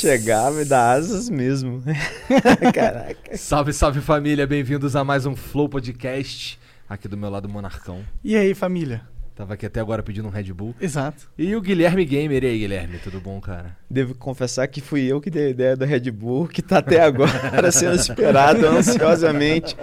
Chegar, vai dar asas mesmo. Caraca. Salve, salve família, bem-vindos a mais um Flow Podcast. Aqui do meu lado, Monarcão. E aí, família? Tava aqui até agora pedindo um Red Bull. Exato. E o Guilherme Gamer. E aí, Guilherme, tudo bom, cara? Devo confessar que fui eu que dei a ideia do Red Bull, que tá até agora sendo esperado ansiosamente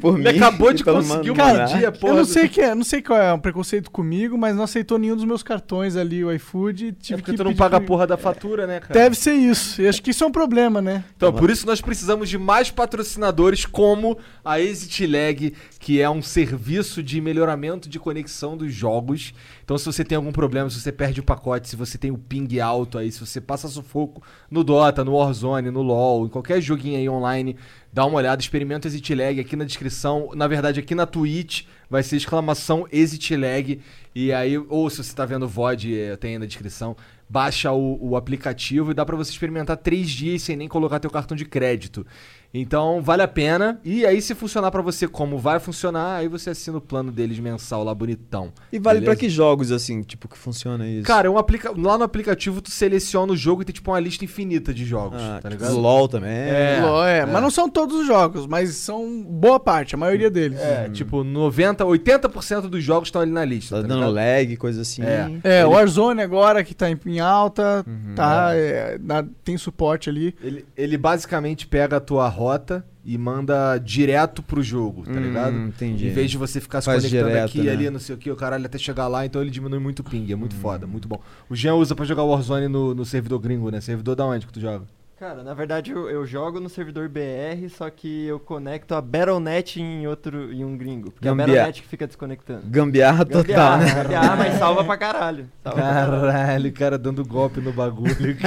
por Ele mim. acabou de conseguir uma dia, porra. eu não sei, que é, não sei qual é um preconceito comigo, mas não aceitou nenhum dos meus cartões ali, o iFood. É Tive porque que tu não paga a pro- porra da fatura, né, cara? Deve ser isso. E acho que isso é um problema, né? Então, por isso nós precisamos de mais patrocinadores como a Exit Lag, que é um serviço de melhoramento de conexão dos jogos. Então, se você tem algum problema, se você perde o pacote, se você tem o ping alto aí, se você passa sufoco no Dota, no Warzone, no LoL, em qualquer joguinho aí online, dá uma olhada, experimenta Exit Lag aqui na descrição. Na verdade, aqui na Twitch vai ser exclamação Exit Lag. E aí, ou se você tá vendo o VOD, eh, tem aí na descrição, baixa o, o aplicativo e dá pra você experimentar três dias sem nem colocar teu cartão de crédito. Então, vale a pena. E aí, se funcionar pra você como vai funcionar, aí você assina o plano deles mensal lá bonitão. E vale pra Beleza? que jogos, assim, tipo, que funciona isso? Cara, é um aplica... lá no aplicativo tu seleciona o jogo e tem tipo uma lista infinita de jogos, ah, tá tipo, ligado? LOL também. É. Ló, é, Mas não são todos os jogos, mas são boa parte, a maioria deles. É, tipo, 90, 80% dos jogos estão ali na lista. Tá tá dando ligado? lag, coisa assim. É. É, o Warzone agora que tá em, em alta, Uhum. tá, é, dá- tem suporte ali. Ele, ele basicamente pega a tua rota e manda direto pro jogo, tá Hum, ligado? entendi. Em vez de você ficar se Faz conectando direto, aqui, né? ali, não sei o que, o caralho até chegar lá, então ele diminui muito o ping, é Hum. muito foda, muito bom. O Jean usa pra jogar Warzone no, no servidor gringo, né? Servidor da onde que tu joga? Cara, na verdade eu, eu jogo no servidor BR, só que eu conecto a Battle.net em outro em um gringo. Porque é a Battle.net que fica desconectando. Gambiarra total, Gambiarra, né? gambiarra, mas salva pra caralho. Salva caralho. O cara dando golpe no bagulho.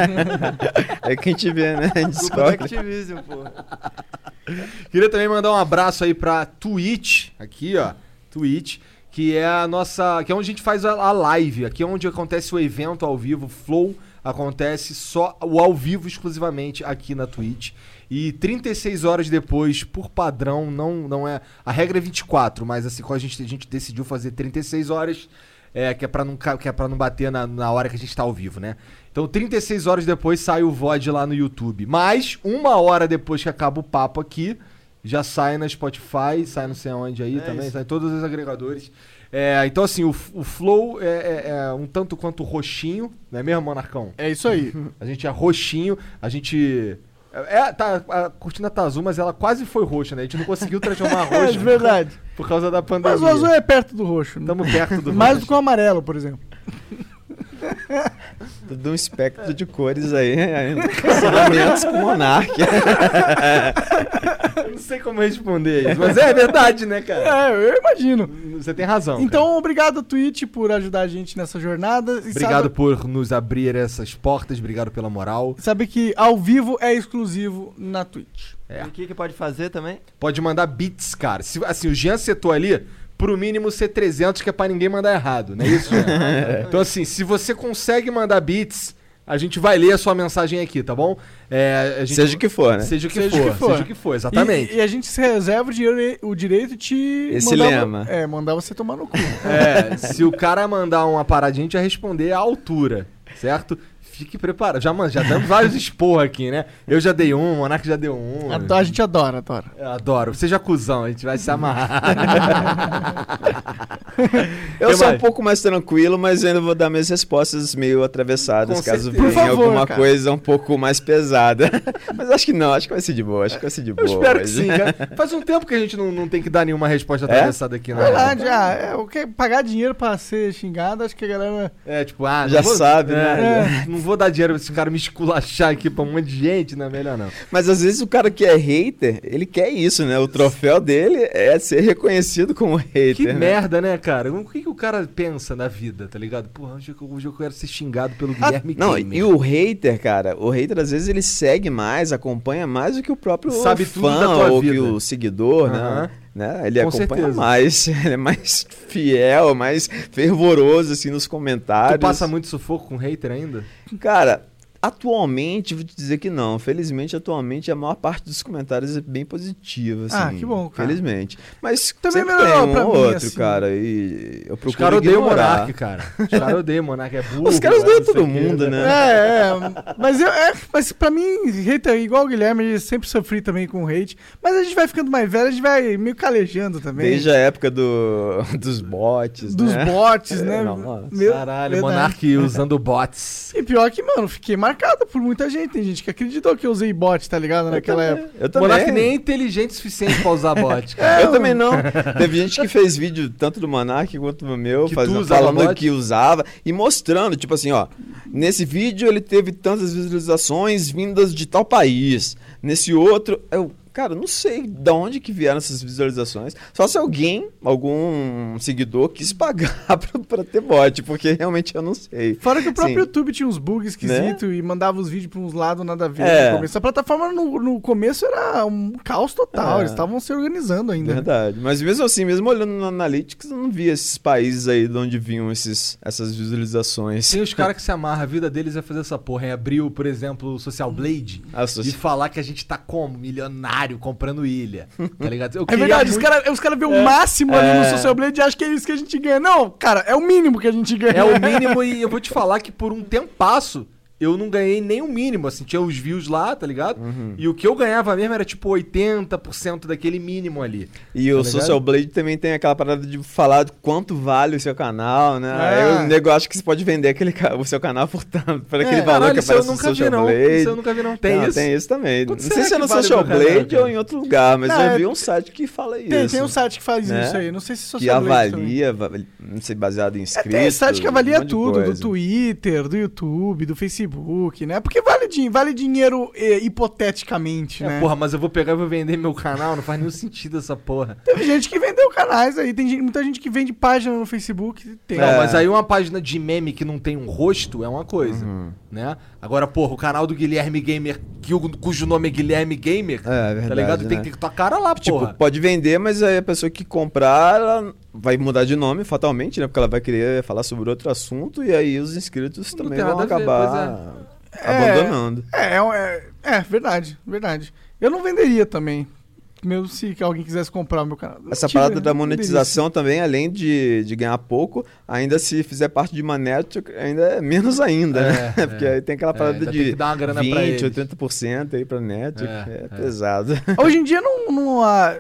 É que a gente vê, né? A gente Culpa do descobre. Activision, porra. Queria também mandar um abraço aí pra Twitch, aqui ó, Twitch, que é a nossa, que é onde a gente faz a, a live, aqui é onde acontece o evento ao vivo, Flow acontece só o ao vivo exclusivamente aqui na Twitch. E 36 horas depois, por padrão, não não é, a regra é 24, mas assim, quando a gente a gente decidiu fazer 36 horas, é, que é pra não, que é pra não bater na, na hora que a gente tá ao vivo, né? Então, 36 horas depois sai o VOD lá no YouTube. Mas, uma hora depois que acaba o papo aqui, já sai na Spotify, sai não sei aonde aí É também, isso. sai em todos os agregadores. É, então, assim, o, o Flow é, é- é um tanto quanto roxinho, não é mesmo, Monarcão? É isso aí. A gente é roxinho, a gente. É, tá, a cortina tá azul, mas ela quase foi roxa, né? A gente não conseguiu transformar É roxa verdade. por causa da pandemia. Mas o azul é perto do roxo. né? Estamos perto do Mais roxo. do que o amarelo, por exemplo. Tudo um espectro de cores aí. Relacionamentos com. Eu não sei como responder isso, mas é verdade, né, cara? É, eu imagino. Você tem razão. Então, obrigado, Twitch, por ajudar a gente nessa jornada. E Obrigado sabe- por nos abrir essas portas, obrigado pela moral. Sabe que ao vivo é exclusivo na Twitch. É. E o que que pode fazer também? Pode mandar bits, cara. Se, assim, o Jean setou ali, pro mínimo C300, que é pra ninguém mandar errado, não é isso, Jean? então, assim, se você consegue mandar bits, a gente vai ler a sua mensagem aqui, tá bom? É, a gente- Seja o que for, né? Seja o que, Seja o for, que for. seja o que for, exatamente. E, e a gente se reserva o, dinheiro- o direito de te. Esse mandar, lema. É, mandar você tomar no cu. É, se o cara mandar uma paradinha, a gente vai responder à altura, certo? Fique preparado. Já, mano, já damos vários expor aqui, né? Eu já dei um, o Monark já deu um. Ado- A gente adora, adora. Eu adoro. Seja cuzão, a gente vai se amarrar. Eu Que sou um pouco mais tranquilo, mas ainda vou dar minhas respostas meio atravessadas, Com caso certeza. venha favor, alguma cara. coisa um pouco mais pesada. mas acho que não, acho que vai ser de boa, acho que vai ser de Eu boa. espero que hoje. sim, cara. Faz um tempo que a gente não, não tem que dar nenhuma resposta É? atravessada aqui, né? Verdade, ah, é, o que pagar dinheiro pra ser xingado, acho que a galera. É, tipo, ah, não Já vou- sabe, é, né? Não vou dar dinheiro pra esse cara me esculachar aqui pra um monte de gente, não é melhor não. Mas às vezes o cara que é hater, ele quer isso, né? O troféu dele é ser reconhecido como hater. Que né? merda, né, cara? O que, que o cara pensa na vida, tá ligado? Porra, hoje eu, hoje eu quero ser xingado pelo Guilherme Não, Gamer. e o hater, cara, o hater às vezes ele segue mais, acompanha mais do que o próprio Sabe fã tudo da tua ou vida. que o seguidor, Aham. né? Né? Ele Com acompanha certeza. mais, ele é mais fiel, mais fervoroso assim nos comentários. Tu passa muito sufoco com hater ainda? Cara, atualmente, vou te dizer que não. Felizmente, atualmente, a maior parte dos comentários é bem positiva. Assim, Ah, que bom, cara. Felizmente. Mas Também melhorou tem um pra ou mim, outro, assim. cara. E eu procuro Os caras odeiam. Monark, cara. Os caras odeiam o Monark, é burro. Os caras é odeiam todo mundo, né? É, é. Mas, eu, é, mas pra mim, hater, igual o Guilherme, eu sempre sofri também com hate. Mas a gente vai ficando mais velho, a gente vai meio calejando também. Desde a época do, dos bots, Dos né? bots, né? Não. Meu- Caralho, verdade. Monark usando bots. E pior que, mano, fiquei marcado por muita gente. Tem gente que acreditou que eu usei bot, tá ligado? Naquela também, época. Eu também. Monark nem é inteligente o suficiente pra usar bot, cara. Eu também não. Teve gente que fez vídeo tanto do Monark quanto do meu, Que faz- tu usava falando bot? que usava e mostrando, tipo assim, ó. Nesse vídeo ele teve tantas visualizações vindas de tal país. Nesse outro, eu, cara, não sei de onde que vieram essas visualizações. Só se alguém, algum seguidor, quis pagar pra, pra ter bot, porque realmente eu não sei. Fora que o próprio Sim. YouTube tinha uns bugs esquisitos e mandava os vídeos pra uns lados nada a ver É. no começo. A plataforma no, no começo era um caos total. É. Eles estavam se organizando ainda. Verdade. Mas mesmo assim, mesmo olhando no Analytics, eu não via esses países aí de onde vinham esses, essas visualizações. Tem os caras que se amarram, a vida deles é fazer essa porra. É abrir, o, por exemplo, o Social Blade e falar que a gente tá como? Milionário comprando ilha. Tá ligado? É verdade, os muito- caras os cara vê o máximo ali no É. Social Blade e acham que é isso que a gente ganha. Não, cara, é o mínimo que a gente ganha. É o mínimo e eu vou te falar que por um tempasso eu não ganhei nem o mínimo, assim, tinha os views lá, tá ligado? Uhum. E o que eu ganhava mesmo era tipo 80% daquele mínimo ali. E o Tá ligado? Social Blade também tem aquela parada de falar de quanto vale o seu canal, né? É. Aí o nego acha que você pode vender aquele, o seu canal por tanto, por aquele É, valor Caralho, que isso eu aparece no nunca vi Social não. Blade. Isso eu nunca vi não. Tem Não, isso? Tem isso também. Quanto não sei se é que no vale Social canal, Blade ou em outro lugar, mas Não, eu é- vi um site que fala isso. Tem, tem um site que faz né? isso aí. Não sei se que Social Blade também. avalia, va- não sei, baseado em É, inscritos. tem site que um avalia de tudo, do. Twitter, do YouTube, do Facebook, né? Porque vale, din- vale dinheiro eh, hipoteticamente, É, né? porra, mas eu vou pegar e vou vender meu canal, não faz nenhum sentido essa porra. Teve gente que vendeu canais aí, tem gente- muita gente que vende página no Facebook. Tem. Não, É. mas aí uma página de meme que não tem um rosto é uma coisa, Uhum. né? Agora, porra, o canal do Guilherme Gamer, cujo nome é Guilherme Gamer, É, verdade, tá ligado? Tem né? que ter tua cara lá, Tipo, porra. pode vender, mas aí a pessoa que comprar, ela vai mudar de nome fatalmente, né? Porque ela vai querer falar sobre outro assunto e aí os inscritos Não também tem vão nada a ver, acabar É. abandonando. É, é, é, é, verdade, verdade. Eu não venderia também. Mesmo se alguém quisesse comprar o meu canal. Essa não tive- parada da não venderia. monetização também, além de, de ganhar pouco, ainda se fizer parte de uma network, ainda é menos ainda, né? É, Porque é. aí tem aquela É, parada ainda de tem que dar uma grana pra 20, eles. 80% aí pra network. É, É, é. pesado. Hoje em dia não, não, há-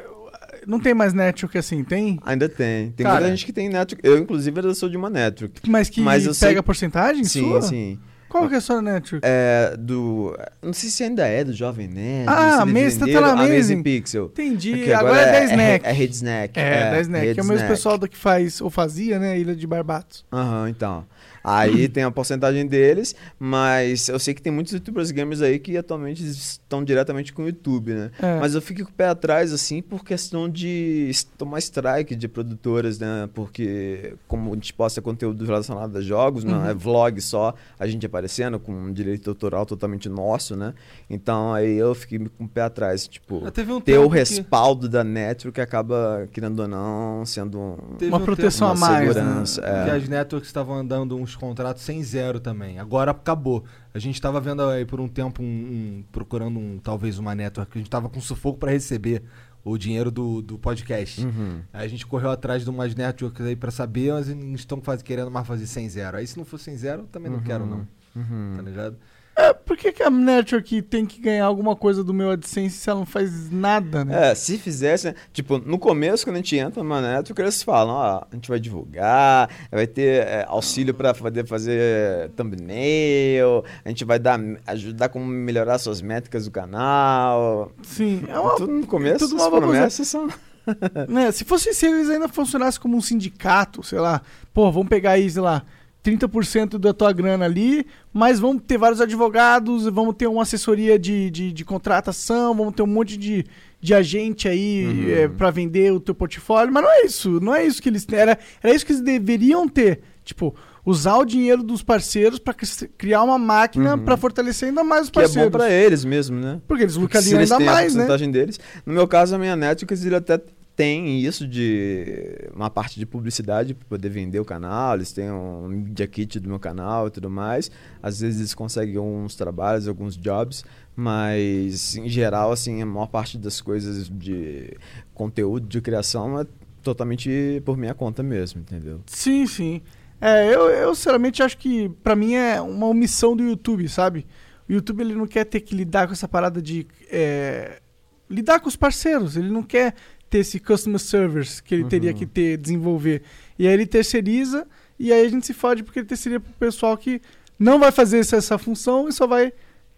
não tem mais network assim, tem? ainda tem. Tem Cara. muita gente que tem network. Eu, inclusive, eu sou de uma network. Mas que Mas pega sei- porcentagem Sim, sua? sim. Qual que é a sua network? É, do. Não sei se ainda é do Jovem Nerd. Ah, Amazing, tá venderam, na Amazing. Pixel. Entendi. É que agora, é 10 Snack. É, é Red Snack. É, 10 Snack. É o mesmo pessoal do que faz, ou fazia, né? Ilha de Barbatos. Aham, então. Aí tem a porcentagem deles, mas eu sei que tem muitos youtubers gamers aí que atualmente estão diretamente com o YouTube, né? É. Mas eu fico com o pé atrás, assim, por questão de tomar strike de produtoras, né? Porque como a gente posta conteúdo relacionado a jogos, não Uhum. é vlog só, a gente aparecendo com um direito autoral totalmente nosso, né? Então aí eu fiquei com o pé atrás, tipo, Ah, teve um ter o tempo que- respaldo da Network acaba, querendo ou não, sendo um- Teve Uma um proteção tempo a mais, né? segurança. é. Que as networks estavam andando uns contratos sem zero também. Agora acabou. A gente tava vendo aí por um tempo, um, um- procurando um, talvez uma network, que a gente tava com sufoco pra receber o dinheiro do, do podcast. Uhum. Aí a gente correu atrás de umas networks aí pra saber, mas eles estão querendo mais fazer sem zero. Aí se não for sem zero, eu também não quero não, Uhum. tá ligado? É, por que, que a network tem que ganhar alguma coisa do meu AdSense se ela não faz nada, né? É, se fizesse, né? tipo, no começo, quando a gente entra numa network, eles falam, ó, a gente vai divulgar, vai ter é, auxílio pra poder fazer thumbnail, a gente vai dar, ajudar como melhorar suas métricas do canal. Sim, é uma, tudo no começo, tudo as uma promessas são... né, se fosse se eles ainda funcionassem como um sindicato, sei lá, pô, vamos pegar aí, sei lá, 30% da tua grana ali, mas vamos ter vários advogados, vamos ter uma assessoria de, de, de contratação, vamos ter um monte de, de agente aí Uhum. é, para vender o teu portfólio, mas não é isso, não é isso que eles têm, era, era isso que eles deveriam ter, tipo, usar o dinheiro dos parceiros para criar uma máquina Uhum. pra fortalecer ainda mais os Que é parceiros. bom pra eles mesmo, né? Porque eles lucrariam ainda têm a mais, né? deles. No meu caso, a minha network, ele até têm isso de uma parte de publicidade para poder vender o canal, eles têm um media kit do meu canal e tudo mais. Às vezes eles conseguem alguns trabalhos, alguns jobs, mas em geral, assim, a maior parte das coisas de conteúdo, de criação é totalmente por minha conta mesmo, entendeu? Sim, sim. É, eu, eu sinceramente acho que pra mim é uma omissão do YouTube, sabe? O YouTube ele não quer ter que lidar com essa parada de é, lidar com os parceiros, ele não quer ter esse customer service que ele teria que ter, desenvolver. E aí ele terceiriza e aí a gente se fode porque ele terceiriza pro pessoal que não vai fazer essa, essa função e só vai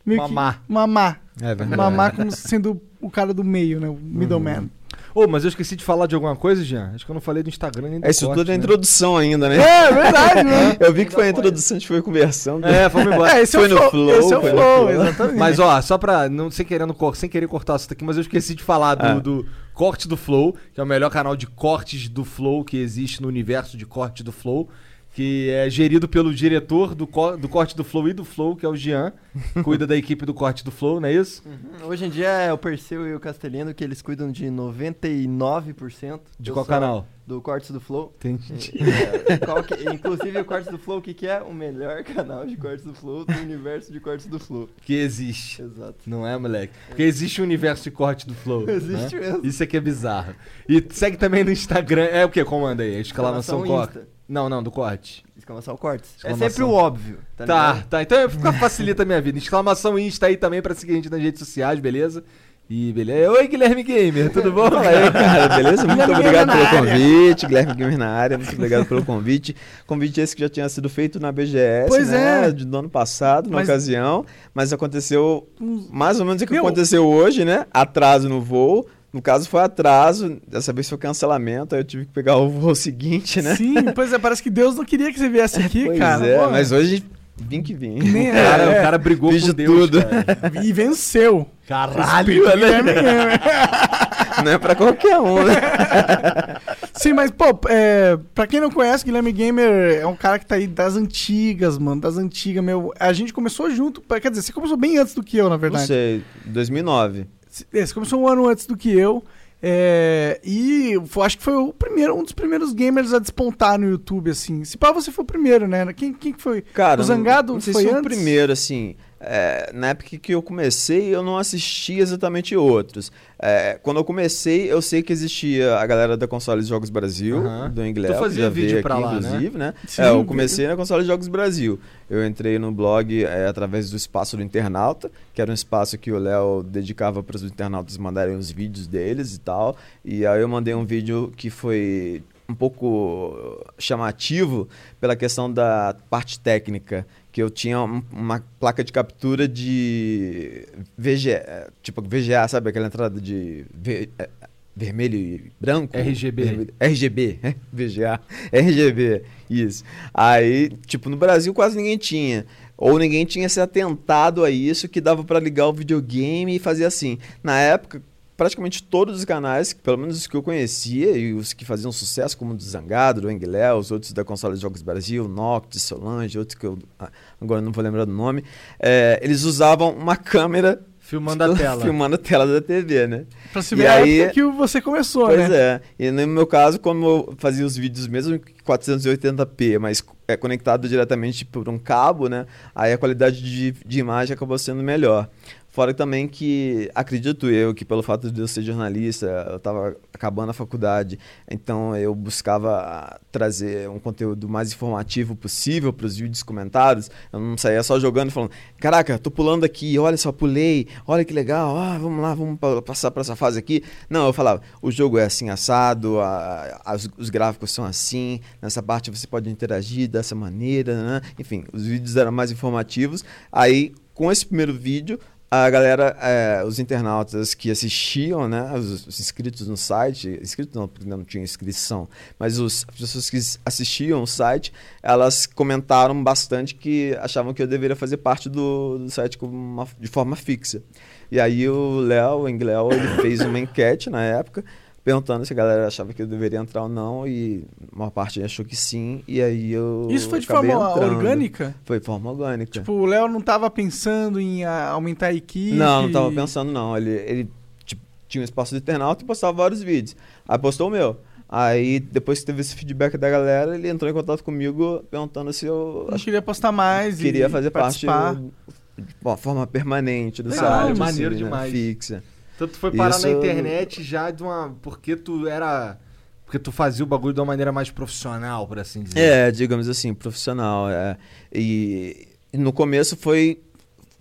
meio que Mamar. mamar. É verdade. Mamar como sendo o cara do meio, né? O middleman. Ô, mas eu esqueci de falar de alguma coisa, Jean. Acho que eu não falei do Instagram nem do É isso corte, tudo é né? introdução ainda, né? É, verdade, né? Eu vi que foi a introdução, a gente foi conversando. É, vamos embora. É, esse Foi é o no flow, flow, esse é o foi no flow, exatamente. Mas ó, só pra. Não, sem, querendo, cor- sem querer cortar isso daqui, mas eu esqueci de falar do, Ah. do Corte do Flow, que é o melhor canal de cortes do Flow que existe no universo de corte do Flow. Que é gerido pelo diretor do, co- do corte do Flow e do Flow, que é o Jean. Cuida da equipe do corte do Flow, não é isso? Uhum. Hoje em dia é o Perseu e o Castelino que eles cuidam de 99%. De qual canal? Do Cortes do Flow. Entendi. É, qual que- inclusive o Cortes do Flow, o que, que é? O melhor canal de Cortes do Flow do universo de Cortes do Flow. Que existe. Exato. Não é, moleque? Porque existe o universo de corte do Flow. Existe né? mesmo. Isso aqui é bizarro. E segue também no Instagram. É o que? Comanda aí? Exclamação Exclamação corte. Não, não, do corte. Exclamação Cortes. Exclamação. É sempre o óbvio. Tá, Tá, tá. Então fica- facilita a minha vida. Exclamação Insta aí também pra seguir a gente nas redes sociais, beleza? E beleza. Oi, Guilherme Gamer, tudo bom? Fala aí, cara, beleza? Muito Guilherme obrigado pelo convite. Guilherme Gamer na área, muito obrigado pelo convite. Convite esse que já tinha sido feito na BGS, Pois né? é. Do ano passado, na Mas- ocasião. Mas aconteceu mais ou menos o que Meu- aconteceu hoje, né? Atraso no voo. No caso foi atraso, dessa vez foi cancelamento, aí eu tive que pegar o voo seguinte, né? Sim, pois é, parece que Deus não queria que você viesse aqui, pois cara. é, Pô, mas hoje vim que vim. Nem O cara, é. o cara brigou Fiz com de Deus, tudo. cara. E venceu. Caralho. Guilherme Gamer. Não é pra qualquer um, né? Sim, mas, pô, é, pra quem não conhece, Guilherme Gamer é um cara que tá aí das antigas, mano, das antigas, meu. A gente começou junto, quer dizer, você começou bem antes do que eu, na Não verdade. sei, 2009. É, Você começou um ano antes do que eu. é, e eu acho que foi o primeiro, um dos primeiros gamers a despontar no YouTube, assim. Se pá, você foi o primeiro, né? Quem, quem que foi? Cara, O Zangado não sei foi se foi antes? o primeiro, assim. É, na época que eu comecei, eu não assisti exatamente outros. É, quando eu comecei, eu sei que existia a galera da Console Jogos Brasil, Aham. do Inglês, Tu fazia vídeo pra aqui, lá, né? inclusive, né? Sim, É, eu comecei na Console Jogos Brasil. Eu entrei no blog é, através do espaço do internauta, que era um espaço que o Léo dedicava para os internautas mandarem os vídeos deles e tal. E aí eu mandei um vídeo que foi um pouco chamativo pela questão da parte técnica, que eu tinha um- uma placa de captura de VGA, tipo VGA, sabe aquela entrada de é, vermelho e branco? RGB. Vermelho- RGB, é, VGA, RGB, isso. Aí, tipo, no Brasil quase ninguém tinha. Ou ninguém tinha se atentado a isso, que dava pra ligar o videogame e fazer assim. Na época, praticamente todos os canais, pelo menos os que eu conhecia e os que faziam sucesso, como o do Zangado, do Enguilé, os outros da Console de Jogos Brasil, Noctis, Solange, outros que eu ah, agora não vou lembrar do nome, é, eles usavam uma câmera Filmando a tela. filmando a tela da TV, né? Pra se E ver a aí- época que você começou, Pois né? é. E no meu caso, como eu fazia os vídeos mesmo em 480p, mas é conectado diretamente por um cabo, né? Aí a qualidade de, de imagem acabou sendo melhor. Fora também que, acredito eu, que pelo fato de eu ser jornalista, eu estava acabando a faculdade, então eu buscava trazer um conteúdo mais informativo possível para os vídeos comentados. Eu não saía só jogando e falando, caraca, tô pulando aqui, olha só, pulei, olha que legal, ah, vamos lá, vamos pa- passar para essa fase aqui. Não, eu falava, o jogo é assim assado, a- as- os gráficos são assim, nessa parte você pode interagir dessa maneira, né? enfim, os vídeos eram mais informativos. Aí, com esse primeiro vídeo, a galera, é, os internautas que assistiam, né, os, os inscritos no site, inscritos não, porque não tinha inscrição, mas os, as pessoas que assistiam o site, elas comentaram bastante que achavam que eu deveria fazer parte do, do site uma- de forma fixa. E aí o Léo, o Engléo, ele fez uma enquete na época, perguntando se a galera achava que eu deveria entrar ou não, e uma parte achou que sim, e aí eu Isso foi de forma entrando. orgânica? Foi de forma orgânica. Tipo, o Léo não tava pensando em aumentar a equipe? Não, não tava pensando não. Ele, ele tipo, tinha um espaço do internauta e postava vários vídeos. Aí postou o meu. Aí, depois que teve esse feedback da galera, ele entrou em contato comigo perguntando se eu Eu queria postar mais. e queria fazer parte participar. de uma forma permanente do Legal, site. maneiro assim, né, demais. Fixa. Então tu foi parar Isso- na internet já de uma. Porque tu era. Porque tu fazia o bagulho de uma maneira mais profissional, por assim dizer. É, digamos assim, profissional. é. E, no começo foi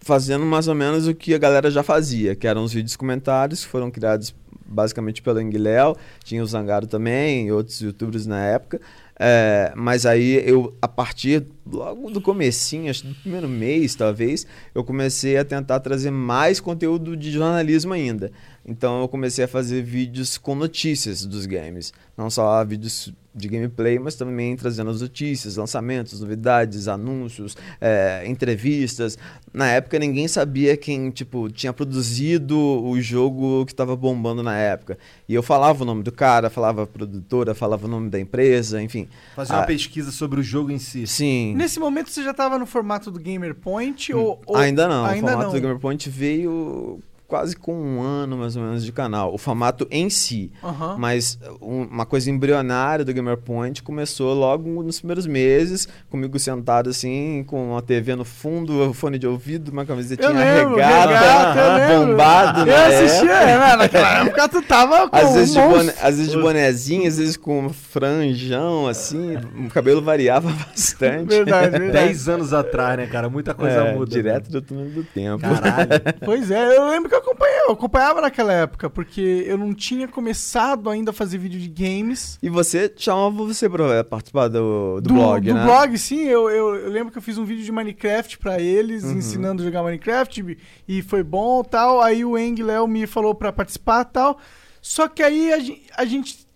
fazendo mais ou menos o que a galera já fazia, que eram os vídeos comentários que foram criados basicamente pelo Enguiléu, tinha o Zangaro também, e outros youtubers na época. É, mas aí eu, a partir logo do comecinho, acho que do primeiro mês talvez, eu comecei a tentar trazer mais conteúdo de jornalismo ainda. Então eu comecei a fazer vídeos com notícias dos games. Não só vídeos de gameplay, mas também trazendo as notícias, lançamentos, novidades, anúncios, é, entrevistas. Na época ninguém sabia quem tipo tinha produzido o jogo que estava bombando na época. E eu falava o nome do cara, falava a produtora, falava o nome da empresa, enfim. Fazer uma Ah. pesquisa sobre o jogo em si. Sim. Nesse momento você já tava no formato do Gamer Point? Ou, ou- Ainda não. Ainda o formato não. do Gamer Point veio quase com um ano mais ou menos de canal. O formato em si. Aham. Mas um- uma coisa embrionária do Gamer Point começou logo nos primeiros meses, comigo sentado assim, com uma TV no fundo, fone de ouvido, uma camisetinha lembro, regata, lembro. bombado, Eu né? assistia, é, naquela época tu tava com Às vezes, de um boné, monstro. às vezes de bonezinho, às vezes com franjão, assim, o cabelo variava bastante. Verdade, verdade. 10 anos atrás, né, cara? Muita coisa É, muda. Direto do túnel do tempo. né? Caralho. Pois é, eu lembro que eu acompanhava, eu acompanhava naquela época, porque eu não tinha começado ainda a fazer vídeo de games. E você chamava você pra participar do, do, blog, do né? blog, sim, eu, eu, eu lembro que eu fiz um vídeo de Minecraft pra eles, Uhum. ensinando a jogar Minecraft, e foi bom tal. Aí o Eng Léo me falou pra participar tal. Só que aí a gente, a gente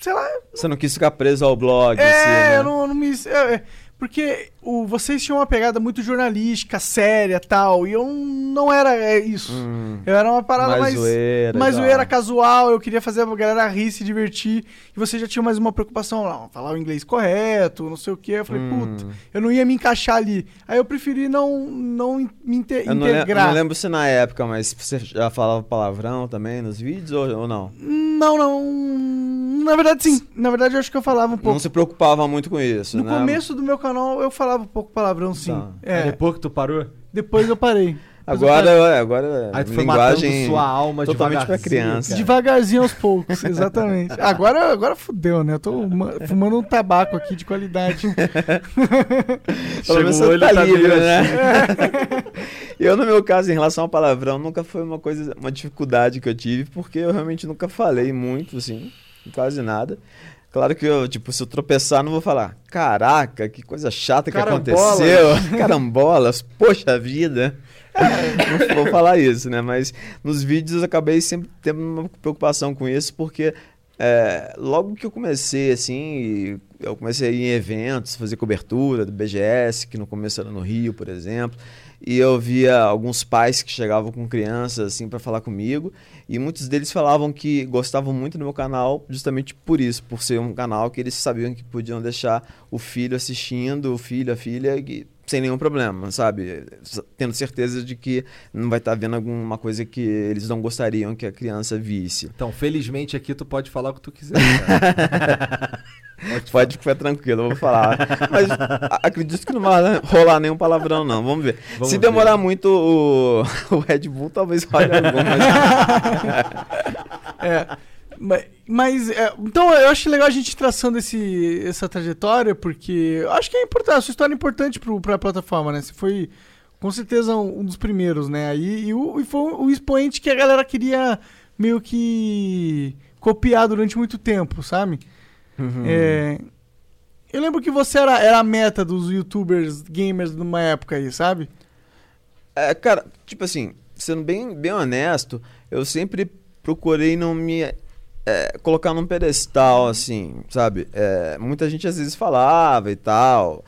sei lá, Você não quis ficar preso ao blog, É, assim, né? eu não, eu não me. é, é, porque o, vocês tinham uma pegada muito jornalística, séria tal, e eu não era é, isso. Hum, Eu era uma parada mais. mais zoeira. mais zoeira casual, eu queria fazer a galera rir, se divertir. E você já tinha mais uma preocupação, não, falar o inglês correto, não sei o quê. Eu falei, Hum. puta, eu não ia me encaixar ali. Aí eu preferi não, não me inte- Eu não, le- eu integrar. não lembro se na época, mas você já falava palavrão também nos vídeos ou, ou não? Não, não. Na verdade, sim. Na verdade, eu acho que eu falava um pouco. Não se preocupava muito com isso, No né? começo do meu canal, eu falava um pouco palavrão, sim. Tá. É, Depois que tu parou, depois eu parei. Agora, é, agora aí tu foi linguagem matando sua alma totalmente pra devagarzinho, criança. cara. Devagarzinho aos poucos, exatamente. Agora, agora fudeu, né? Eu tô ma- fumando um tabaco aqui de qualidade. Menos o olho, tá tá livre, né? eu, no meu caso, em relação ao palavrão, nunca foi uma coisa, uma dificuldade que eu tive, porque eu realmente nunca falei muito, assim, quase nada. Claro que eu, tipo, se eu tropeçar, não vou falar, caraca, que coisa chata que Carambolas." aconteceu. Carambolas, poxa vida. não vou falar isso, né? Mas nos vídeos eu acabei sempre tendo uma preocupação com isso, porque é, logo que eu comecei, assim, eu comecei a ir em eventos, fazer cobertura do BGS, que no começo era no Rio, por exemplo, e eu via alguns pais que chegavam com crianças, assim, para falar comigo, e muitos deles falavam que gostavam muito do meu canal justamente por isso, por ser um canal que eles sabiam que podiam deixar o filho assistindo, o filho, a filha, sem nenhum problema, sabe? Tendo certeza de que não vai estar vendo alguma coisa que eles não gostariam que a criança visse. Então, felizmente aqui tu pode falar o que tu quiser. Pode ficar tranquilo, eu vou falar. Mas a- acredito que não vai rolar nenhum palavrão, não. Vamos ver. Vamos Se ver. demorar muito o, o Red Bull, talvez role algum. Mas... É. Mas, mas, é, então eu acho legal a gente ir traçando esse, essa trajetória, porque eu acho que é importante, a sua história é importante pro, pra plataforma, né? Você foi com certeza um, um dos primeiros, né? Aí, e, o, e foi o expoente que a galera queria meio que copiar durante muito tempo, sabe? Uhum. É, eu lembro que você era, era a meta dos youtubers gamers numa época aí, sabe? É, cara, tipo assim, sendo bem, bem honesto, eu sempre procurei não me é, colocar num pedestal, assim, sabe? É, muita gente às vezes falava e tal.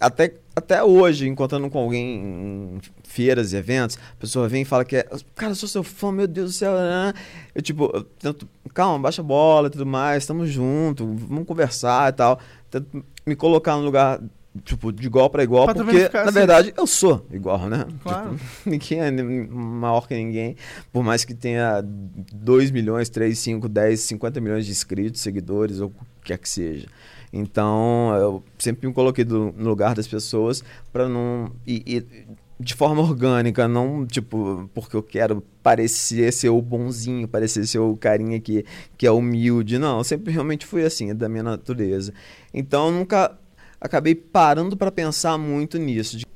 Até, até hoje, encontrando com alguém feiras e eventos, a pessoa vem e fala que é. Cara, eu sou seu fã, meu Deus do céu. né?" Eu, tipo, eu tento, calma, baixa a bola e tudo mais, estamos juntos, vamos conversar e tal. Tento me colocar no lugar tipo, de igual pra igual, Pra porque, na assim. verdade, eu sou igual, né? Claro. Tipo, ninguém é maior que ninguém, por mais que tenha 2 milhões, 3, 5, 10, 50 milhões de inscritos, seguidores, ou o que quer que seja. Então, eu sempre me coloquei do- no lugar das pessoas pra não... E, e de forma orgânica, não, tipo, porque eu quero parecer ser o bonzinho, parecer ser o carinha que, que é humilde. Não, eu sempre realmente fui assim, da minha natureza. Então, eu nunca acabei parando pra pensar muito nisso. de-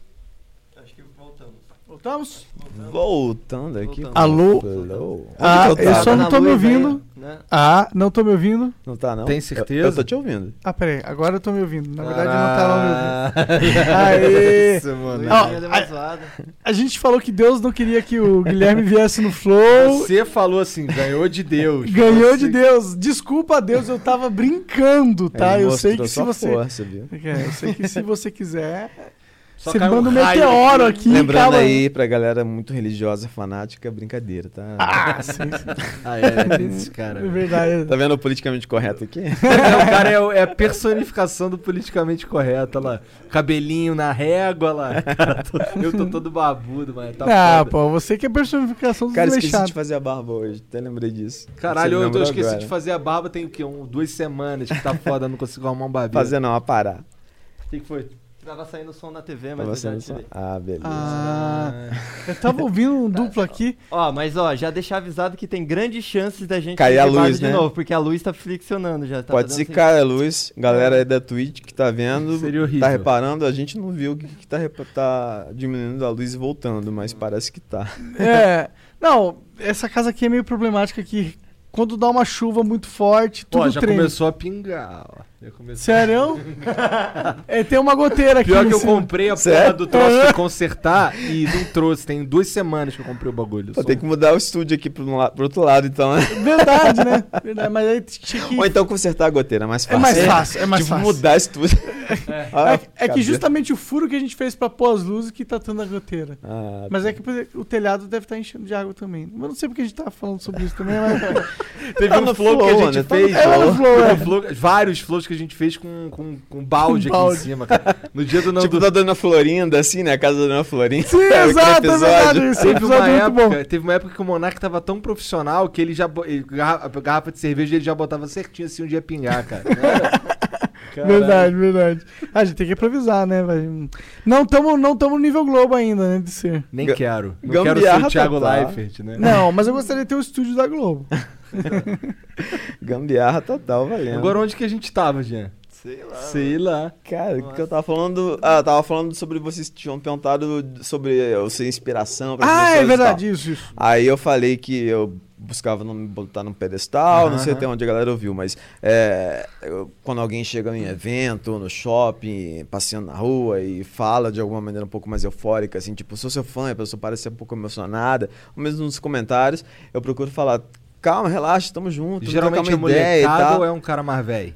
voltamos. Voltando aqui. Alô? Alô? Ah, eu eu só não na tô me ouvindo. aí, né? Ah, não tô me ouvindo. Não tá, não? Tem Eu- certeza? Eu, tô te ouvindo. Ah, peraí, agora eu tô me ouvindo. Na verdade, Ah. não tava me ouvindo. Aê! Isso, mano. Uma a-. A gente falou que Deus não queria que o Guilherme viesse no Flow. Você falou assim, ganhou de Deus. Ganhou Você- de Deus. Desculpa, Deus, eu tava brincando, tá? Ele Eu sei que se você. força, viu? É, eu sei que se você quiser. Só você manda um meteoro aqui. Lembrando acaba- aí, pra galera muito religiosa, fanática, brincadeira, tá? Ah, sim, sim. Ah, é? Tem esses caras. É verdade. Tá vendo o politicamente correto aqui? É, o cara é, é a personificação do politicamente correto, olha lá. Cabelinho na régua, lá. Cara, eu tô todo babudo, mas tá ah, foda. pô, você que é personificação dos Cara, esqueci de fazer a barba hoje, até lembrei disso. Caralho, eu, eu esqueci agora. de fazer a barba tem o quê? Um, duas semanas que tá foda, não consigo arrumar um barbeiro. Fazer não, a parar. O que, que foi? Tava saindo som na TV, mas você eu já tirei. Ah, beleza. Ah, eu tava ouvindo um duplo aqui. Ó, mas ó, já deixar avisado que tem grandes chances da gente Cair a luz, de né? novo, porque a luz tá friccionando já. Tá Pode fazendo se assim- cair a luz, galera aí da Twitch que tá vendo, Seria horrível. tá reparando, a gente não viu que, que tá, tá diminuindo a luz e voltando, mas parece que tá. É. Não, essa casa aqui é meio problemática que quando dá uma chuva muito forte, tudo Ó, já treme. começou a pingar, ó. Sério? é, tem uma goteira aqui. Pior que eu cima. comprei a porra do troço de consertar e não trouxe. Tem duas semanas que eu comprei o bagulho. Vou só. ter que mudar o estúdio aqui pro, pro outro lado, então, né? Verdade, né? Verdade, mas aí tinha que... Ou então consertar a goteira, mais É fácil. mais fácil, é mais tipo, fácil. mudar estúdio. Ah, É, é que justamente o furo que a gente fez pra pôr as luzes que tá tendo a goteira. Ah, Mas é que o telhado deve estar enchendo de água também. Mas não sei porque a gente tava falando sobre isso também, mas... Teve Tá um no flow que a flow, gente né? Tá fez. flow. É, flow, Teve é. um flow- vários flows que a gente fez com, com, com balde, Com balde. aqui em cima, cara. No dia do não tipo do... da Dona Florinda, assim, né? A casa da Dona Florinda. Sim, exato, é verdade. Esse Teve episódio uma, é muito bom. época, teve uma época que o Monark tava tão profissional que ele já. ele- garra- a garrafa de cerveja ele já botava certinho assim um dia pingar, cara. Caralho. Verdade, verdade. A gente tem que improvisar, né? Não estamos não tamo no nível Globo ainda, né? De ser. Nem quero. Não quero ser gambiarra o Thiago total. Leifert, né? Não, mas eu gostaria de ter o estúdio da Globo. Gambiarra total, valendo. Agora onde que a gente tava, Jean? Sei lá. Sei lá. Cara, o que eu tava falando. Ah, eu tava falando sobre vocês tinham perguntado sobre eu ser inspiração pra Ah, é verdade, isso, isso. Aí eu falei que eu buscava não me botar num pedestal, não sei até onde a galera ouviu, mas é, eu- quando alguém chega em evento, no shopping, passeando na rua e fala de alguma maneira um pouco mais eufórica, assim, tipo, sou seu fã, e a pessoa parece ser um pouco emocionada, ou mesmo nos comentários, eu procuro falar, calma, relaxa, tamo junto, Geralmente é e molecado ou é um cara mais velho?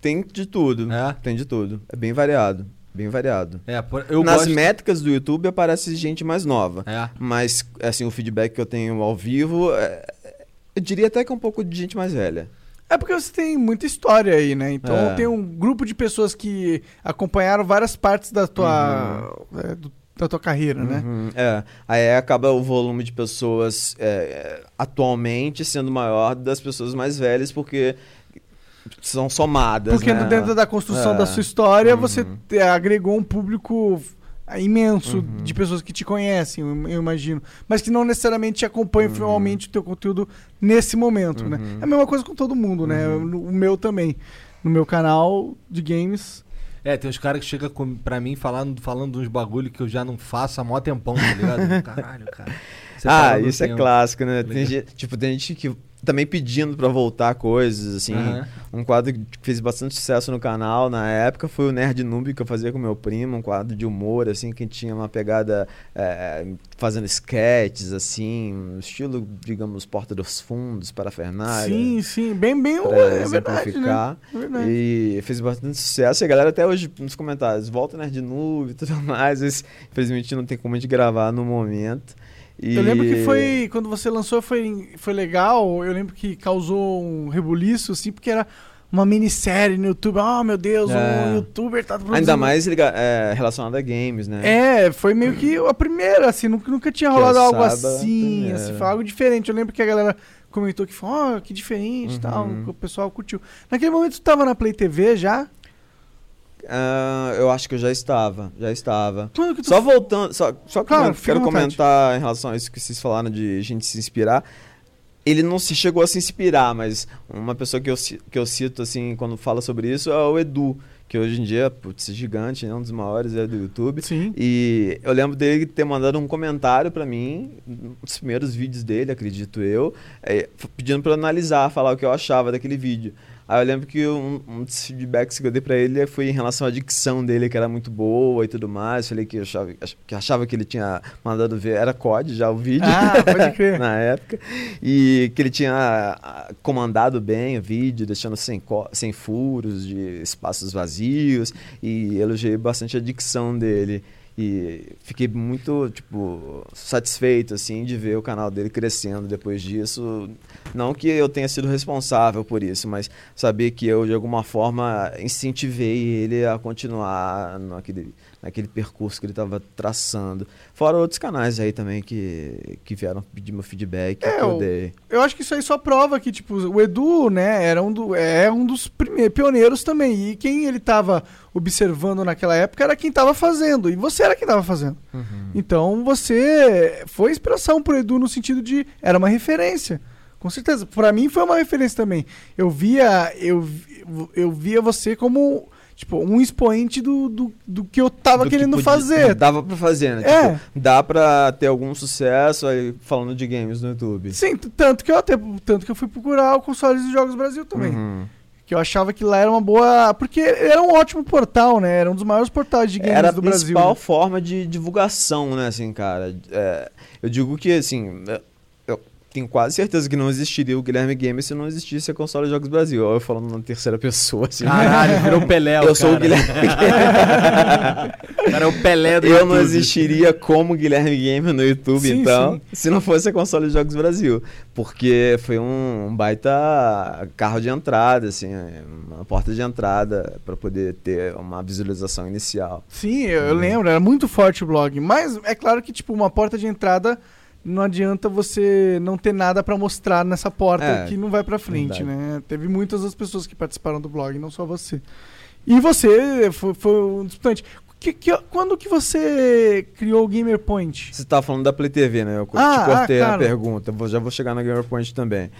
Tem de tudo. É? Tem de tudo. É bem variado. Bem variado. É, por- eu Nas gosto... métricas do YouTube aparece gente mais nova. É. Mas, assim, o feedback que eu tenho ao vivo, é- eu diria até que é um pouco de gente mais velha. É porque você tem muita história aí, né? Então É. tem um grupo de pessoas que acompanharam várias partes da tua, é, do- da tua carreira, né? Uhum, é. Aí acaba o volume de pessoas é, atualmente sendo maior das pessoas mais velhas, porque são somadas. Porque né? dentro da construção É. da sua história, Uhum. você agregou um público imenso Uhum. de pessoas que te conhecem, eu imagino. Mas que não necessariamente te acompanham fielmente o teu conteúdo nesse momento, né? Uhum. É a mesma coisa com todo mundo, né? O meu também. No meu canal de games. É, tem uns caras que chegam pra mim falando, falando uns bagulho que eu já não faço há mó tempão, tá ligado? Caralho, cara. Você Ah, isso é tempo. clássico, né? Tem Legal. gente, tipo, tem gente que também pedindo pra voltar coisas, assim. Aham. Um quadro que fez bastante sucesso no canal na época foi o Nerd Noob que eu fazia com meu primo, um quadro de humor, assim, que tinha uma pegada é, fazendo sketches, assim, um estilo, digamos, Porta dos Fundos, parafernália. Sim, sim. Bem, bem. É verdade, né? É verdade. E fez bastante sucesso. E a galera até hoje nos comentários, volta Nerd Noob e tudo mais. Mas, infelizmente não tem como a gente gravar no momento. E- Eu lembro que foi. Quando você lançou foi, foi legal. Eu lembro que causou um rebuliço, assim, porque era uma minissérie no YouTube. Oh, meu Deus, É. um youtuber tá produzindo. Ainda mais é, relacionado a games, né? É, foi meio que a primeira, assim, nunca, nunca tinha rolado algo saiba, assim, assim, foi algo diferente. Eu lembro que a galera comentou que foi, oh, que diferente e tal, Uhum. que o pessoal curtiu. Naquele momento tu tava na Play TV já? Ah, eu acho que eu já estava, já estava. Tu Só voltando, só, só Claro, quero comentar em relação a isso que vocês falaram de gente se inspirar. Ele não se chegou a se inspirar, mas uma pessoa que eu, que eu cito assim quando fala sobre isso é o Edu, que hoje em dia, putz, gigante, né, um dos maiores é do YouTube. Sim. E eu lembro dele ter mandado um comentário pra mim, nos primeiros vídeos dele, acredito eu, é, pedindo eu analisar, falar o que eu achava daquele vídeo. Aí eu lembro que um, um dos feedbacks que eu dei pra ele foi em relação à dicção dele, que era muito boa e tudo mais. Falei que achava, ach- que achava que ele tinha mandado ver, era COD já o vídeo. Ah, pode crer. na época. E que ele tinha ah, comandado bem o vídeo, deixando sem, sem furos, de espaços vazios. E elogiei bastante a dicção dele. E fiquei muito, tipo, satisfeito, assim, de ver o canal dele crescendo depois disso. Não que eu tenha sido responsável por isso, mas saber que eu, de alguma forma, incentivei ele a continuar naquele, naquele percurso que ele estava traçando. Fora outros canais aí também que, que vieram pedir meu feedback, É, que eu dei. Eu acho que isso aí só prova que, tipo, o Edu, né, era um, do, é um dos primeiros pioneiros também. E quem ele tava observando naquela época era quem tava fazendo. E você era quem tava fazendo. Então você foi inspiração pro Edu no sentido de. Era uma referência. Com certeza. Pra mim foi uma referência também. Eu via. Eu, eu via você como. Tipo, um expoente do, do, do que eu tava Do que querendo podia- fazer. Dava pra fazer, né? É. Tipo, dá pra ter algum sucesso aí falando de games no YouTube. Sim, tanto que eu até tanto que eu fui procurar o consoles de jogos Brasil também. Uhum. Que eu achava que lá era uma boa. Porque era um ótimo portal, né? Era um dos maiores portais de games Era a do Brasil. principal né? forma de divulgação, né, assim, cara. É, eu digo que, assim, é, tenho quase certeza que não existiria o Guilherme Gamer se não existisse a console de Jogos Brasil. Eu falando na terceira pessoa, assim. Caralho, virou o Pelé, eu sou o cara. Guilherme cara é o Pelé do Eu não YouTube. existiria como Guilherme Gamer no YouTube, Sim, então, sim. se não fosse a console de Jogos Brasil. Porque foi um, um baita carro de entrada, assim, uma porta de entrada para poder ter uma visualização inicial. Sim, eu, eu lembro, era muito forte o blog. Mas é claro que, tipo, uma porta de entrada. Não adianta você não ter nada pra mostrar nessa porta É, que não vai pra frente, verdade. né? Teve muitas das pessoas que participaram do blog, não só você. E você foi, foi um disputante. Que, que, quando que você criou o Gamer Point? Você estava falando da Play TV, né? Eu Ah, te cortei ah, a pergunta, vou- já vou chegar na Gamer Point também.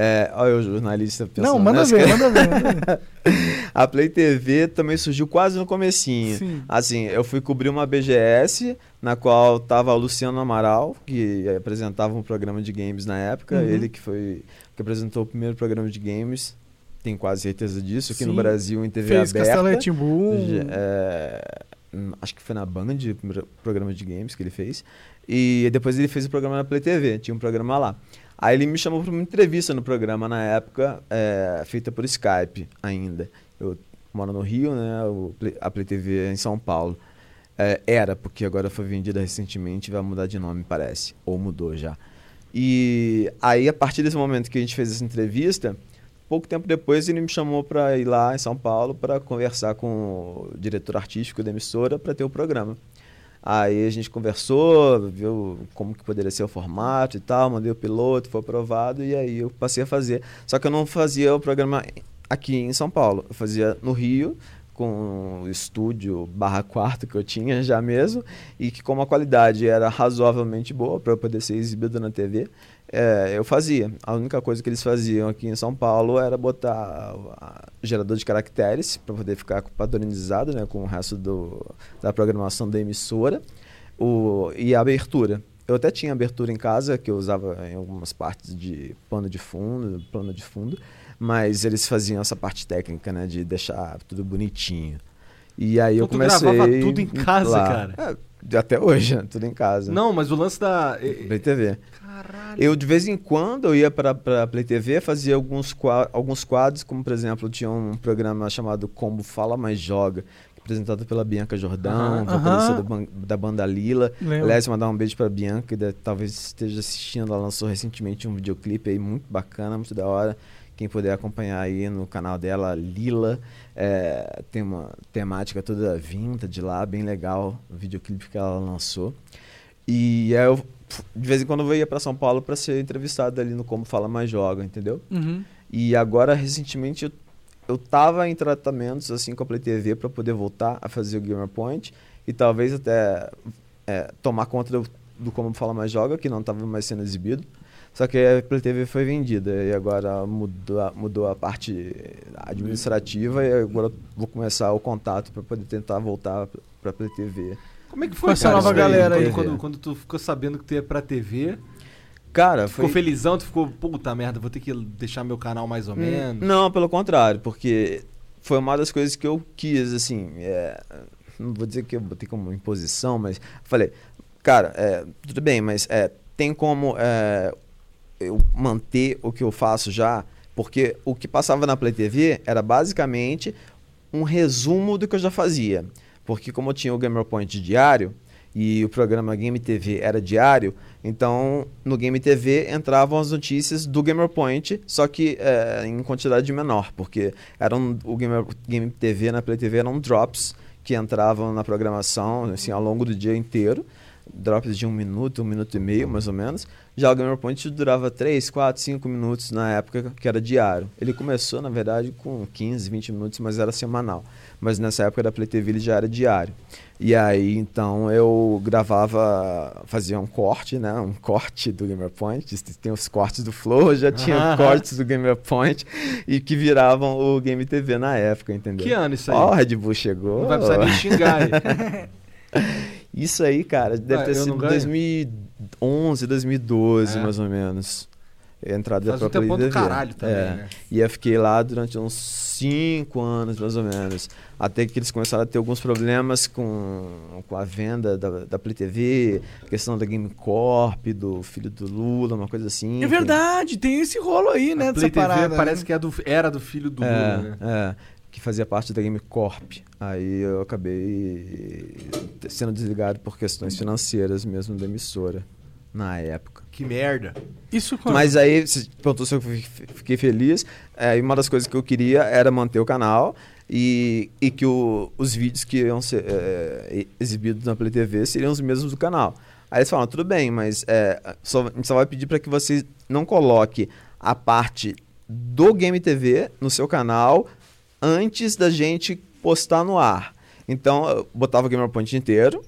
É, olha o jornalista pensando não, manda nessa. ver, manda ver. Manda ver. A Play TV também surgiu quase no comecinho. Sim. Assim, eu fui cobrir uma BGS, na qual tava o Luciano Amaral, que apresentava um programa de games na época. Uhum. Ele que foi que apresentou o primeiro programa de games. Tenho quase certeza disso, aqui no Sim. Brasil em TV Fez aberta. Já- é, hum, acho que foi na Band, o primeiro programa de games que ele fez. E depois ele fez o programa na Play TV, tinha um programa lá. Aí ele me chamou para uma entrevista no programa na época, é, feita por Skype ainda. Eu moro no Rio, né? a Play TV é em São Paulo. É, era, porque agora foi vendida recentemente e vai mudar de nome, parece. Ou mudou já. E aí, a partir desse momento que a gente fez essa entrevista, pouco tempo depois ele me chamou para ir lá em São Paulo para conversar com o diretor artístico da emissora para ter o programa. Aí a gente conversou, viu como que poderia ser o formato e tal, mandei o piloto, foi aprovado e aí eu passei a fazer. Só que eu não fazia o programa aqui em São Paulo, eu fazia no Rio, com o estúdio barra quarto que eu tinha já mesmo, e que como a qualidade era razoavelmente boa para eu poder ser exibido na TV, é, eu fazia. A única coisa que eles faziam aqui em São Paulo era botar gerador de caracteres para poder ficar padronizado né, com o resto do, da programação da emissora o, e a abertura. Eu até tinha abertura em casa, que eu usava em algumas partes de pano de fundo, plano de fundo, mas eles faziam essa parte técnica, né, de deixar tudo bonitinho. E aí eu Então tu comecei... gravava tudo em casa, lá. cara? É, até hoje, né, tudo em casa. Não, mas o lance da. Play TV. Caralho. Eu, de vez em quando, eu ia para a Play TV, fazia alguns, qua- alguns quadros, como, por exemplo, tinha um programa chamado Combo Fala Mais Joga, apresentado pela Bianca Jordão, vocalista do ban- da banda Lila. Lembro. Aliás, mandar um beijo pra Bianca, que deve- talvez esteja assistindo. Ela lançou recentemente um videoclipe aí muito bacana, muito da hora, Quem puder acompanhar aí no canal dela, Lila. É, tem uma temática toda vintage lá, bem legal, o videoclipe que ela lançou. E aí eu, de vez em quando, eu ia para São Paulo para ser entrevistado ali no Como Fala Mais Joga, entendeu? Uhum. E agora, recentemente, eu, eu tava em tratamentos assim com a Play TV para poder voltar a fazer o Gamer Point e talvez até é, tomar conta do, do Como Fala Mais Joga, que não estava mais sendo exibido. Só que a Play TV foi vendida e agora mudou, a- mudou a parte administrativa e agora eu vou começar o contato para poder tentar voltar para a Play TV. Como é que foi, essa nova galera quando, aí. Quando, quando tu ficou sabendo que tu ia pra TV, Cara, tu ficou foi... felizão, tu ficou, puta merda, vou ter que deixar meu canal mais ou Hum, menos. Não, pelo contrário, porque foi uma das coisas que eu quis, assim, é, não vou dizer que eu botei como imposição, mas falei, cara, é, tudo bem, mas é, tem como é, eu manter o que eu faço já, porque o que passava na Play TV era basicamente um resumo do que eu já fazia. Porque como eu tinha o Gamer Point diário e o programa Game TV era diário, então no Game TV entravam as notícias do Gamer Point, só que eh, em quantidade menor, porque eram o Gamer, Game TV na Play TV eram drops que entravam na programação assim, ao longo do dia inteiro. Drops de um minuto, um minuto e meio, mais ou menos. Já o Gamer Point durava 3, 4, 5 minutos na época que era diário. Ele começou, na verdade, com 15, 20 minutos, mas era semanal. Mas nessa época da Play TV ele já era diário. E aí, então, eu gravava, fazia um corte, né? Um corte do Gamer Point. Tem os cortes do Flow, já tinha cortes do Gamer Point e que viravam o Game TV na época, entendeu? Que ano isso aí? Ó, o Red Bull chegou. Não vai precisar nem xingar aí. Isso aí, cara, deve Ah, ter sido não ganho? 2011, 2012, É. mais ou menos. A entrada Faz da um própria tempão do TV. caralho também, É. né? E eu fiquei lá durante uns 5 anos, mais ou menos. Até que eles começaram a ter alguns problemas com, com a venda da, da Play TV, questão da Game Corp, do filho do Lula, uma coisa assim. É que- verdade, tem esse rolo aí, né, A dessa Play TV parada. parece né? que é do, era do filho do Lula, É, né? é, que fazia parte da Game Corp. Aí eu acabei sendo desligado por questões financeiras mesmo da emissora, na época. Que merda. Isso quando... Mas aí, você perguntou se eu fi- fiquei feliz. É, e uma das coisas que eu queria era manter o canal e, e que o- os vídeos que iam ser é, exibidos na Play TV seriam os mesmos do canal. Aí eles falaram, tudo bem, mas é, só, a gente só vai pedir para que você não coloque a parte do Game TV no seu canal antes da gente postar no ar. Então, eu botava o Gamer Point inteiro,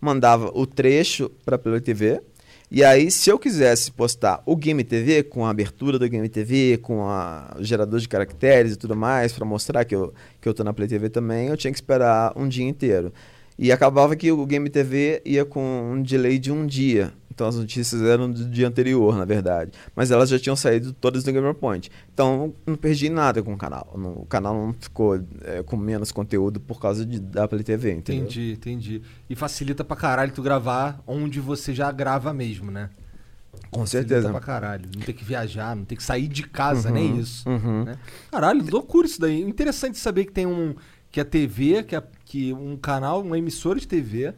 mandava o trecho para Play TV. E aí, se eu quisesse postar o Game TV com a abertura do Game TV, com a, o gerador de caracteres e tudo mais, para mostrar que eu, que eu tô na Play TV também, eu tinha que esperar um dia inteiro. E acabava que o Game TV ia com um delay de um dia. Então as notícias eram do dia anterior, na verdade. Mas elas já tinham saído todas do Gamer Point. Então não perdi nada com o canal. Não- o canal não ficou é, com menos conteúdo por causa de, da Play TV, entendeu? Entendi, entendi. E facilita pra caralho tu gravar onde você já grava mesmo, né? Com Facilita certeza. pra caralho. Não ter que viajar, não ter que sair de casa, Uhum, nem isso. uhum. né? Caralho, loucura isso daí. Interessante saber que tem um. Que a TV, que, a- que um canal, uma emissora de TV,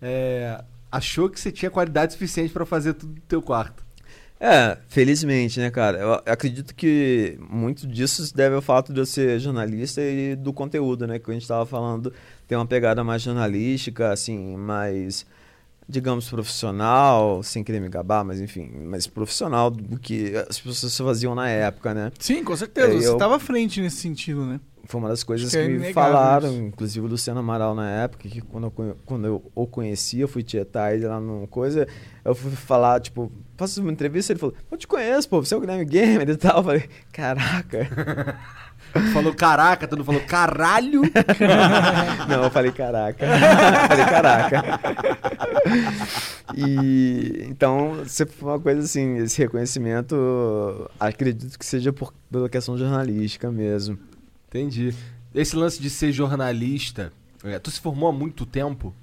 é, achou que você tinha qualidade suficiente pra fazer tudo do teu quarto. É, felizmente, né, cara? Eu acredito que muito disso se deve ao fato de eu ser jornalista e do conteúdo, né? Que a gente tava falando, tem uma pegada mais jornalística, assim, mais, digamos, profissional, sem querer me gabar, mas enfim, mais profissional do que as pessoas faziam na época, né? Sim, com certeza. É, Você eu- estava à frente nesse sentido, né? Foi uma das coisas que que, é me inegável falaram, isso. inclusive o Luciano Amaral na época, que quando eu, quando eu o conheci, eu fui tietar ele lá numa coisa, eu fui falar, tipo, faço uma entrevista, ele falou, eu te conheço, pô, você é o Guilherme Gamer e tal. Eu falei, caraca. Falou caraca, tu não falou caralho. Não, eu falei caraca. Eu falei caraca. E então, se for uma coisa assim, esse reconhecimento, acredito que seja por, pela questão jornalística mesmo. Entendi. Esse lance de ser jornalista, é, tu se formou há muito tempo?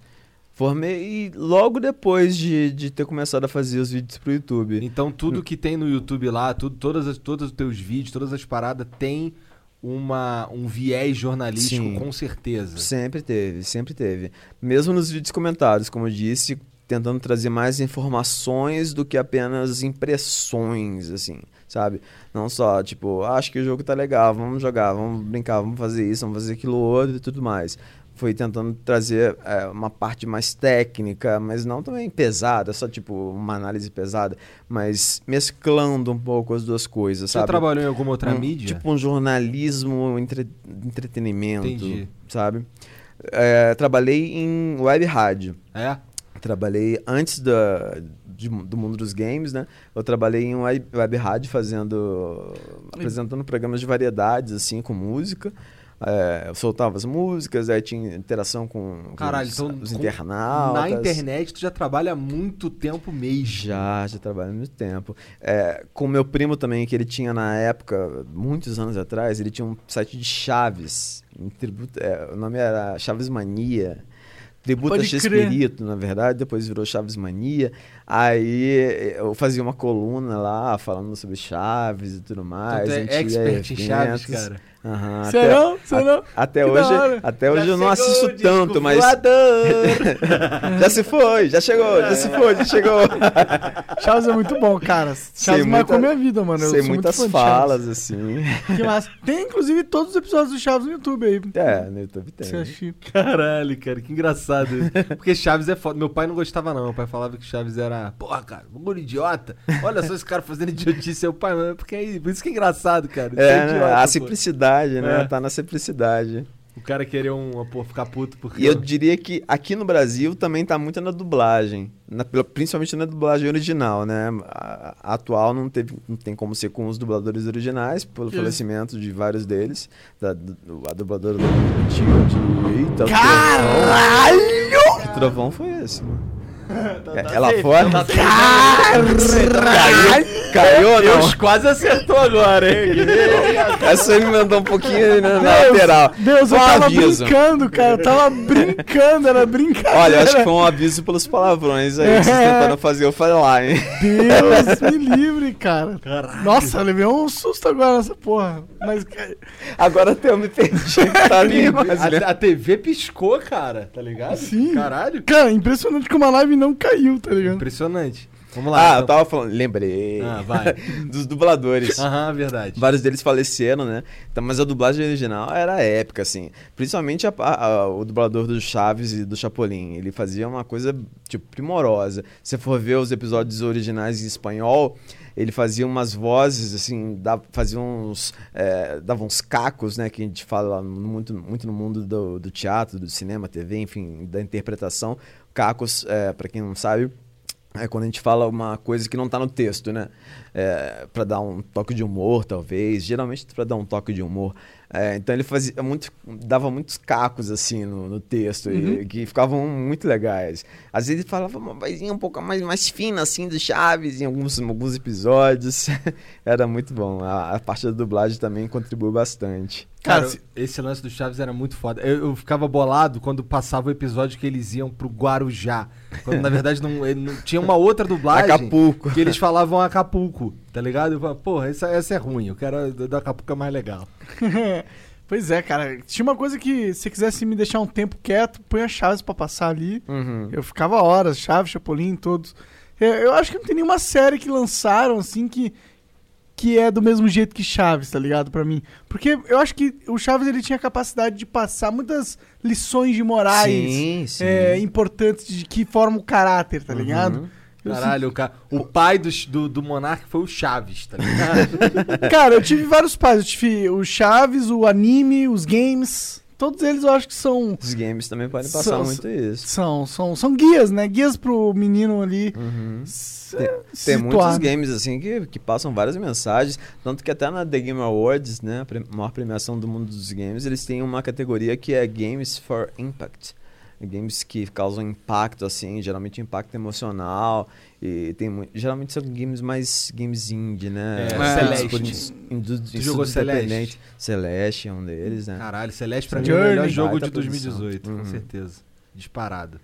Formei logo depois de, de ter começado a fazer os vídeos pro YouTube. Então tudo que tem no YouTube lá, tudo, todas as, todos os teus vídeos, todas as paradas tem uma, um viés jornalístico, Sim. com certeza. Sempre teve, sempre teve. Mesmo nos vídeos comentados, como eu disse, tentando trazer mais informações do que apenas impressões, assim, sabe? Não só, tipo, "Ah, acho que o jogo tá legal, vamos jogar, vamos brincar, vamos fazer isso, vamos fazer aquilo outro e tudo mais. Foi tentando trazer é, uma parte mais técnica, mas não também pesada, só tipo uma análise pesada, mas mesclando um pouco as duas coisas, Você sabe? trabalhou em alguma outra Um- mídia? Tipo um jornalismo, entre- entretenimento, Entendi. sabe? É, trabalhei em web rádio. É? Trabalhei antes da, de- do mundo dos games, né? Eu trabalhei em web, web rádio fazendo... apresentando programas de variedades, assim, com música. É, eu soltava as músicas, aí tinha interação com, com Caralho, os, então os internautas. Na internet tu já trabalha há muito tempo mesmo. Já, já trabalho há muito tempo. É, com meu primo também, que ele tinha na época, muitos anos atrás, ele tinha um site de chaves. tributo- é, o nome era Chaves Mania. Tributo a Pode crer. Chespirito, na verdade, depois virou Chaves Mania. Aí eu fazia uma coluna lá, falando sobre Chaves e tudo Então mais. a é expert em Chaves, cara. Aham, Você até- não? Você não? Até Que hoje, até hoje Já eu não assisto tanto, mas já se foi, já chegou, já se foi, já chegou. Chaves é muito bom, cara. Chaves Sei marcou muita- minha vida, mano. Eu Sei sou muitas muito fã de falas, assim. Que massa. Tem, inclusive, todos os episódios do Chaves no YouTube aí. É, no YouTube tem. Você. Caralho, cara, que engraçado. Porque Chaves é foda. Meu pai não gostava, não. Meu pai falava que Chaves era. Porra, cara, bagulho idiota. Olha só esse cara fazendo idiotice. O pai, "Mas porque é, por isso que é engraçado, cara. Isso É, é né, idiota, a pô." Simplicidade, né? É. Tá na simplicidade. O cara querer um, pô, ficar puto porque. E eu diria que aqui no Brasil também tá muito na dublagem. na- principalmente na dublagem original, né? A, a atual não, teve, não tem como ser com os dubladores originais, pelo Isso. falecimento de vários deles. Da, a dubladora do antigo de. Eita, o Caralho! Trovão. Que trovão foi esse, mano? É, ela safe, foi. tá. Caiu, caiu ou não? Deus quase acertou agora, hein? Essa aí me mandou um pouquinho na, na lateral. Deus, eu Foi um tava aviso. brincando, cara. Eu tava brincando, era brincadeira. Olha, eu acho que foi um aviso pelos palavrões aí que vocês É. tentaram fazer eu falar, hein? Deus me livre, cara. Nossa, eu levei um susto agora nessa porra. Mas, Agora até eu me perdi. Tá ali, mas... A, a TV piscou, cara, tá ligado? Sim. Caralho. cara, impressionante como a live não caiu, tá ligado? Impressionante. Vamos lá. Ah, eu então. tava falando, lembrei. Ah, vai. Dos dubladores. Aham, verdade. Vários deles faleceram, né? Então, mas a dublagem original era épica, assim. Principalmente a- a- a- o dublador do Chaves e do Chapolin. Ele fazia uma coisa, tipo, primorosa. Se você for ver os episódios originais em espanhol, ele fazia umas vozes, assim, dava, fazia uns... é, dava uns cacos, né? Que a gente fala muito, muito no mundo do, do teatro, do cinema, TV, enfim, da interpretação. Cacos, é, para quem não sabe... É quando a gente fala uma coisa que não tá no texto, né? É, para dar um toque de humor, talvez. Geralmente para dar um toque de humor. É, então ele fazia muito, dava muitos cacos assim no, no texto e, que ficavam muito legais. Às vezes ele falava uma vozinha um pouco mais, mais fina assim do Chaves em alguns, alguns episódios. Era muito bom. A, a parte da dublagem também contribuiu bastante. Cara, Cara, se- esse lance do Chaves era muito foda. Eu, eu ficava bolado quando passava o episódio que eles iam pro Guarujá. Quando na verdade não, não- tinha uma outra dublagem. Acapulco. Que eles falavam Acapulco, tá ligado? Eu falava, porra, essa, essa é ruim. Eu quero a do Acapulco é mais legal. pois é, cara. Tinha uma coisa que, se você quisesse me deixar um tempo quieto, põe as chaves pra passar ali. Uhum. Eu ficava horas, Chaves, Chapolin, todos. Eu, eu acho que não tem nenhuma série que lançaram, assim, que, que é do mesmo jeito que Chaves, tá ligado? Pra mim. Porque eu acho que o Chaves, ele tinha a capacidade de passar muitas lições de morais Sim, sim. é, importantes de que formam o caráter, tá Uhum. ligado? Eu Caralho, o, ca- o pai do, do, do Monark foi o Chaves, tá ligado? Cara, eu tive vários pais. Eu tive o Chaves, o anime, os games. Todos eles eu acho que são... Os games também podem passar São- muito isso. São, são, são guias, né? Guias pro menino ali. Uhum. se- se Tem situar, muitos games assim que, que passam várias mensagens, tanto que até na The Game Awards, né, a maior premiação do mundo dos games, eles têm uma categoria que é Games for Impact. Games que causam impacto assim, geralmente impacto emocional e tem mu- geralmente são games mais games indie, né? É, Feitos Celeste. por ins- indu- Tu jogou Celeste? Celeste é um deles, né? Caralho, Celeste pra mim é Journey. o melhor jogo de produção. 2018, com Uhum. certeza. Disparado.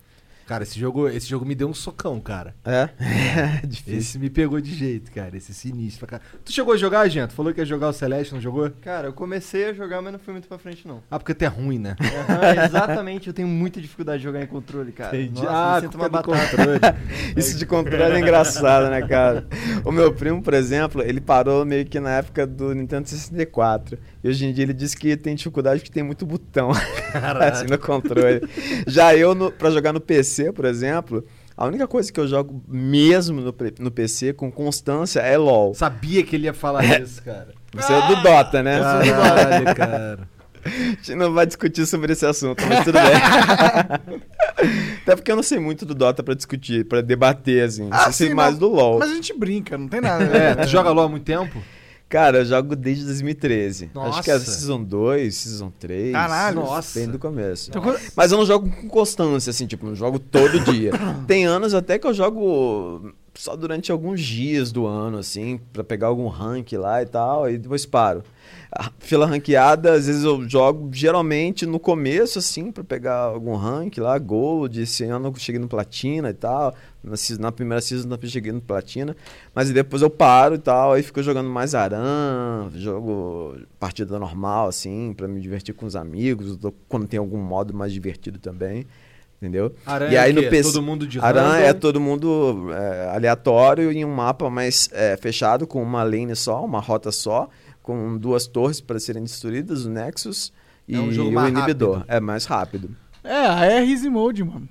Cara, esse jogo, esse jogo me deu um socão, cara. É? é difícil. Esse me pegou de jeito, cara. Esse é sinistro pra cara. Tu chegou a jogar, gente? Falou que ia jogar o Celeste, não jogou? Cara, eu comecei a jogar, mas não fui muito pra frente, não. Ah, porque tu é ruim, né? Aham, exatamente, eu tenho muita dificuldade de jogar em controle, cara. Nossa, ah, me sinto uma batata. controle. Isso de controle é engraçado, né, cara? O meu primo, por exemplo, ele parou meio que na época do Nintendo 64. E hoje em dia ele diz que tem dificuldade porque tem muito botão assim no controle. Já eu, no, pra jogar no PC, por exemplo, a única coisa que eu jogo mesmo no, no PC com constância é LOL. Sabia que ele ia falar isso, cara. Você é do Dota, né? Caralho, cara. A gente não vai discutir sobre esse assunto, mas tudo bem. Até porque eu não sei muito do Dota pra discutir, pra debater, assim. Ah, eu sei sim, mais não. do LoL. Mas a gente brinca, não tem nada. É, tu joga LOL há muito tempo? Cara, eu jogo desde 2013. Acho que é Nossa. Season 2, Season 3. Caralho. Nossa. Bem do começo. Então, quando- Mas eu não jogo com constância, assim, tipo, não jogo todo dia. Tem anos até que eu jogo só durante alguns dias do ano, assim, pra pegar algum rank lá e tal, e depois paro. A fila ranqueada, às vezes eu jogo geralmente no começo, assim, pra pegar algum rank lá, Gold. Esse ano eu cheguei no Platina e tal. Na, na primeira season eu cheguei no Platina. Mas depois eu paro e tal, aí fico jogando mais Aran, jogo partida normal, assim, pra me divertir com os amigos, quando tem algum modo mais divertido também. Entendeu? Aranha E aí é no? PC Todo mundo de Aran random? é todo mundo é, aleatório em um mapa mais é, fechado, com uma lane só, uma rota só, com duas torres para serem destruídas, o Nexus e É um jogo o inibidor. rápido. É mais rápido. É, a é Easy Mode, mano.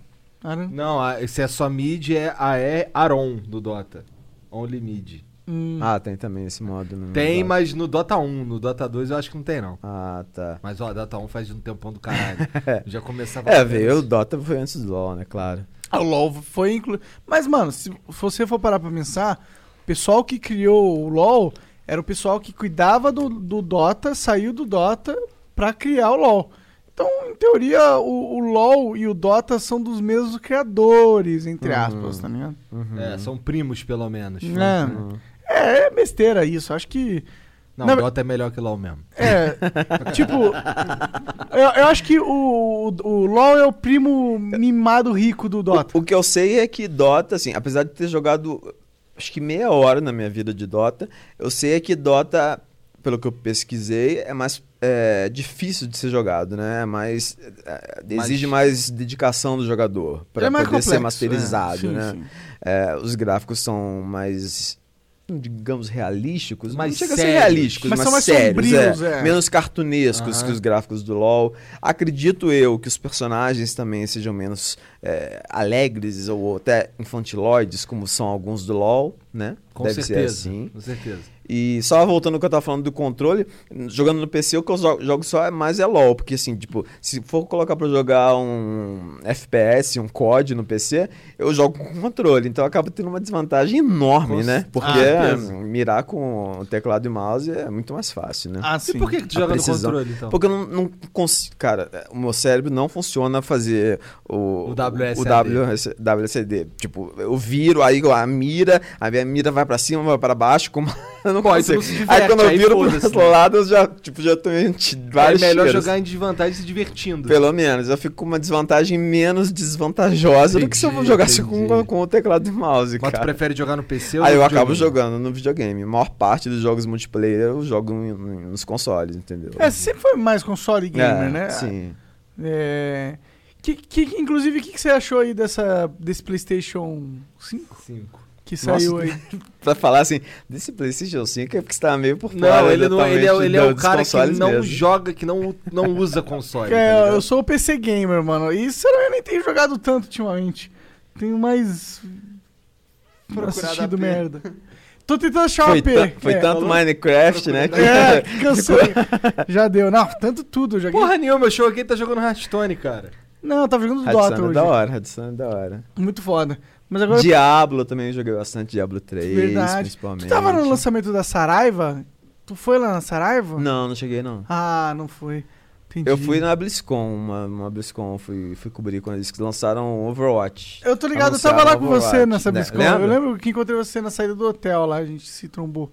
Não, a- esse é só mid, é a é Aron do Dota. Only mid. Hum, Ah, tem também esse modo. No Tem, Dota. mas no Dota 1. No Dota 2 eu acho que não tem, não. Ah, tá. Mas ó, Dota 1 faz um tempão do caralho. Já começava É, veio o Dota foi antes do LoL, né? Claro. o LoL foi incluído. Mas, mano, se você for parar pra pensar, o pessoal que criou o LoL era o pessoal que cuidava do, do Dota, saiu do Dota pra criar o LoL. Então, em teoria, o, o LoL e o Dota são dos mesmos criadores, entre Uhum. aspas, tá ligado? É, são primos, pelo menos. É. Uhum. É, é besteira isso. Acho que. Não, Na- Dota é melhor que LoL mesmo. É. tipo. Eu, eu acho que o, o, o LoL é o primo mimado rico do Dota. O que eu sei é que Dota, assim, apesar de ter jogado acho que meia hora na minha vida de Dota, eu sei é que Dota, pelo que eu pesquisei, é mais é, difícil de ser jogado, né? É mais, é, exige mais dedicação do jogador para É poder ser complexo, masterizado, é. Sim, né? sim. É, os gráficos são mais digamos realísticos, Mais não chega a ser sérios. realísticos, Mas mas, são mais sérios, sombrios, é. é. menos cartunescos que os gráficos do LoL. Acredito eu que os personagens também sejam menos é, alegres ou até infantiloides, como são alguns do LoL, né? Com Deve certeza. ser assim. Com certeza. E só voltando ao que eu tava falando do controle, jogando no PC, o que eu jo- jogo só é mais é LoL, porque assim, tipo, se for colocar pra jogar um FPS, um COD no PC, eu jogo com controle, então acaba tendo uma desvantagem enorme, Com né? Porque Ah, mirar com o teclado e mouse é muito mais fácil, né? Ah, E sim. por que, que tu joga precisão. no controle, então? Porque eu não, não consigo. Cara, o meu cérebro não funciona fazer o, O WSD. o WS WSD. Tipo, eu viro, aí a mira, a minha mira vai pra cima, vai pra baixo, como não Pô, aí tu consigo. não se diverte, aí quando eu aí viro pro outro né? lado, eu já, tipo, já tô em t- É vários melhor jogar em desvantagem se divertindo. Pelo menos, eu fico com uma desvantagem menos desvantajogasse do que se eu Entendi, jogasse com, entendi. com o teclado e mouse, Mas tu cara. prefere jogar no PC ou Aí no eu acabo jogando no videogame. A maior parte dos jogos multiplayer eu jogo nos consoles, entendeu? É, sempre foi mais console gamer, É, né? Sim. É... Que, que, inclusive, o que, que você achou aí dessa, desse PlayStation 5 Cinco. Que saiu Nossa, aí? Pra falar assim, desse PlayStation 5 é porque você tava meio por fora. Não, ele, não, ele, é, ele é o cara que não mesmo. joga, que não, não usa console. tá É, ligado? eu sou o PC gamer, mano. E sério, eu nem tenho jogado tanto ultimamente. Tenho mais Procurado assistido merda. Tô tentando achar Foi, um AP. foi é. tanto Minecraft, né? que- É, que cansei. Já deu. Não, tanto tudo. Joguei... Porra nenhuma, eu joguei e tá jogando Hearthstone, cara. Não, tava jogando Dota é hoje. da hora, Radisson é da hora. Muito foda. Mas agora. Diablo também eu joguei bastante, Diablo 3, Verdade. principalmente. Tu tava no lançamento da Saraiva? Tu foi lá na Saraiva? Não, não cheguei não. Ah, não foi. Entendi. Eu fui na BlizzCon, uma, uma BlizzCon, fui, fui cobrir quando eles lançaram Overwatch. Eu tô ligado, eu tava lá com você nessa né? BlizzCon. Eu lembro que encontrei você na saída do hotel lá, a gente se trombou.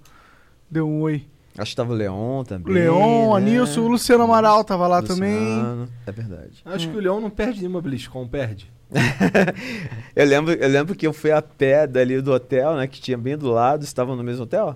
Deu um oi. Acho que tava o Leon também. Leon, né? Anilson, o Luciano Amaral tava lá também. Luciano, É verdade. Acho que o Leão não perde nenhuma BlizzCon, perde. eu, lembro, eu lembro que eu fui a pé dali do hotel, né? Que tinha bem do lado. Estavam no mesmo hotel?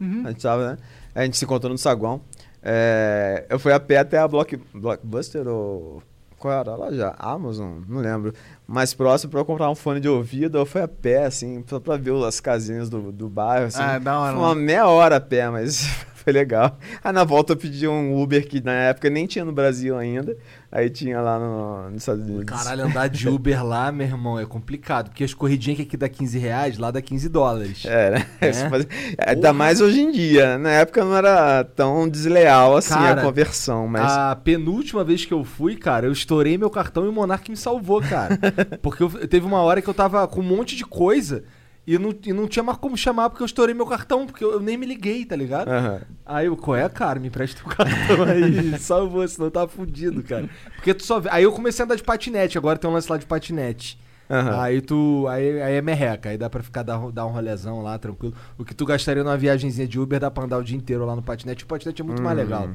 Uhum. A gente tava, né? A gente se encontrou no saguão. É, eu fui a pé até a Block, Blockbuster ou... Qual era lá já? Amazon? Não lembro. Mais próximo pra eu comprar um fone de ouvido. Eu fui a pé, assim, só pra ver as casinhas do, do bairro, assim. Ah, da hora. Foi uma meia hora a pé, mas foi legal. Aí na volta eu pedi um Uber que na época nem tinha no Brasil ainda. Aí tinha lá no, nos Estados Unidos. Caralho, andar de Uber lá, meu irmão, é complicado. Porque as corridinhas que aqui dá 15 reais, lá dá 15 dólares. É, né? É? Isso faz- Ainda mais hoje em dia. Na época não era tão desleal assim Cara, a conversão, mas. A penúltima vez que eu fui, cara, eu estourei meu cartão e o Monark me salvou, cara. Porque eu- teve uma hora que eu tava com um monte de coisa e não, e não tinha mais como chamar porque eu estourei meu cartão, porque eu, eu nem me liguei, tá ligado? Aham. Aí eu, qual é, cara? Me presta teu cartão aí, salvou, senão eu tava fudido, cara. Porque tu só vê. Aí eu comecei a andar de patinete, agora tem um lance lá de patinete. Aham. Aí tu. Aí, aí é merreca, aí dá pra ficar dar, dar um rolezão lá, tranquilo. O que tu gastaria numa viagenzinha de Uber dá pra andar o dia inteiro lá no patinete. O patinete é muito mais legal.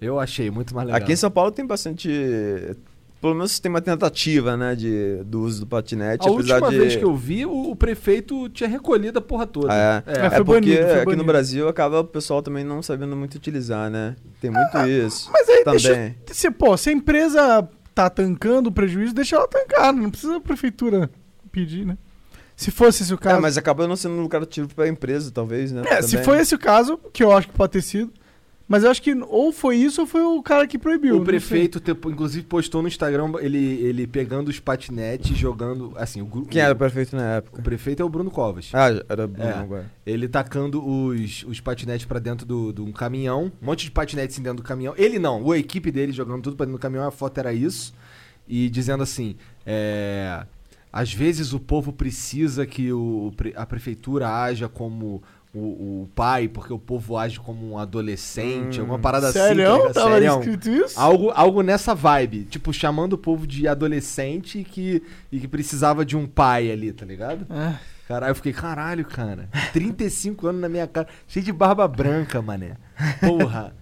Eu achei muito mais legal. Aqui em São Paulo tem bastante. Pelo menos tem uma tentativa, né, de, do uso do patinete. A última de... vez que eu vi, o, o prefeito tinha recolhido a porra toda. É, É. É foi porque banido, foi aqui banido. no Brasil acaba o pessoal também não sabendo muito utilizar, né? Tem muito isso. Mas aí também. deixa. Se, pô, se a empresa tá tancando o prejuízo, deixa ela tancar. Não precisa a prefeitura pedir, né? Se fosse esse o É, caso. mas acaba não sendo lucrativo pra empresa, talvez, né? É, se Também. foi esse o caso, que eu acho que pode ter sido. Mas eu acho que ou foi isso ou foi o cara que proibiu. O prefeito, te- inclusive, postou no Instagram ele, ele pegando os patinetes, jogando. Assim, o, Quem era o o, prefeito na o época? prefeito é o Bruno Covas. Ah, era Bruno É. agora. Ele tacando os, os patinetes pra dentro do- de um caminhão. Um monte de patinetes dentro do caminhão. Ele não, a equipe dele jogando tudo pra dentro do caminhão. A foto era isso. E dizendo assim: é, Às vezes o povo precisa que o, a prefeitura haja como o, o pai, porque o povo age como um adolescente. Hum. Alguma parada assim. Sério? tá ligado? Tava escrito isso? Algo, algo nessa vibe. Tipo, chamando o povo de adolescente que, e que precisava de um pai ali, tá ligado? É. Caralho, eu fiquei, caralho, cara. 35 anos na minha cara, cheio de barba branca, mané. Porra.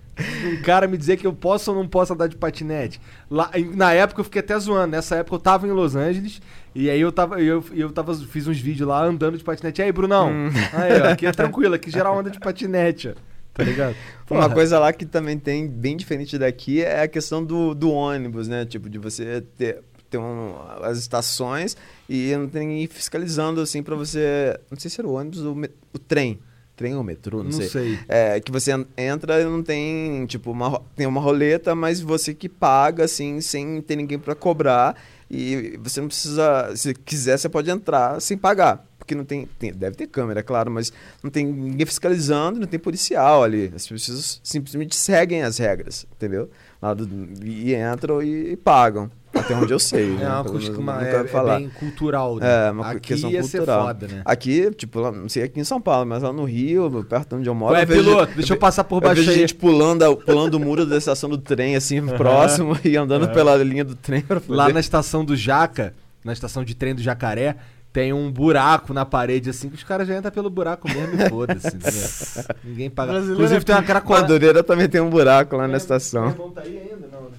Um cara me dizer que eu posso ou não posso andar de patinete. Lá, na época eu fiquei até zoando. Nessa época eu tava em Los Angeles e aí eu tava, eu, eu tava, fiz uns vídeos lá andando de patinete. E aí, Brunão? Aí, ó, aqui é tranquilo, aqui geral anda de patinete, ó. Tá ligado? Uma Porra. coisa lá que também tem bem diferente daqui é a questão do, do ônibus, né? Tipo, de você ter, um- as estações e não tem ninguém fiscalizando, assim, pra você... Não sei se era o ônibus ou o trem. Trem ou metrô, não, Não sei. sei. É, que você en- entra e não tem, tipo, uma, tem uma roleta, mas você que paga, assim, sem ter ninguém pra cobrar. E você não precisa, se quiser, você pode entrar sem pagar. Porque não tem, tem- deve ter câmera, é claro, mas não tem ninguém fiscalizando, não tem policial ali. As pessoas simplesmente seguem as regras, entendeu? E entram e, e pagam. Até onde eu sei. É né? uma nunca é, é bem cultural, né? É, uma Aqui questão ia cultural. ser foda, né? Aqui, tipo, lá, não sei aqui em São Paulo, mas lá no Rio, perto de onde eu moro. Ué, eu vejo- piloto, deixa eu passar por eu baixo vejo aí. gente pulando, pulando o muro da estação do trem, assim, próximo, e andando pela linha do trem. Lá na estação do Jaca, na estação de trem do Jacaré, tem um buraco na parede assim que os caras já entram pelo buraco mesmo e foda-se. Ninguém paga. Brasileiro Inclusive é tem uma cracolândia. Madureira também tem um buraco lá na estação. tá aí ainda, não, né?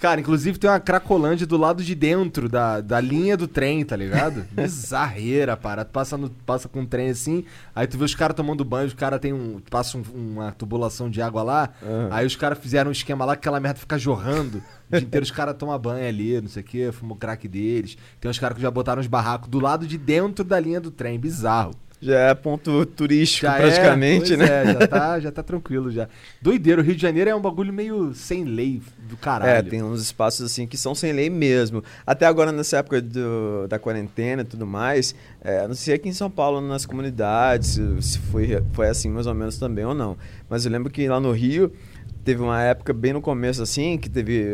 Cara, inclusive tem uma cracolândia do lado de dentro da, da linha do trem, tá ligado? Bizarreira, para. Tu passa, no, passa com um trem assim, aí tu vê os caras tomando banho, os caras tem um. Passa um- uma tubulação de água lá, Aham. aí os caras fizeram um esquema lá que aquela merda fica jorrando. O dia inteiro os caras tomam banho ali, não sei o que, fumam crack deles. Tem uns caras que já botaram os barracos do lado de dentro da linha do trem, bizarro. Já é ponto turístico, Já praticamente, é, né? É, já tá, já tá tranquilo já. Doideiro, o Rio de Janeiro é um bagulho meio sem lei do caralho. É, tem uns espaços assim que são sem lei mesmo. Até agora, nessa época do- da quarentena e tudo mais, é, não sei aqui em São Paulo, nas comunidades, se, foi, foi assim mais ou menos também ou não. Mas eu lembro que lá no Rio, teve uma época bem no começo assim, que teve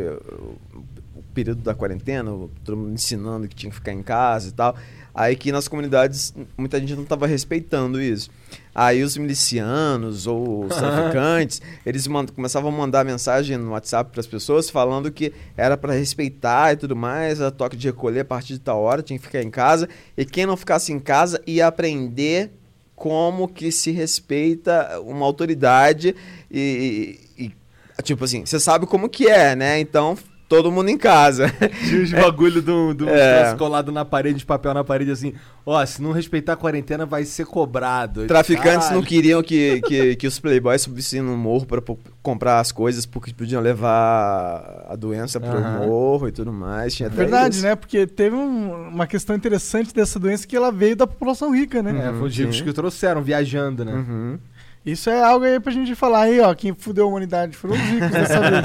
o período da quarentena, todo mundo ensinando que tinha que ficar em casa e tal. Aí que nas comunidades muita gente não estava respeitando isso. Aí os milicianos ou os traficantes, eles começavam a mandar mensagem no WhatsApp para as pessoas falando que era para respeitar e tudo mais, a toque de recolher a partir de tal hora, tinha que ficar em casa. E quem não ficasse em casa ia aprender como que se respeita uma autoridade e, e- e, tipo assim, você sabe como que é, né? Então, todo mundo em casa. Tinha os bagulho do, do É. colado na parede, de papel na parede, assim, ó, se não respeitar a quarentena vai ser cobrado. Traficantes não Caralho. queriam que, que, que os playboys subissem no morro para comprar as coisas porque podiam levar a doença pro Aham. morro e tudo mais. Tinha até Verdade, isso. né? Porque teve um- uma questão interessante dessa doença que ela veio da população rica, né? É, foi os ricos Sim. que trouxeram, viajando, né? Uhum. Isso é algo aí pra gente falar aí, ó. Quem fudeu a humanidade foram os ricos dessa vez.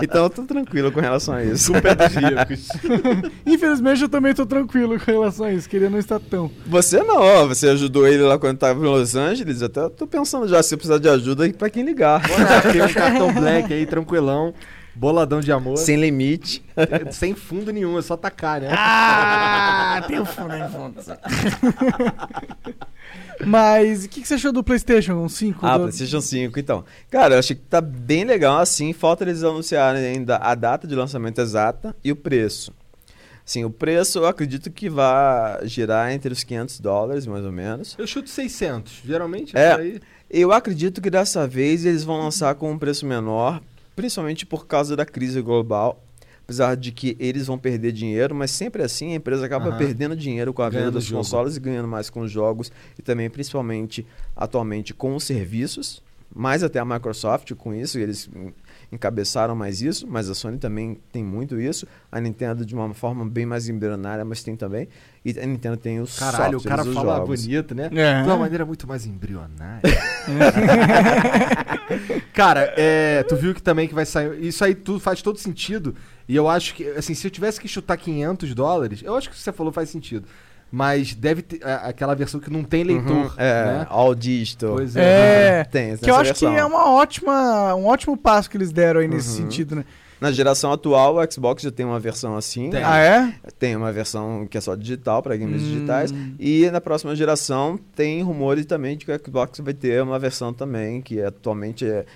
Então eu tô tranquilo com relação a isso. Super dos ricos. Infelizmente eu também tô tranquilo com relação a isso, queria não estar tão. Você não, ó, você ajudou ele lá quando tava em Los Angeles. Até tô pensando já se precisar de ajuda aí pra quem ligar. Tem um cartão black aí, tranquilão. Boladão de amor. Sem limite. Sem fundo nenhum, é só tacar, né? Ah, tem o fundo aí, fundo. Mas o que, que você achou do PlayStation 5? Ah, do... PlayStation 5, então. Cara, eu achei que tá bem legal assim. Falta eles anunciarem ainda a data de lançamento exata e o preço. Sim, o preço eu acredito que vai girar entre os 500 dólares, mais ou menos. Eu chuto 600. Geralmente É. é. Eu acredito que dessa vez eles vão lançar com um preço menor, principalmente por causa da crise global. Apesar de que eles vão perder dinheiro, mas sempre assim a empresa acaba Aham. perdendo dinheiro com a venda Ganhando dos jogo. consoles e ganhando mais com os jogos e também, principalmente, atualmente com os serviços. Mais até a Microsoft com isso, eles encabeçaram mais isso, mas a Sony também tem muito isso. A Nintendo de uma forma bem mais embrionária, mas tem também. E a Nintendo tem os Caralho, o cara fala jogos. bonito, né? É. De uma maneira muito mais embrionária. cara, é, tu viu que também que vai sair. Isso aí tudo faz todo sentido. E eu acho que, assim, se eu tivesse que chutar 500 dólares, eu acho que o que você falou faz sentido. Mas deve ter a- aquela versão que não tem leitor. Uhum, é, né? all digital. Pois é. É, Tem, que eu acho que é uma ótima, um ótimo passo que eles deram aí nesse Uhum. sentido, né? Na geração atual, o Xbox já tem uma versão assim. Tem. Ah, é? Tem uma versão que é só digital para games Hum. digitais. E na próxima geração tem rumores também de que o Xbox vai ter uma versão também que atualmente é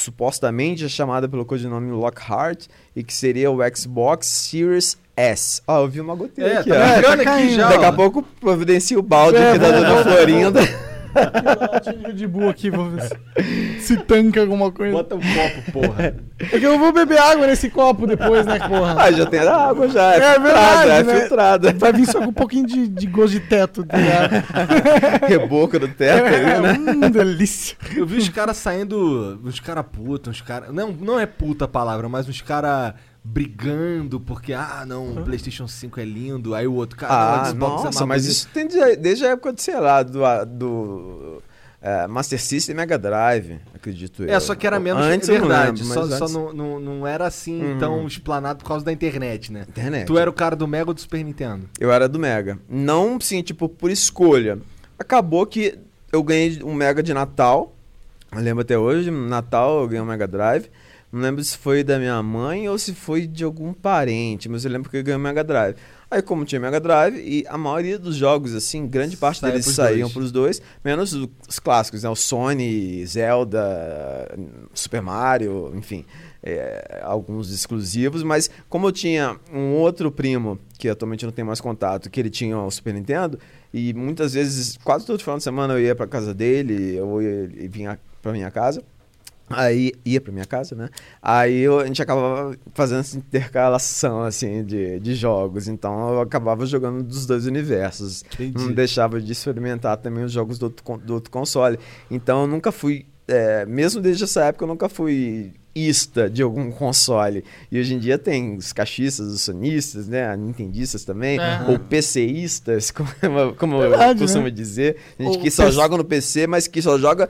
supostamente é chamada pelo codinome Lockhart e que seria o Xbox Series S. Ó, eu vi uma goteira É, aqui, tá ó. Tá aqui já. Daqui ó. a pouco providencia o balde É, aqui da vamos- Dona vamos- Florinda. de boa aqui, vou ver se, se tanca alguma coisa. Bota um copo, porra. É que eu vou beber água nesse copo depois, né, porra? Ah, já tem água já. É, É filtrada, verdade, é né? filtrada. Vai vir só com um pouquinho de, de gosto de teto, tá ligado? Reboco do teto ali, né? Hum, delícia. Eu vi os caras saindo. Uns caras putos, uns caras. Não, não é puta a palavra, mas uns caras brigando porque, ah, não, o PlayStation 5 é lindo. Aí o outro, cara, Ah, Xbox é nossa, mais mas bonito. isso tem de- desde a época, de, sei lá, do, do é, Master System e Mega Drive, acredito eu. É, só que era menos Antes não verdade. lembro, só mas só antes- não, não, não era assim Uhum. tão explanado por causa da internet, né? Internet. Tu era o cara do Mega ou do Super Nintendo? Eu era do Mega. Não, sim, tipo, por escolha. Acabou que eu ganhei um Mega de Natal. Eu lembro até hoje, Natal eu ganhei um Mega Drive. Não lembro se foi da minha mãe ou se foi de algum parente, mas eu lembro que eu ganhei um Mega Drive. Aí, como tinha Mega Drive, e a maioria dos jogos, assim, grande parte Saía deles pros saíam dois. pros dois, menos os clássicos, né? O Sony, Zelda, Super Mario, enfim, é, alguns exclusivos, mas como eu tinha um outro primo, que atualmente eu não tenho mais contato, que ele tinha o Super Nintendo, e muitas vezes, quase todo final de semana eu ia pra casa dele, ou ia, ele vinha pra minha casa. Aí ia pra minha casa, né? Aí eu- a gente acabava fazendo essa intercalação, assim, de, de jogos. Então eu acabava jogando dos dois universos. Não deixava de experimentar também os jogos do outro, do outro console. Então eu nunca fui, é, mesmo desde essa época, eu nunca fui ista de algum console. E hoje em dia tem os cachistas, os sonistas, né? Nintendistas também. Aham. Ou PCistas, como, como Verdade, eu costumo né? dizer. Gente Ou que só PC joga no PC, mas que só joga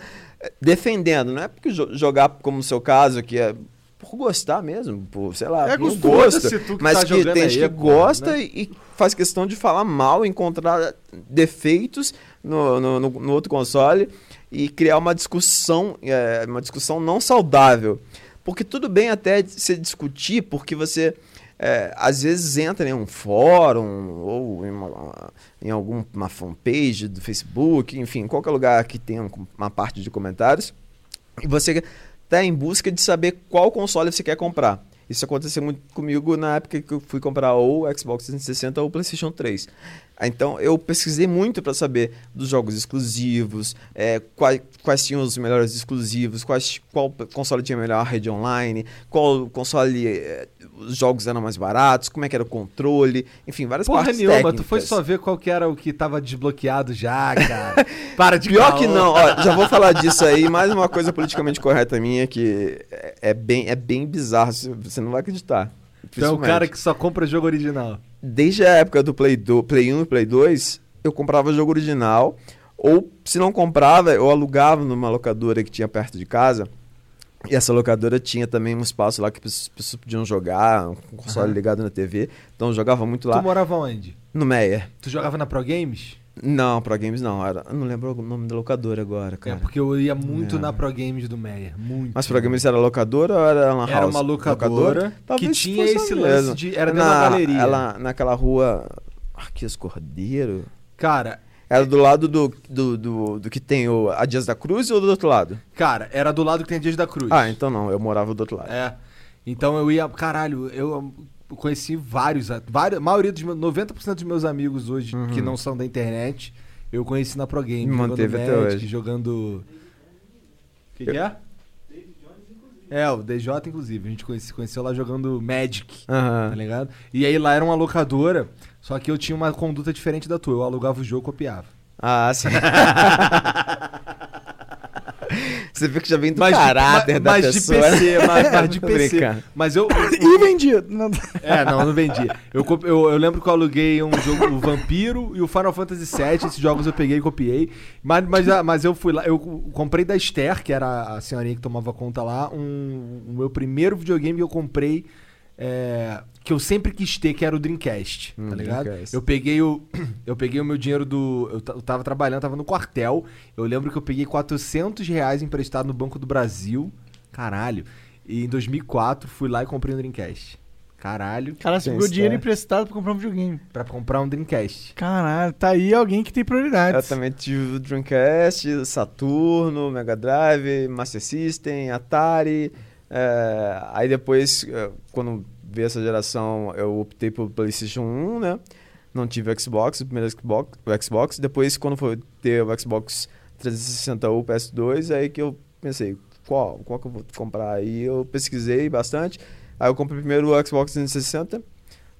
defendendo. Não é porque jo- jogar, como no seu caso, que é por gostar mesmo, por, sei lá, É por gostoso, gosto. se tu que Mas tá que tem gente que é gosta né? e faz questão de falar mal, encontrar defeitos no, no, no- no outro console e criar uma discussão, é, uma discussão não saudável. Porque tudo bem até se discutir, porque você é, às vezes entra em um fórum ou em, uma, em alguma fanpage do Facebook, enfim, qualquer lugar que tenha um- uma parte de comentários, e você está em busca de saber qual console você quer comprar. Isso aconteceu muito comigo na época que eu fui comprar ou o Xbox 360 ou o PlayStation 3. Então eu pesquisei muito para saber dos jogos exclusivos, é, quais, quais tinham os melhores exclusivos, quais, qual console tinha melhor rede online, qual console é, os jogos eram mais baratos, como é que era o controle, enfim, várias Porra partes nenhuma, técnicas. tu foi só ver qual que era o que tava desbloqueado já, cara. Para de Pior caô. que não, ó, já vou falar disso aí, mais uma coisa politicamente correta minha que é, é bem, é bem bizarro, você- não vai acreditar. Tu é o cara que só compra jogo original. desde a época do Play, do, Play 1 e Play 2, eu comprava jogo original, ou se não comprava, eu alugava numa locadora que tinha perto de casa. E essa locadora tinha também um espaço lá que as pessoas podiam jogar, um console Aham. ligado na TV. Então eu jogava muito lá Tu morava onde? no Meyer. Tu jogava na Pro Games? Não, Pro Games não, era, eu não lembro o nome da locadora agora, É, cara. porque eu ia muito É. na Pro Games do Meyer. Muito. Mas Pro Games era locadora ou era uma Era house? uma locadora, que Talvez tinha esse lance de. Era na, da galeria. Ela, naquela rua. Arquias Cordeiro? Cara, Era do lado do, do, do, do que tem o, a Dias da Cruz ou do outro lado? cara, era do lado que tem Dias da Cruz. Ah, então não, eu morava do outro lado. É. Então eu ia. Caralho, eu conheci vários. vários a maioria dos meus. 90% dos meus amigos hoje Uhum. que não são da internet, eu conheci na Pro Game. Me manteve jogando até Magic, hoje. jogando. O que, que é? É, o DJ, inclusive. A gente conhece, conheceu lá jogando Magic. Tá Aham. ligado? E aí lá era uma locadora, só que eu tinha uma conduta diferente da tua. Eu alugava o jogo e copiava. Ah, sim. Você vê que já vem do Mas de- caráter ma- da mas de pessoa. PC, né? mas- mas de PC. brincando. Mas eu, E vendia. Não- É, não, não vendia. Eu, eu, eu lembro que eu aluguei um jogo, o Vampiro e o Final Fantasy VII. Esses jogos eu peguei e copiei. Mas, mas, ah, mas eu fui lá, eu comprei da Esther, que era a senhorinha que tomava conta lá, um, o meu primeiro videogame que eu comprei. É, que eu sempre quis ter, que era o Dreamcast, Hum, tá ligado? Dreamcast. Eu peguei o eu peguei o meu dinheiro do eu, eu tava trabalhando, tava no quartel. Eu lembro que eu peguei 400 reais emprestado no Banco do Brasil. Caralho. E em 2004 fui lá e comprei um Dreamcast. Caralho. Cara, você pegou dinheiro história. emprestado pra comprar um videogame. Pra comprar um Dreamcast. Caralho, tá aí alguém que tem Eu prioridades. também tive o Dreamcast, Saturno, Mega Drive, Master System, Atari. É, aí depois, é, quando veio essa geração, eu optei pelo PlayStation 1, né? Não tive o Xbox, o primeiro Xbox, o Xbox. Depois, quando foi ter o Xbox 360 ou o PS2, aí que eu pensei, qual, qual que eu vou comprar? Aí eu pesquisei bastante. Aí eu comprei primeiro o Xbox 360.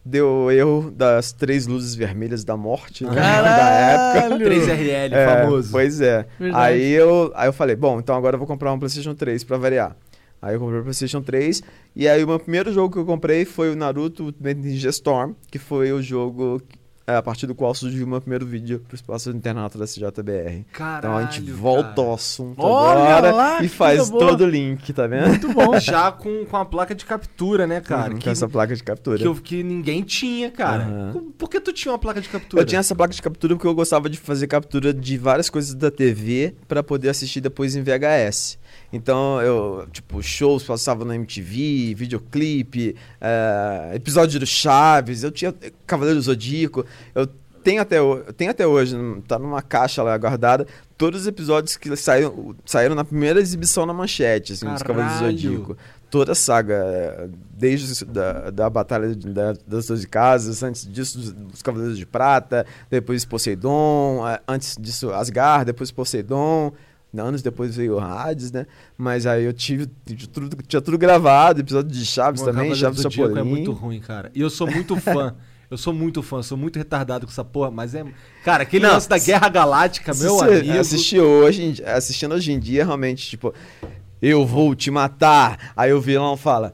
Deu erro das três luzes vermelhas da morte né, da época. Caralho! 3RL, É, famoso. Pois é. Verdade. Aí eu, aí eu falei, bom, então agora eu vou comprar um PlayStation 3 pra variar. Aí eu comprei o PlayStation 3 e aí o meu primeiro jogo que eu comprei foi o Naruto Ultimate Ninja Storm, que foi o jogo é, a partir do qual surgiu o meu primeiro vídeo pro espaço do internato da CJBR. Caralho. Então a gente volta cara. ao assunto Olha agora lá, e faz boa. todo o link, tá vendo? Muito bom. Já com, com a placa de captura, né, cara? Uhum, que, com essa placa de captura. que, eu- que ninguém tinha, cara. Aham. Por que tu tinha uma placa de captura? Eu tinha essa placa de captura porque eu gostava de fazer captura de várias coisas da TV pra poder assistir depois em VHS. Então, eu, tipo, shows passavam na MTV, videoclipe, eh, episódio do Chaves, eu tinha Cavaleiro do Zodíaco, eu tenho até, tenho até hoje, hum, tá numa caixa lá guardada, todos os episódios que saíram, saíram na primeira exibição na manchete, assim, dos Cavaleiros do. Zodíaco. Toda a saga, eh, desde da, da Batalha de- da- das Doze Casas, antes disso, dos, dos Cavaleiros de Prata, depois Poseidon, eh, antes disso Asgard, depois Poseidon, anos depois veio o Hades, né? Mas aí eu tive, tive tudo, tinha tudo gravado, episódio de Chaves Pô, também, Chaves do Chapolin. é muito ruim, cara. E eu sou muito fã. Eu sou muito fã, sou muito retardado com essa porra, mas é. Cara, aquele Não, lance da Guerra Galáctica, meu você amigo. assistir hoje, assistindo hoje em dia, realmente, tipo, eu vou te matar. Aí o vilão fala: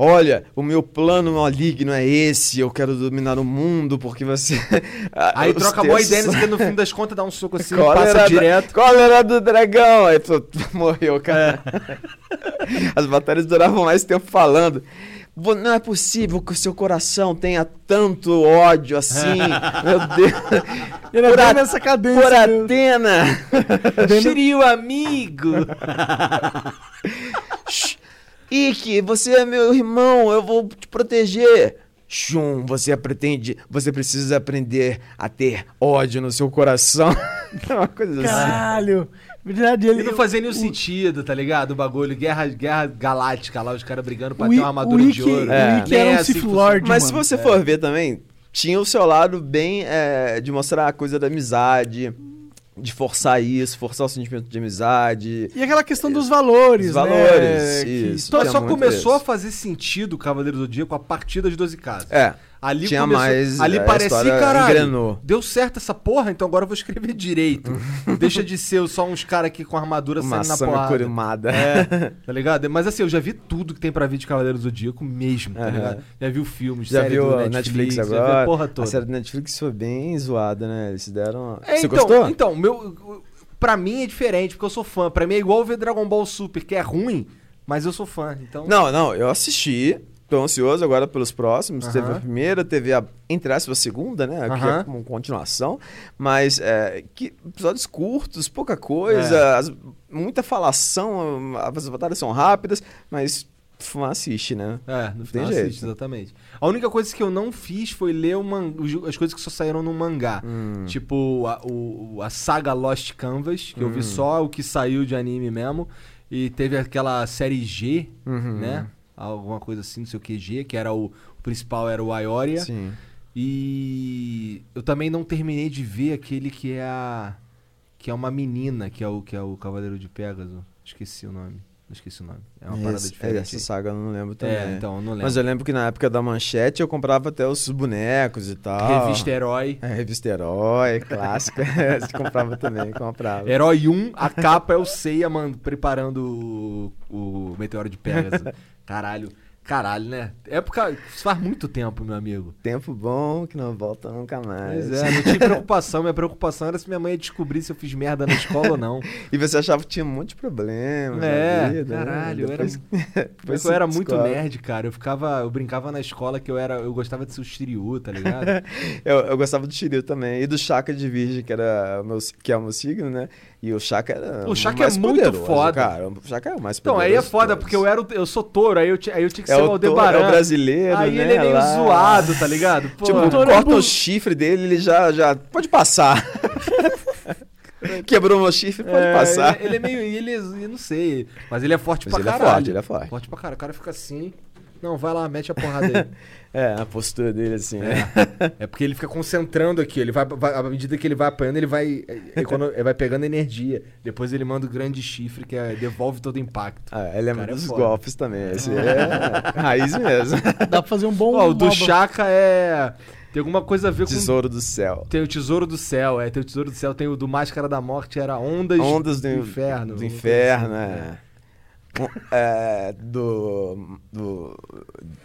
Olha, o meu plano maligno é esse, eu quero dominar o mundo porque você. Aí troca boa ideia, que no fim das contas dá um soco assim, Cólera passa da- direto. Cólera do dragão! Aí pô, morreu, cara. As batalhas duravam mais tempo falando. "Vo- Não é possível que o seu coração tenha tanto ódio assim. Meu Deus. Ele é Por a- nessa cadência. Por mesmo. Atena! Shiryu, amigo! Ikki, você é meu irmão, eu vou te proteger. Shun, você pretende, você precisa aprender a ter ódio no seu coração. É uma coisa assim. Caralho. Verdade, ele. E não fazia nenhum o- sentido, tá ligado? O bagulho, guerra, guerra galáctica lá, os caras brigando pra O ter I- uma armadura o de ouro. É. o Ikki era é um assim Sith que Lord, Mas se mano. você for ver também, tinha o seu lado bem é, de mostrar a coisa da amizade, de forçar isso, forçar o sentimento de amizade. E aquela questão dos valores, Os valores, né? isso. Tinha só muito começou isso. a fazer sentido o Cavaleiro do Zodíaco a partir das 12 casas. É, Ali tinha começou, mais, Ali a parecia, caralho. engrenou. Deu certo essa porra, então agora eu vou escrever direito. Deixa de ser só uns caras aqui com armadura uma saindo na porrada. Kurimada. É, tá ligado? Mas assim, eu já vi tudo que tem pra ver de Cavaleiro do Zodíaco mesmo, tá Aham. ligado? Já vi filmes, Já série viu do a Netflix, Netflix, já vi agora? a porra A toda. série da Netflix foi bem zoada, né? Eles deram. É, Você então, gostou? Então, meu, pra mim é diferente, porque eu sou fã. Pra mim é igual ver Dragon Ball Super, que é ruim, mas eu sou fã. Então, Não, não, eu assisti. Tô ansioso agora pelos próximos. Aham. Teve a primeira, teve a, entre aspas, a segunda, né? Que Aham. é como continuação. Mas é, que episódios curtos, pouca coisa, É. as- muita falação, as batalhas são rápidas, mas assiste, né? É, no final Tem jeito. assiste, exatamente. A única coisa que eu não fiz foi ler man- as coisas que só saíram no mangá. Hum. Tipo, a, o- a saga Lost Canvas, que eu Hum. vi só o que saiu de anime mesmo. E teve aquela série G, Uhum. né? Alguma coisa assim, não sei o que, G, que era o, o principal era o Aioria. Sim. E eu também não terminei de ver aquele que é a. que é uma menina, que é o, que é o Cavaleiro de Pégaso. Esqueci o nome. Não esqueci o nome. É uma parada Esse- diferente. Essa saga eu não lembro também. É, então, eu não lembro. Mas eu lembro que na época da manchete eu comprava até os bonecos e tal. Revista Herói. É, revista Herói, clássica. Você comprava também, comprava. Herói 1, a capa é o Seiya man, preparando o, o Meteoro de Pegasus. Caralho. Caralho, né? Época. Isso faz muito tempo, meu amigo. Tempo bom que não volta nunca mais. Pois é, não tinha preocupação. Minha preocupação era se minha mãe ia descobrir se eu fiz merda na escola ou não. E você achava que tinha um monte de problemas É, vida, né? caralho, eu era- Depois- Mas depois eu era muito nerd, cara. Eu ficava. Eu brincava na escola que eu era. Eu gostava de ser o Shiryu, tá ligado? Eu, eu gostava do Shiryu também. E do Chaka de Virgem, que, era o meu, que é o meu signo, né? E o Chaka era. O Chaka mais é muito poderoso, foda. Cara. O Chaka é o mais Então, aí é foda, porque eu, era, eu sou touro, aí eu, aí eu tinha que É ser o, é Aldebaran. o brasileiro, Aí né? ele é meio lá. zoado, tá ligado? Pô, Tipo, é corta o chifre dele, ele já, já pode passar. Quebrou meu chifre, pode é, passar. Ele, ele é meio. Ele, eu não sei. Mas ele é forte Mas pra ele é caralho. forte, ele é forte. Forte pra caralho. O cara fica assim. Não, vai lá, mete a porrada aí. É, a postura dele assim, né? É porque ele fica concentrando aqui. Ele vai, vai- à medida que ele vai apanhando, ele vai, ele, quando- ele vai pegando energia. Depois ele manda o grande chifre que é- devolve todo o impacto. Ah, ele é é dos foda. golpes também. Esse é raiz mesmo. Dá pra fazer um bom. Ó, o do Chaka é. Tem alguma coisa a ver com. Tesouro do céu. Tem o Tesouro do Céu, é. Tem o Tesouro do Céu, tem o do Máscara da Morte, era Ondas, Ondas do, Inferno. Do inferno, é. É, do, do,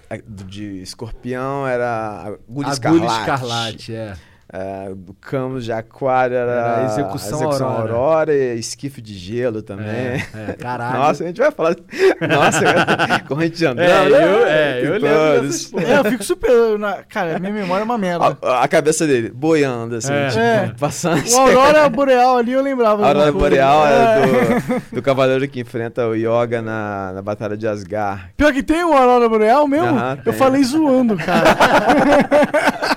é, do de escorpião era agulha, Agulha escarlate. Escarlate, é. É, do Camus de aquário era, Era a Execução Aurora. Aurora e esquife de gelo também. É, é, caralho. Nossa, a gente vai falar. Nossa, corrente de andré. É, eu- é, eu lembro todos. É, eu fico super. na- Cara, minha memória é uma merda. A, a cabeça dele boiando, assim, É. tipo, É. passando. O Aurora Boreal ali eu lembrava. A Aurora. Boreal É. era do, do cavaleiro que enfrenta o Yoga na, na Batalha de Asgard. Pior que tem o Aurora Boreal mesmo? Aham, eu tem. falei zoando, cara.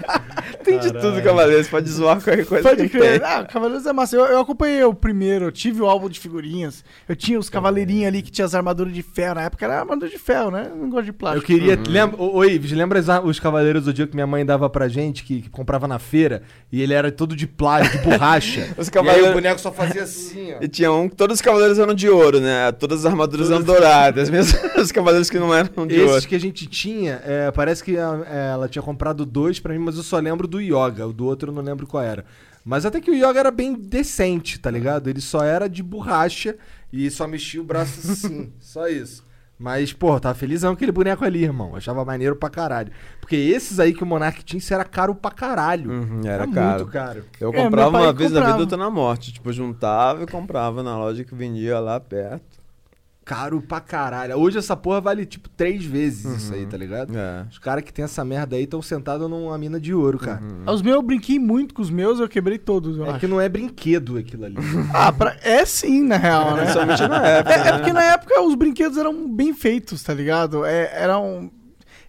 Tem de tudo, cavaleiro. Você pode zoar qualquer coisa Pode que crer. tem. Ah, Cavaleiros é massa. Eu, eu acompanhei o primeiro, eu tive o álbum de figurinhas. Eu tinha os cavaleirinhos ali que tinha as armaduras de ferro. Na época era armadura de ferro, né? Eu não gosto de Eu plástico. queria. Lembra, ô, ô, Ives, lembra as ar- os Cavaleiros do Dia que minha mãe dava pra gente, que, que comprava na feira, e ele era todo de plástico, de borracha. Os E aí cavaleiros- o boneco só fazia assim, ó. E tinha um que todos os cavaleiros eram de ouro, né? Todas as armaduras eram douradas. Mesmo os cavaleiros que não eram de Esses ouro. que a gente tinha, é, parece que a- é, ela tinha comprado dois pra mim, mas eu só lembro do Yoga. O do outro eu não lembro qual era. Mas até que o Yoga era bem decente, tá ligado? Ele só era de borracha e só mexia o braço assim. só isso. Mas, pô, tava felizão com aquele boneco ali, irmão. Achava maneiro pra caralho. Porque esses aí que o Monark tinha, isso era caro pra caralho. Uhum, era caro. muito caro. Eu É, comprava pai uma vez na vida, comprava. outra na morte. Tipo, eu juntava e comprava na loja que vendia lá perto. Caro pra caralho. Hoje essa porra vale tipo três vezes isso aí, tá ligado? É. Os caras que tem essa merda aí estão sentados numa mina de ouro, cara. Os meus eu brinquei muito com os meus, eu quebrei todos, eu É acho. que não é brinquedo aquilo ali. Ah, pra- é sim, na real, né? Principalmente na época. É, é né? porque na época os brinquedos eram bem feitos, tá ligado? É, eram.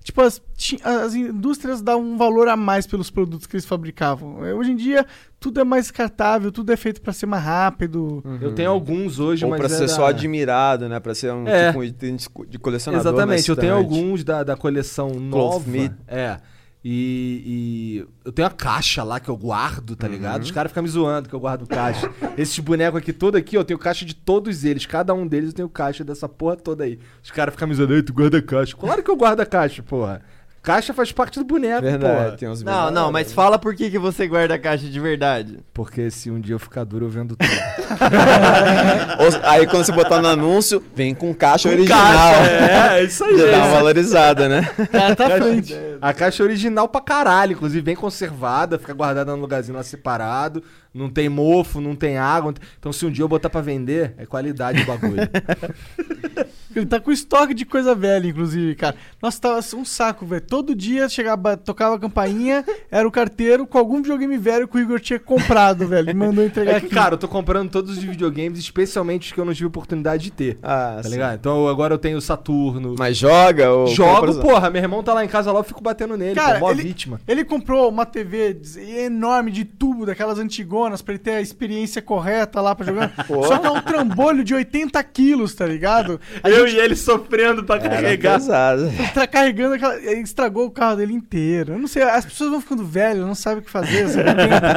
Tipo, as, as indústrias davam um valor a mais pelos produtos que eles fabricavam. É, Hoje em dia, tudo é mais descartável, tudo é feito pra ser mais rápido. Eu tenho alguns hoje, Ou mas. pra ser era- só admirado, né? Pra ser um, É. tipo um item de colecionador. Exatamente, eu tenho alguns da, da coleção nova. Meat. É. E, e eu tenho a caixa lá que eu guardo, tá ligado? Os caras ficam me zoando que eu guardo caixa. Esses bonecos aqui, todo aqui, ó, eu tenho caixa de todos eles. Cada um deles eu tenho caixa dessa porra toda aí. Os caras ficam me zoando, "Ei, tu guarda caixa. Claro que eu guardo a caixa, porra. Caixa faz parte do boneco, Verdade, porra. tem uns Não, menores. não, mas fala por que, que você guarda a caixa de verdade. Porque se um dia eu ficar duro, eu vendo tudo. Ou- Aí quando você botar no anúncio, vem com caixa Com original. caixa, é, é isso aí, Já dá é uma valorizada, né? Cara, tá à frente. A caixa é original pra caralho, inclusive bem conservada, fica guardada num lugarzinho lá separado, não tem mofo, não tem água. não tem- Então se um dia eu botar pra vender, é qualidade o bagulho. Ele tá com estoque de coisa velha, inclusive, cara. Nossa, tava um saco, velho. Todo dia chegava, tocava a campainha, era o carteiro com algum videogame velho que o Igor tinha comprado, velho. E mandou entregar É que, aqui. cara, eu tô comprando todos os videogames, especialmente os que eu não tive oportunidade de ter. Ah, Tá sim. ligado? Então agora eu tenho o Saturno. Mas joga ou Jogo, porra, meu irmão tá lá em casa lá, eu fico batendo nele, Cara, pô, mó ele- vítima. Ele comprou uma TV enorme de tubo, daquelas antigonas, pra ele ter a experiência correta lá pra jogar. Pô. Só que é um trambolho de 80 quilos, tá ligado? A eu e ele sofrendo pra Era carregar. pesado. tá carregando aquela. ele Estragou o carro dele inteiro. Eu não sei, as pessoas vão ficando velhas, não sabem o que fazer, sabe? tá ligado?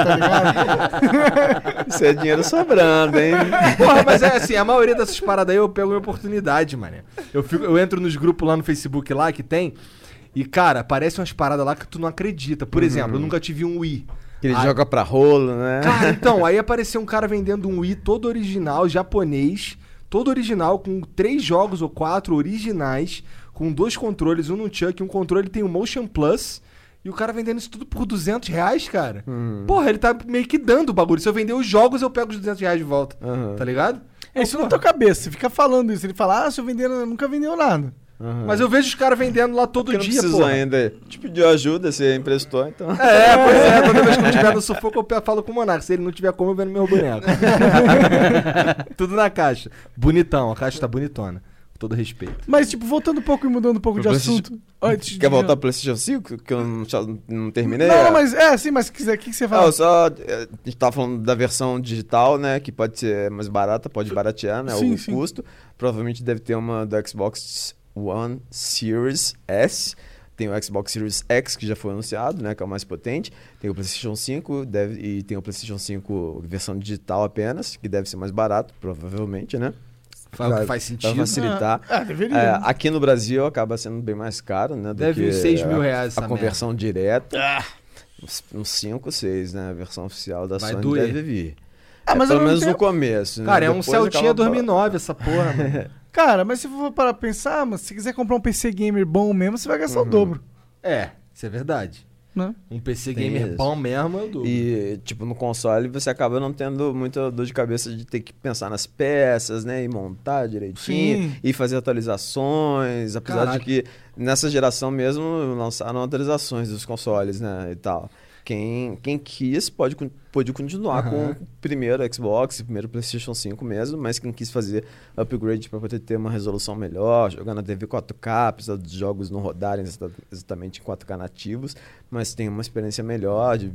Isso é dinheiro sobrando, hein? Porra, mas é assim, a maioria dessas paradas aí eu pego minha oportunidade, mano. Eu, fico, eu entro nos grupos lá no Facebook lá que tem. E, cara, aparecem umas paradas lá que tu não acredita. Por exemplo, eu nunca tive um Wii. Que ele Ai. joga pra rolo, né? Cara, então, aí apareceu um cara vendendo um Wii todo original, japonês, todo original, com três jogos ou quatro originais, com dois controles, um no Chuck, um controle tem o Motion Plus. E o cara vendendo isso tudo por 200 reais, cara. Porra, ele tá meio que dando o bagulho. Se eu vender os jogos, eu pego os 200 reais de volta. Aham. Tá ligado? É isso na tua cabeça, você fica falando isso. Ele fala, ah, se eu vender, nunca vendeu nada. Aham. Mas eu vejo os caras vendendo lá todo Porque não dia, pô. ainda. Te pediu ajuda, você emprestou, então. É, pois é, toda vez que eu tiver no sufoco, eu falo com o Monarca. Se ele não tiver como, eu vendo meu boneco. Tudo na caixa. Bonitão, a caixa tá bonitona. Com todo respeito. Mas, tipo, voltando um pouco e mudando um pouco de Pro assunto. Te- Quer voltar pro PlayStation 5? Que eu não, não terminei? Não, não, mas é, sim, mas se quiser, o que, que você fala? eu só. eh, A gente tava falando da versão digital, né? Que pode ser mais barata, pode baratear, né? Sim, o sim. custo. Provavelmente deve ter uma do Xbox One Series S. Tem o Xbox Series X, que já foi anunciado, né? Que é o mais potente. Tem o PlayStation 5 deve, e tem o PlayStation 5 versão digital apenas, que deve ser mais barato, provavelmente, né? Faz faz sentido. facilitar. Ah. É, aqui no Brasil acaba sendo bem mais caro, né? do Deve que uns 6 mil a- reais essa A conversão direta. Uns- Uns 5, 6, né? A versão oficial da Vai Sony doer. deve vir. Ah, É, pelo menos no tempo- começo. né? Cara, é um Celtinha acaba- 2009 essa porra, mano. Cara, mas se for para pensar, mas se quiser comprar um PC gamer bom mesmo, você vai gastar Uhum. o dobro, É, isso é verdade. né? Um PC Tem gamer isso. bom mesmo é o dobro. E, tipo, no console você acaba não tendo muita dor de cabeça de ter que pensar nas peças, né? E montar direitinho. Sim. E fazer atualizações. Apesar Caralho. de que nessa geração mesmo lançaram atualizações dos consoles, né? E tal. Quem, quem quis pode, pode continuar com o primeiro Xbox, o primeiro PlayStation 5 mesmo, mas quem quis fazer upgrade para poder ter uma resolução melhor, jogar na TV 4K, apesar dos jogos não rodarem exata- exatamente em 4K nativos, mas tem uma experiência melhor de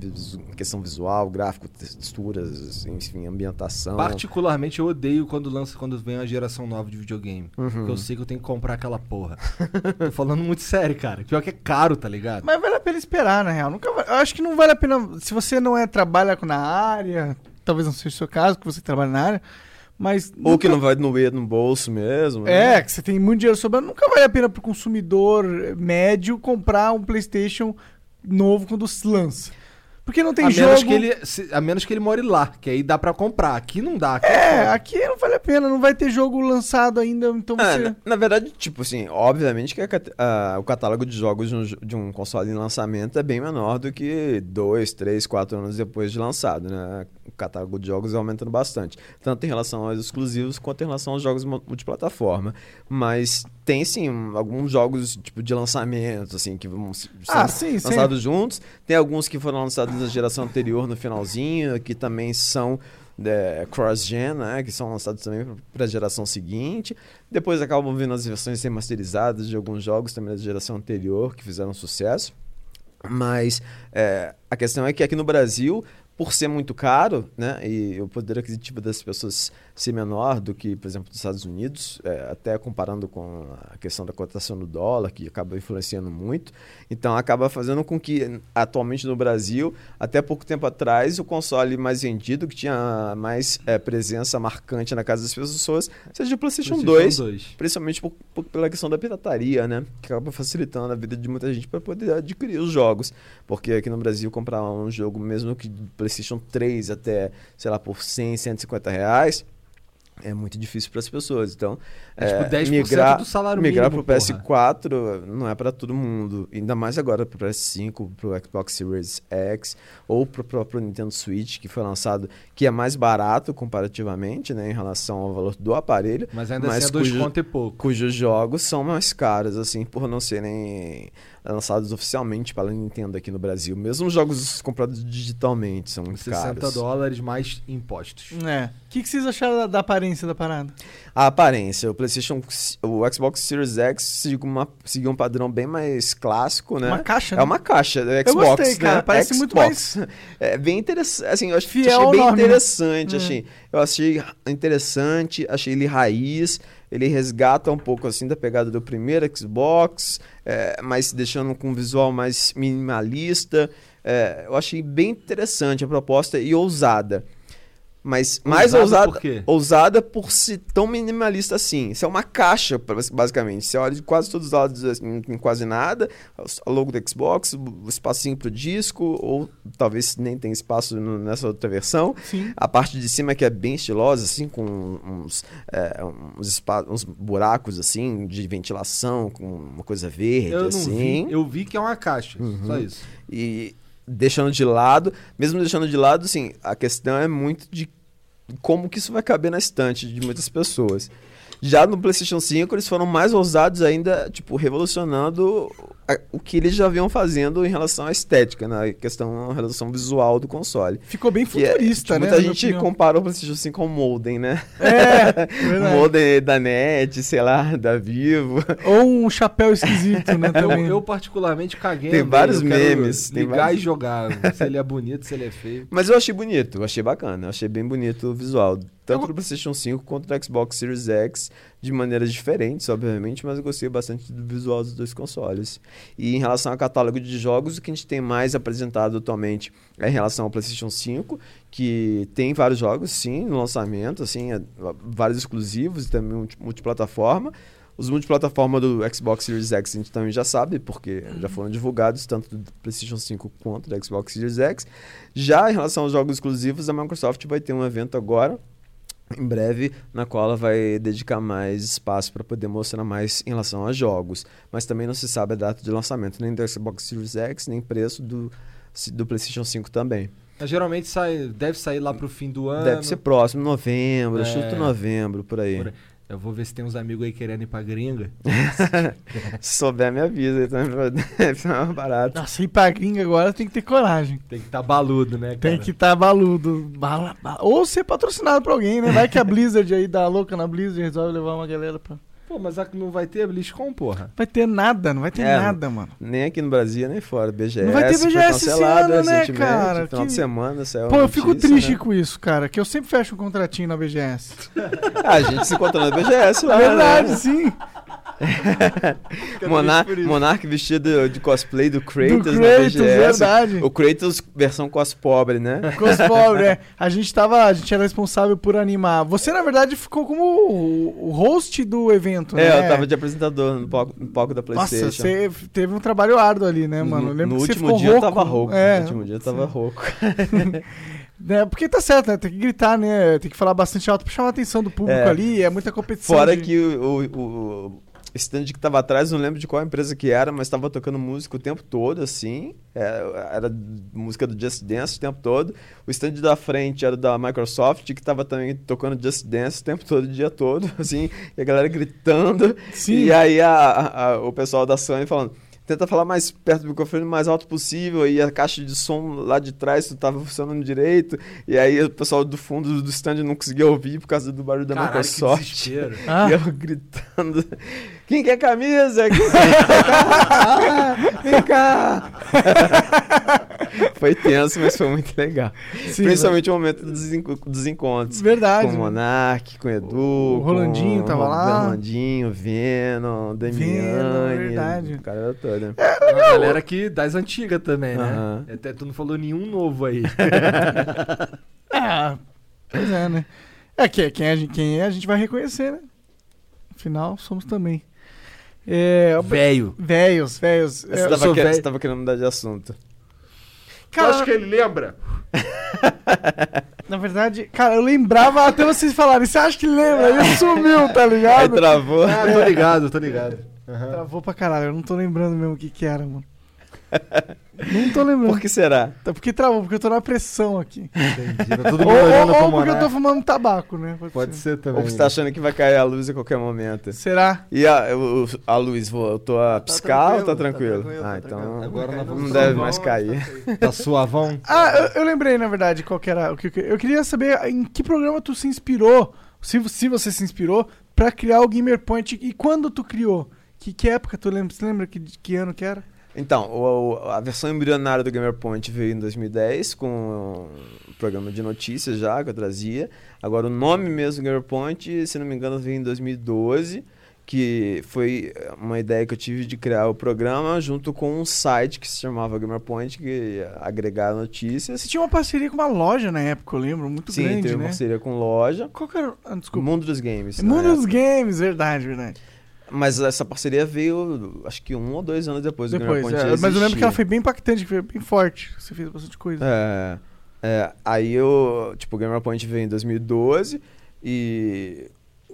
questão visual, gráfico, texturas, enfim, ambientação. Particularmente eu odeio quando lança, quando vem uma geração nova de videogame. Uhum. Porque eu sei que eu tenho que comprar aquela porra. Tô falando muito sério, cara. Pior que é caro, tá ligado? Mas vale a pena esperar, na real. Nunca vai- Eu acho que não vale a pena. Se você não é trabalha na área, talvez não seja o seu caso, que você trabalha na área, mas. Ou nunca- que não vai doer no bolso mesmo. né? É, que você tem muito dinheiro sobrando. Nunca vale a pena pro consumidor médio comprar um PlayStation novo quando se lança. Porque não tem a, jogo. menos que ele, se- a menos que ele more lá, que aí dá pra comprar. Aqui não dá. Aqui É, foda. aqui não vale a pena, não vai ter jogo lançado ainda, então Ah, você. na, na verdade, tipo assim, obviamente que a a- o catálogo de jogos de um, de um console em lançamento é bem menor do que dois, três, quatro anos depois de lançado, né? O catálogo de jogos vai aumentando bastante, tanto em relação aos exclusivos quanto em relação aos jogos mu- multiplataforma. Mas tem sim alguns jogos tipo de lançamento, assim, que vão se- Ah, sim, sim. lançados juntos. Tem alguns que foram lançados na geração anterior, no finalzinho, que também são é, cross-gen, né? Que são lançados também para a geração seguinte. Depois acabam vindo as versões remasterizadas de alguns jogos também da geração anterior, que fizeram sucesso. Mas é, a questão é que aqui no Brasil, por ser muito caro, né, e o poder aquisitivo das pessoas ser menor do que, por exemplo, dos Estados Unidos, é, até comparando com a questão da cotação do dólar, que acaba influenciando muito, então acaba fazendo com que, atualmente no Brasil, até pouco tempo atrás, o console mais vendido, que tinha mais é, presença marcante na casa das pessoas, seja o PlayStation, 2, principalmente por, por- pela questão da pirataria, né, que acaba facilitando a vida de muita gente para poder adquirir os jogos, porque aqui no Brasil comprar um jogo mesmo que PlayStation 3 até, sei lá, por 100, 150 reais, é muito difícil para as pessoas. Então, É tipo 10% migrar, do salário migrar mínimo, pro porra. PS4 não é para todo mundo. Ainda mais agora pro PS5, pro Xbox Series X ou pro próprio Nintendo Switch, que foi lançado, que é mais barato comparativamente, né, em relação ao valor do aparelho, Mas ainda Mas assim é dois cujo- conto e pouco. cujos jogos são mais caros, assim, por não serem lançados oficialmente pela Nintendo aqui no Brasil. Mesmo os jogos comprados digitalmente são muito 60 caros. dólares mais impostos. É. O que, que vocês acharam da, da aparência da parada? A aparência, o PlayStation, o Xbox Series X seguiu, uma, seguiu um padrão bem mais clássico, né? Uma caixa, É né? uma caixa do Eu Xbox, gostei, cara. né? Parece muito Xbox. mais... É bem interessante, assim, eu achei bem nome, né? interessante, É. achei. Eu achei interessante, achei ele raiz, ele resgata um pouco, assim, da pegada do primeiro Xbox, é, mas deixando com um visual mais minimalista. É, eu achei bem interessante a proposta e ousada. Mas mais Ousado ousada, por ousada por ser tão minimalista assim. Isso é uma caixa, bas- basicamente. Você olha de quase todos os lados, assim, não tem quase nada. O logo do Xbox, o espacinho pro disco, ou talvez nem tenha espaço no- nessa outra versão. Sim. A parte de cima que é bem estilosa, assim, com uns, é, uns, uns buracos, assim, de ventilação, com uma coisa verde, Eu assim. vi, eu vi que é uma caixa, só isso. E deixando de lado, mesmo deixando de lado, assim, a questão é muito de como que isso vai caber na estante de muitas pessoas. Já no PlayStation 5, eles foram mais ousados ainda, tipo, revolucionando a- o que eles já vinham fazendo em relação à estética, na questão, na relação visual do console. Ficou bem é- futurista, que né? Muita gente compara o PlayStation 5 com o Modem, né? É, O modem da NET, sei lá, da Vivo. Ou um chapéu esquisito, né? Eu, Também. eu particularmente caguei. Tem vários eu quero memes, tem Ligar vários- e jogar. Se ele é bonito, se ele é feio. Mas eu achei bonito, eu achei bacana, eu achei bem bonito o visual. Tanto Eu- do PlayStation 5 quanto do Xbox Series X, de maneiras diferentes, obviamente, mas eu gostei bastante do visual dos dois consoles. E em relação ao catálogo de jogos, o que a gente tem mais apresentado atualmente é em relação ao PlayStation 5, que tem vários jogos, sim, no lançamento, assim, é, vários exclusivos e também multi- multiplataforma. Os multiplataforma do Xbox Series X a gente também já sabe, porque já foram divulgados tanto do PlayStation 5 quanto do Xbox Series X. Já em relação aos jogos exclusivos, a Microsoft vai ter um evento agora, em breve, na qual ela vai dedicar mais espaço para poder mostrar mais em relação a jogos. Mas também não se sabe a data de lançamento, nem do Xbox Series X, nem preço do, do PlayStation 5 também. Mas geralmente sai, deve sair lá pro fim do ano. Deve ser próximo, novembro, É. chuto novembro, por aí. Por aí. Eu vou ver se tem uns amigos aí querendo ir pra gringa. Se souber, me avisa. aí também, Deve ser mais barato. Nossa, ir pra gringa agora tem que ter coragem. Tem que estar tá baludo, né, cara? Tem que estar baludo. Bala, bala. Ou ser patrocinado por alguém, né? Vai que a Blizzard aí dá louca na Blizzard e resolve levar uma galera pra. Pô, mas a- não vai ter BlizzCon, porra. Vai ter nada, não vai ter É, nada, mano. Nem aqui no Brasil, nem fora. BGS. Não vai ter BGS esse ano, né, cara? Final Que- de semana saiu Pô, eu fico notícia, triste né? com isso, cara. Que eu sempre fecho um contratinho na BGS. Ah, a gente se encontrou na BGS lá. É verdade, né? sim. Monar. Monark vestido de cosplay do Kratos, Do na Kratos, BGS. verdade. O Kratos versão cos pobre, né? Cos pobre, é. A gente tava. A gente era responsável por animar. Você, na verdade, ficou como o, host do evento, né? É, eu tava de apresentador no palco, no palco da Nossa, PlayStation. você teve um trabalho árduo ali, né, mano? Eu lembro no que você último ficou dia rouco. eu tava rouco. É, no último dia eu tava rouco. É, porque tá certo, né? Tem que gritar, né? Tem que falar bastante alto pra chamar a atenção do público É. ali. É muita competição. Fora de- que o, o, o stand que tava atrás, não lembro de qual empresa que era, mas tava tocando música o tempo todo, assim. É, era música do Just Dance o tempo todo. O stand da frente era da Microsoft, que tava também tocando Just Dance o tempo todo, o dia todo, assim. E a galera gritando. Sim. E aí a- a- a- o pessoal da Sony falando. Tenta falar mais perto do microfone, o mais alto possível, e a caixa de som lá de trás não tava funcionando direito. E aí o pessoal do fundo do stand não conseguia ouvir por causa do barulho da Caralho, que Microsoft. desespero. Ah. E eu gritando: Quem quer camisa? Quem quer camisa? Vem cá! Foi tenso, mas foi muito legal. Sim, Principalmente o momento dos, dos encontros. Verdade. Com o mano. Monark, com o Edu. O Rolandinho com tava o lá. Rolandinho, Venom, Damiani. verdade. O cara era todo. A galera aqui das antigas também, né? Até tu não falou nenhum novo aí. Ah, pois é, né? É, que, quem, gente, quem é, a gente vai reconhecer, né? Afinal, somos também. É, Velho. velhos, velhos. Você, É, Eu tava sou que- velho. você tava querendo mudar de assunto. Cara, ele lembra? na verdade, cara, eu lembrava até vocês falarem. Você acha que lembra? Ele sumiu, tá Aí ligado? travou. Ah, tô ligado, tô ligado. Travou pra caralho. Eu não tô lembrando mesmo o que que era, mano. Não tô lembrando. Por que será? Tá porque travou, porque eu tô na pressão aqui. Entendi. Tá todo Ou, mundo ou, ou porque eu tô fumando tabaco, né? Pode, Pode ser. ser também. Ou você tá achando que vai cair a luz a qualquer momento? Será? E a, o- a luz voltou a piscar ou tá tranquilo, tranquilo? tá ah, tranquilo, então tá Agora vamos não salvar deve mais cair. Tá suavão? Ah, eu, eu lembrei, na verdade, qual que era. O que, eu queria saber em que programa tu se inspirou, se, se você se inspirou, pra criar o Gamer Point e quando tu criou? Que, que época tu lembra? Você lembra que, de que ano que era? Então, o- a versão embrionária do GamerPoint veio em 2010 com o programa de notícias já que eu trazia. Agora o nome mesmo do GamerPoint, se não me engano, veio em 2012, que foi uma ideia que eu tive de criar o programa junto com um site que se chamava GamerPoint, que ia agregar notícias. Você tinha uma parceria com uma loja na época, eu lembro, muito Sim, grande, teve né? parceria com loja. Qual que era? Ah, desculpa. Mundo dos Games. Mundo dos. Games, verdade, verdade. Mas essa parceria veio, acho que um ou dois anos depois do Depois, GamerPoint é, mas eu lembro que ela foi bem impactante, que foi bem forte. Você fez bastante coisa. É, é, aí eu, tipo, o Gamer Point veio em 2012 e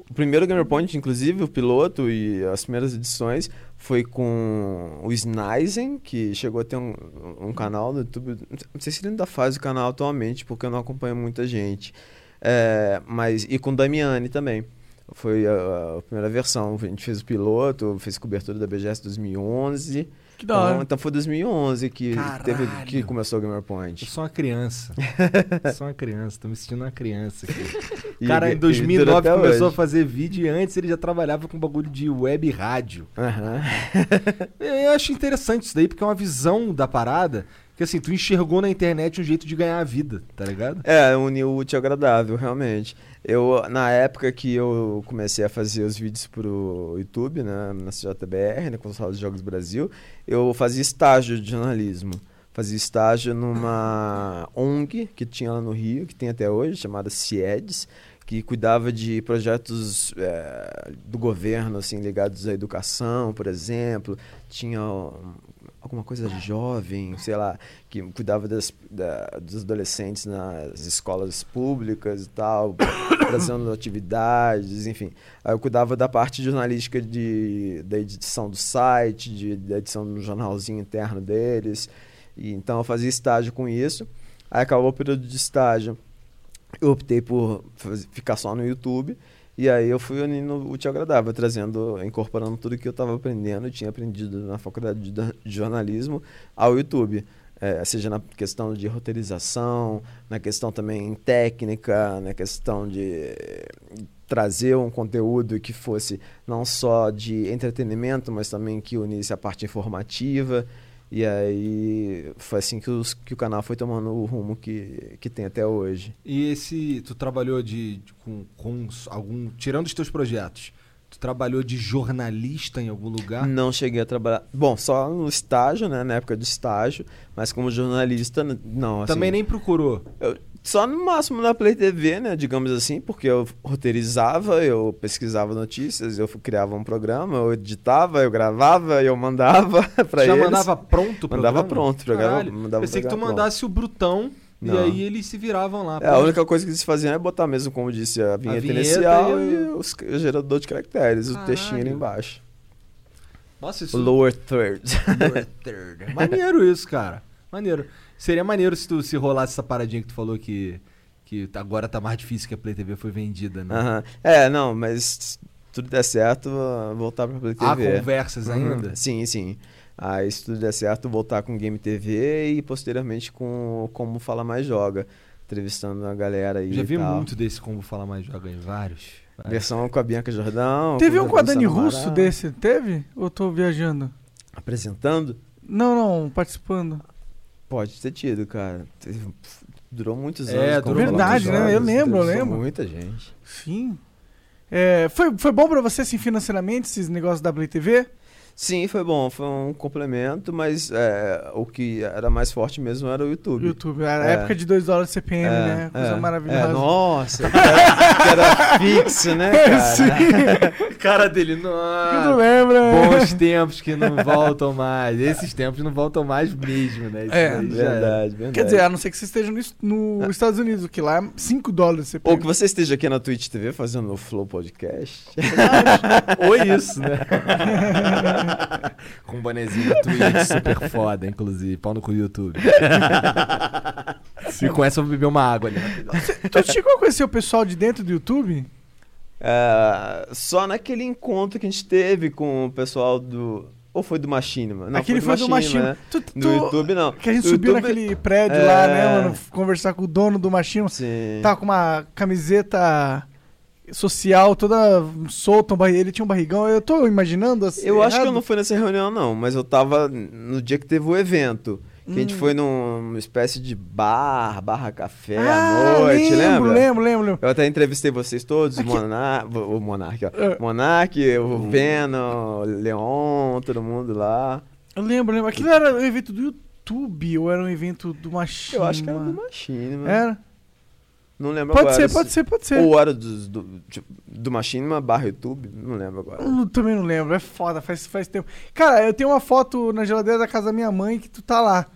o primeiro Gamer Point, inclusive, o piloto e as primeiras edições foi com o Snizen, que chegou a ter um, um canal no YouTube. Não sei se ele ainda faz o canal atualmente, porque eu não acompanho muita gente. É, mas, e com o Damiani também. Foi a, a primeira versão. A gente fez o piloto, fez cobertura da BGS 2011. Que da hora. Então, então foi 2011 que, teve, que começou o Gamer Eu Point. sou uma criança. Eu sou uma criança, tô me sentindo uma criança aqui. Cara, e- em e 2009 dura até começou a hoje. fazer vídeo e antes ele já trabalhava com bagulho de web e rádio. Aham. Eu acho interessante isso daí, porque é uma visão da parada que assim, tu enxergou na internet um jeito de ganhar a vida, tá ligado? É, uniu o útil ao agradável, realmente. Eu, na época que eu comecei a fazer os vídeos pro YouTube, né, na CJBR, na Console de Jogos Brasil, eu fazia estágio de jornalismo. Fazia estágio numa ONG que tinha lá no Rio, que tem até hoje, chamada CIEDS, que cuidava de projetos eh, do governo, assim, ligados à educação, por exemplo. Tinha um, alguma coisa jovem, sei lá, que cuidava das, da- dos adolescentes nas escolas públicas e tal, trazendo atividades, enfim. Aí eu cuidava da parte jornalística de, da edição do site, de, da edição do jornalzinho interno deles. E, então eu fazia estágio com isso. Aí acabou o período de estágio. Eu optei por faz- ficar só no YouTube. E aí eu fui unindo o ao agradável, trazendo, incorporando tudo que eu estava aprendendo e tinha aprendido na faculdade de, jornalismo ao YouTube. É, seja na questão de roteirização, na questão também técnica, na questão de trazer um conteúdo que fosse não só de entretenimento, mas também que unisse a parte informativa. E aí foi assim que, os- que o canal foi tomando o rumo que, que tem até hoje. E esse, tu trabalhou de, de- com, com algum, tirando os teus projetos, tu trabalhou de jornalista em algum lugar? Não cheguei a trabalhar. Bom, só no estágio, né? Na época de estágio, mas como jornalista, não. assim, Também nem procurou. eu- só no máximo na Play TV, né? Digamos assim, porque eu roteirizava, eu pesquisava notícias, eu criava um programa, eu editava, eu gravava, eu mandava pra Já eles. mandava pronto o Mandava pronto, programa- Caralho, mandava Pensei que tu mandasse o brutão e Não. aí eles se viravam lá. É, a única coisa que eles faziam é botar mesmo, como disse, a vinheta, vinheta inicial e e, o- os- o gerador de caracteres, o textinho ali Caralho. embaixo. Nossa, isso... lower third. maneiro isso, cara. Maneiro. Seria maneiro se tu se rolasse essa paradinha que tu falou que, que agora tá mais difícil que a Play TV foi vendida, né? É, não, mas se tudo der certo, voltar pra Play Há TV. conversas Uhum. ainda? Sim, sim. Aí, se tudo der certo, voltar com Game TV e posteriormente com Como Fala Mais Joga. Entrevistando a galera aí. Já e vi tal. muito desse Como Falar Mais Joga em vários. Versão com a Bianca Jordão. Teve um com a Dani Russo desse, teve? Ou tô viajando? Apresentando? Não, não, participando. Pode ter tido, cara. Durou muitos É, anos. durou como Verdade, né? Eu lembro, eu lembro. Muita gente. Sim. É, foi, foi bom pra você, assim, financeiramente, esses negócios da Play TV? Sim, foi bom, foi um complemento, mas é, o que era mais forte mesmo era o YouTube. YouTube. Era a É. época de 2 dólares de CPM, É, né? Coisa é, maravilhosa. é, nossa, que era, que era fixo, né, cara? Cara dele, Tu não não. lembra? Bons tempos que não voltam mais. Esses tempos não voltam mais mesmo, né? Isso É. Verdade, verdade. Quer dizer, a não ser que você esteja nos nos Estados Unidos, que lá é 5 dólares de CPM. Ou que você esteja aqui na Twitch TV fazendo o Flow Podcast. Ou isso, né? Com um bonezinho da Twitch, super foda, inclusive. Pau no cu do YouTube. Se com essa eu vou beber uma água ali. Tu chegou a conhecer o pessoal de dentro do YouTube? É, só naquele encontro que a gente teve com o pessoal do. Ou foi do Machinima? Não, Aquele foi do Machinima. Né? Tu- tu- No YouTube, não. Que a gente Do subiu YouTube- naquele prédio É. lá, né, mano? Conversar com o dono do Machinima. Sim. Tava com uma camiseta social toda solta, um barri- ele tinha um barrigão. Eu tô imaginando assim. Eu acho que eu errado? não fui nessa reunião, não, mas eu tava no dia que teve o evento. Que a gente Hum. foi num- numa espécie de bar, barra café Ah, à noite, lembro, lembra? lembro, lembro, lembro. Eu até entrevistei vocês todos, Aqui- o Monark, o Monark, ó. É. Monark, o Venom, o Leon, todo mundo lá. Eu lembro, lembro. Aquilo era um evento do YouTube ou era um evento do Machinima? Eu acho que era do Machinima. Era? Não lembro Pode agora. ser, se- pode ser, pode ser. Ou era dos- do, tipo, do Machinima barra YouTube, não lembro agora. Eu também não lembro, é foda, faz, faz tempo. Cara, eu tenho uma foto na geladeira da casa da minha mãe que tu tá lá.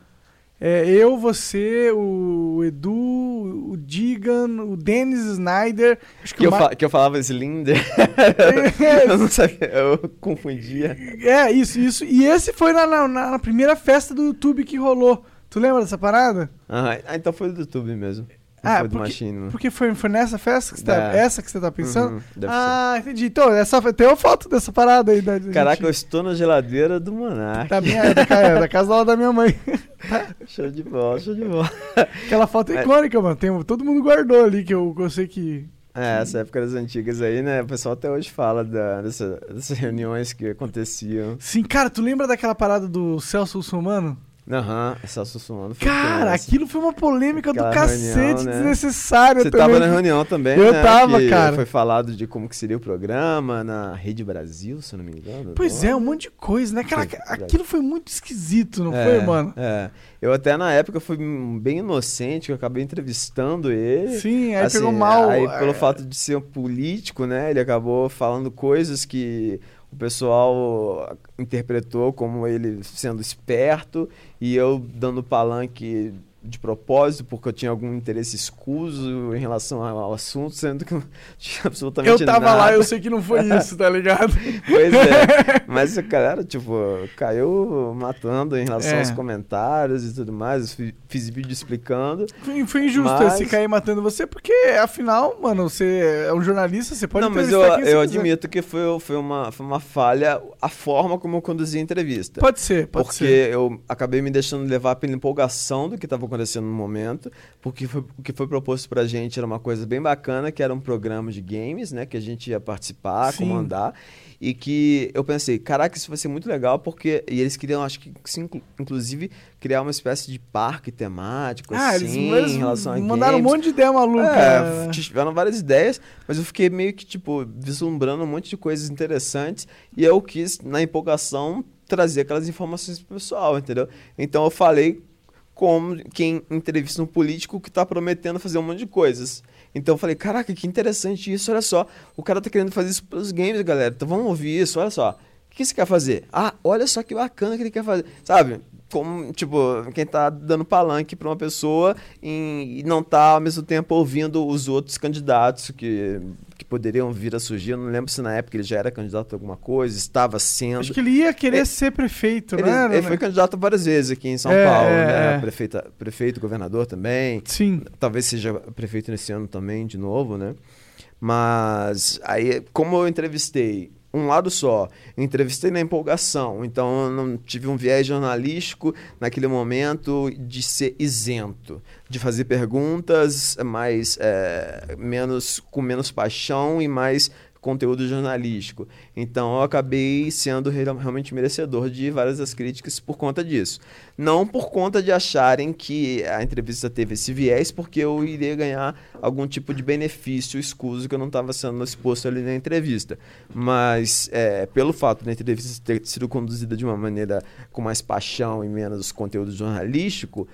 É, eu, você, o Edu, o Digan, o Dennis Snyder. Acho que, Que eu, Ma- que eu falava Slinder, eu não sabia, eu confundia. É, isso, isso. E esse foi na, na, na primeira festa do YouTube que rolou. Tu lembra dessa parada? Ah, então foi do YouTube mesmo. Ah, foi do porque- Machinima. Porque foi, foi nessa festa que você tá, É. essa que você tá pensando? Uhum, ah, entendi. Então, essa, tem uma foto dessa parada aí. Da, ser. Caraca, eu estou na geladeira do Monark. da, minha, da, ca- da casa da minha mãe. Show de bola, show de bola. Aquela foto é É. icônica, mano. Tem, todo mundo guardou ali, que eu, que eu sei que... É, essa época das antigas aí, né? O pessoal até hoje fala da, dessa- dessas reuniões que aconteciam. Sim, cara, tu lembra daquela parada do Celso Russomano? Aham, essa Sussumano foi Cara, tenso. aquilo foi uma polêmica Aquela do cacete reunião, né? desnecessária Você também. tava na reunião também, Eu né? tava, que cara. Foi falado de como que seria o programa na Rede Brasil, se eu não me engano. Pois é, um monte de coisa, né? Cara, aquilo foi muito esquisito, não É, foi, mano? É. Eu até na época fui bem inocente, eu acabei entrevistando ele. Sim, aí Assim, pegou mal. Aí, é, pelo fato de ser um político, né? Ele acabou falando coisas que o pessoal interpretou como ele sendo esperto e eu dando palanque de propósito, porque eu tinha algum interesse escuso em relação ao assunto, sendo que eu tinha absolutamente Eu tava nada. lá, eu sei que não foi isso, tá ligado? Pois é. Mas a galera, tipo, caiu matando em relação É. aos comentários e tudo mais. Eu fi- fiz vídeo explicando. Foi, foi injusto Mas- esse cair matando você, porque afinal, mano, você é um jornalista, você pode não, mas eu, eu admito que foi, foi, uma, foi uma falha a forma como eu conduzi a entrevista. Pode ser, pode porque ser. eu acabei me deixando levar pela empolgação do que estava acontecendo no momento, porque foi- o que foi proposto pra gente era uma coisa bem bacana, que era um programa de games, né, que a gente ia participar, Sim. comandar, e que eu pensei, caraca, isso vai ser muito legal, porque e eles queriam, acho que, inclusive, criar uma espécie de parque temático, Ah, assim, eles em relação a mandaram games. um monte de ideia maluca. É, tiveram várias ideias, mas eu fiquei meio que, tipo, vislumbrando um monte de coisas interessantes e eu quis, na empolgação, trazer aquelas informações pro pessoal, entendeu? Então eu falei como quem entrevista um político que tá prometendo fazer um monte de coisas. Então eu falei, caraca, que interessante isso, olha só. O cara tá querendo fazer isso pelos games, galera. Então vamos ouvir isso, olha só. O que você quer fazer? Ah, olha só que bacana que ele quer fazer. Sabe? Como, tipo, quem tá dando palanque pra uma pessoa e não tá ao mesmo tempo ouvindo os outros candidatos que, que poderiam vir a surgir. Eu não lembro se na época ele já era candidato a alguma coisa, estava sendo. Acho que ele ia querer Ele- ser prefeito, Ele, né? ele foi candidato várias vezes aqui em São É, Paulo, é, né? é. Prefeita, prefeito, governador também. Sim. Talvez seja prefeito nesse ano também, de novo, né? Mas aí, como eu entrevistei um lado só, entrevistei na empolgação, então não tive um viés jornalístico naquele momento de ser isento, de fazer perguntas mais é, menos com menos paixão e mais conteúdo jornalístico. Então eu acabei sendo real- realmente merecedor de várias das críticas por conta disso. Não por conta de acharem que a entrevista teve esse viés, porque eu iria ganhar algum tipo de benefício escuso que eu não estava sendo exposto ali na entrevista. Mas é, pelo fato da entrevista ter sido conduzida de uma maneira com mais paixão e menos conteúdo jornalístico,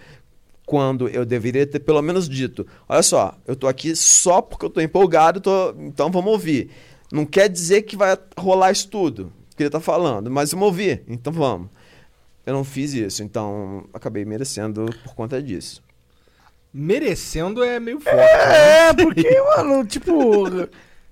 quando eu deveria ter pelo menos dito: olha só, eu tô aqui só porque eu tô empolgado, tô- então vamos ouvir. Não quer dizer que vai rolar isso tudo que ele tá falando, mas vamos ouvir, então vamos. Eu não fiz isso, então acabei merecendo por conta disso. Merecendo é meio forte. né? É, porque, mano, tipo.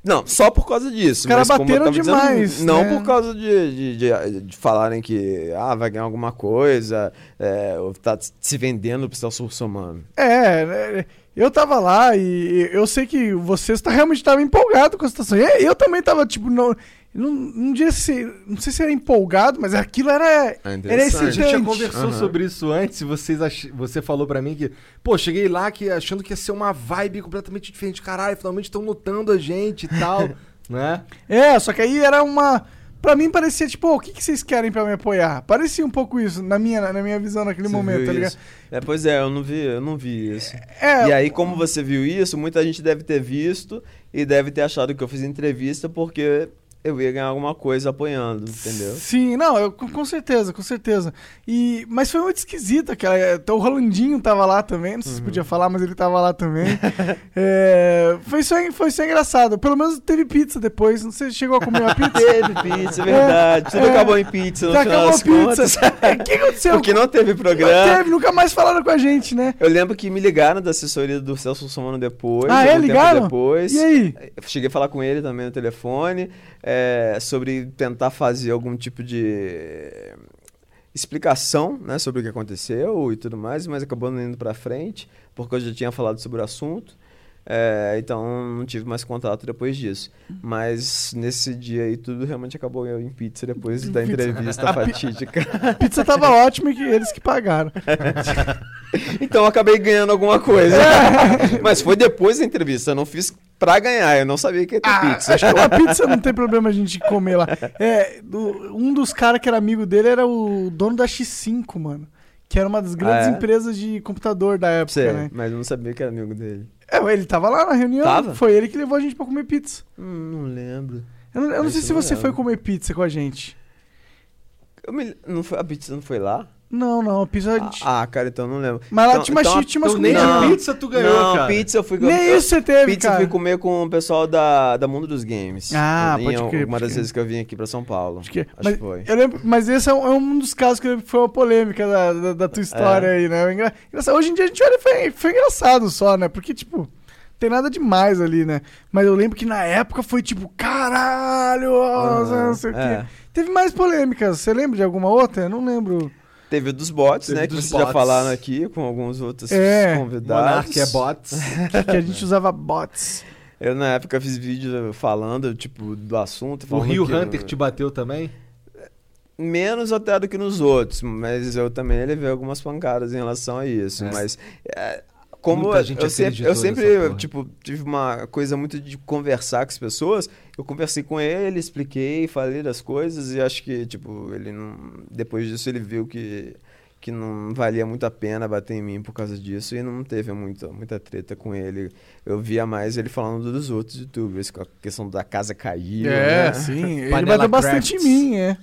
Não, só por causa disso. Os caras eu bateram tava dizendo, demais, não né? por causa de, de, de- de falarem que ah, vai ganhar alguma coisa, é, ou tá se vendendo pro Celso Russomano. É, né, eu tava lá e eu sei que vocês tá, realmente estavam empolgados com a situação. E Eu também tava, tipo, não. Não, não, diria se, não sei se era empolgado, mas aquilo era, É era interessante. A gente já excitante. conversou Aham. sobre isso antes e vocês ach... você falou pra mim que, pô, cheguei lá que achando que ia ser uma vibe completamente diferente. Caralho, finalmente estão notando a gente e tal, né? É, só que aí era uma. Pra mim parecia, tipo, "Ô, o que, que vocês querem pra me apoiar? Parecia um pouco isso, na minha, na minha visão naquele Você momento, viu tá ligado? isso? É, pois é, eu não vi, eu não vi isso. É, E aí, como você viu isso, muita gente deve ter visto e deve ter achado que eu fiz entrevista porque eu ia ganhar alguma coisa apoiando, entendeu? Sim, não, eu, com, certeza, com certeza. E, mas foi muito esquisito aquela. Então, o Rolandinho tava lá também, não sei Uhum. se podia falar, mas ele tava lá também. É, foi, só, foi só engraçado. Pelo menos teve pizza depois. Não sei se chegou a comer a pizza. Teve pizza, é verdade. Tudo é. acabou em pizza no final das pizza. contas. É, O que aconteceu? Porque não teve Não programa. teve, nunca mais falaram com a gente, né? Eu lembro que me ligaram da assessoria do Celso Somano depois. Ah, é? Ligaram? Depois. E aí? Cheguei a falar com ele também no telefone é, sobre tentar fazer algum tipo de explicação né, sobre o que aconteceu e tudo mais, mas acabou não indo pra frente, porque eu já tinha falado sobre o assunto. É, então não tive mais contato depois disso. Mas nesse dia aí tudo realmente acabou em pizza depois da entrevista fatídica. A pizza tava ótima e que eles que pagaram. Então eu acabei ganhando alguma coisa. Mas foi depois da entrevista, eu não fiz pra ganhar, eu não sabia que ia ter Ah, pizza. acho que a pizza não tem problema a gente comer lá. É, do- um dos caras que era amigo dele era o dono da X5, mano. Que era uma das grandes Ah, é? empresas de computador da época, Sei, né? mas eu não sabia que era amigo dele. É, ele tava lá na reunião. Tava? Foi ele que levou a gente pra comer pizza. Hum, não lembro. Eu não, eu não sei se não você lembro. foi comer pizza com a gente. Me- não foi, a pizza não foi lá? Não, não, pizza a gente... Ah, cara, então eu não lembro. Mas lá então- tinha, umas, então a- tinha umas Então nem comidas. De pizza tu ganhou, não, cara. pizza eu fui Nem isso você teve, Pizza eu cara. fui comer com o pessoal da, da Mundo dos Games. Ah, em pode crer, Uma pode das crer. vezes que eu vim aqui pra São Paulo. Acho que, Acho mas, que foi. Eu lembro, mas esse é um, é um dos casos que eu lembro que foi uma polêmica da, da, da tua história É. aí, né? Engra- engraçado. Hoje em dia a gente olha e foi, foi engraçado só, né? Porque, tipo, tem nada demais ali, né? Mas eu lembro que na época foi tipo, caralho, Ah, não sei o é. quê. Teve mais polêmicas. Você lembra de alguma outra? Eu não lembro. Teve o dos bots, Teve né? Que dos vocês já bots. falaram aqui com alguns outros É. convidados. Monark é bots. Que, que a gente usava bots. Eu na época fiz vídeo falando, tipo, do assunto. O Rio que- Hunter te bateu também? Menos até do que nos outros, mas eu também levei algumas pancadas em relação a isso. É. Mas é, como Muita gente eu sempre, eu sempre tipo, tive uma coisa muito de conversar com as pessoas, eu conversei com ele, expliquei, falei das coisas e acho que, tipo, ele não. Depois disso ele viu que, que não valia muito a pena bater em mim por causa disso e não teve muita, muita treta com ele. Eu via mais ele falando dos outros youtubers, com a questão da casa cair. né? sim. Ele bateu bastante em mim, é.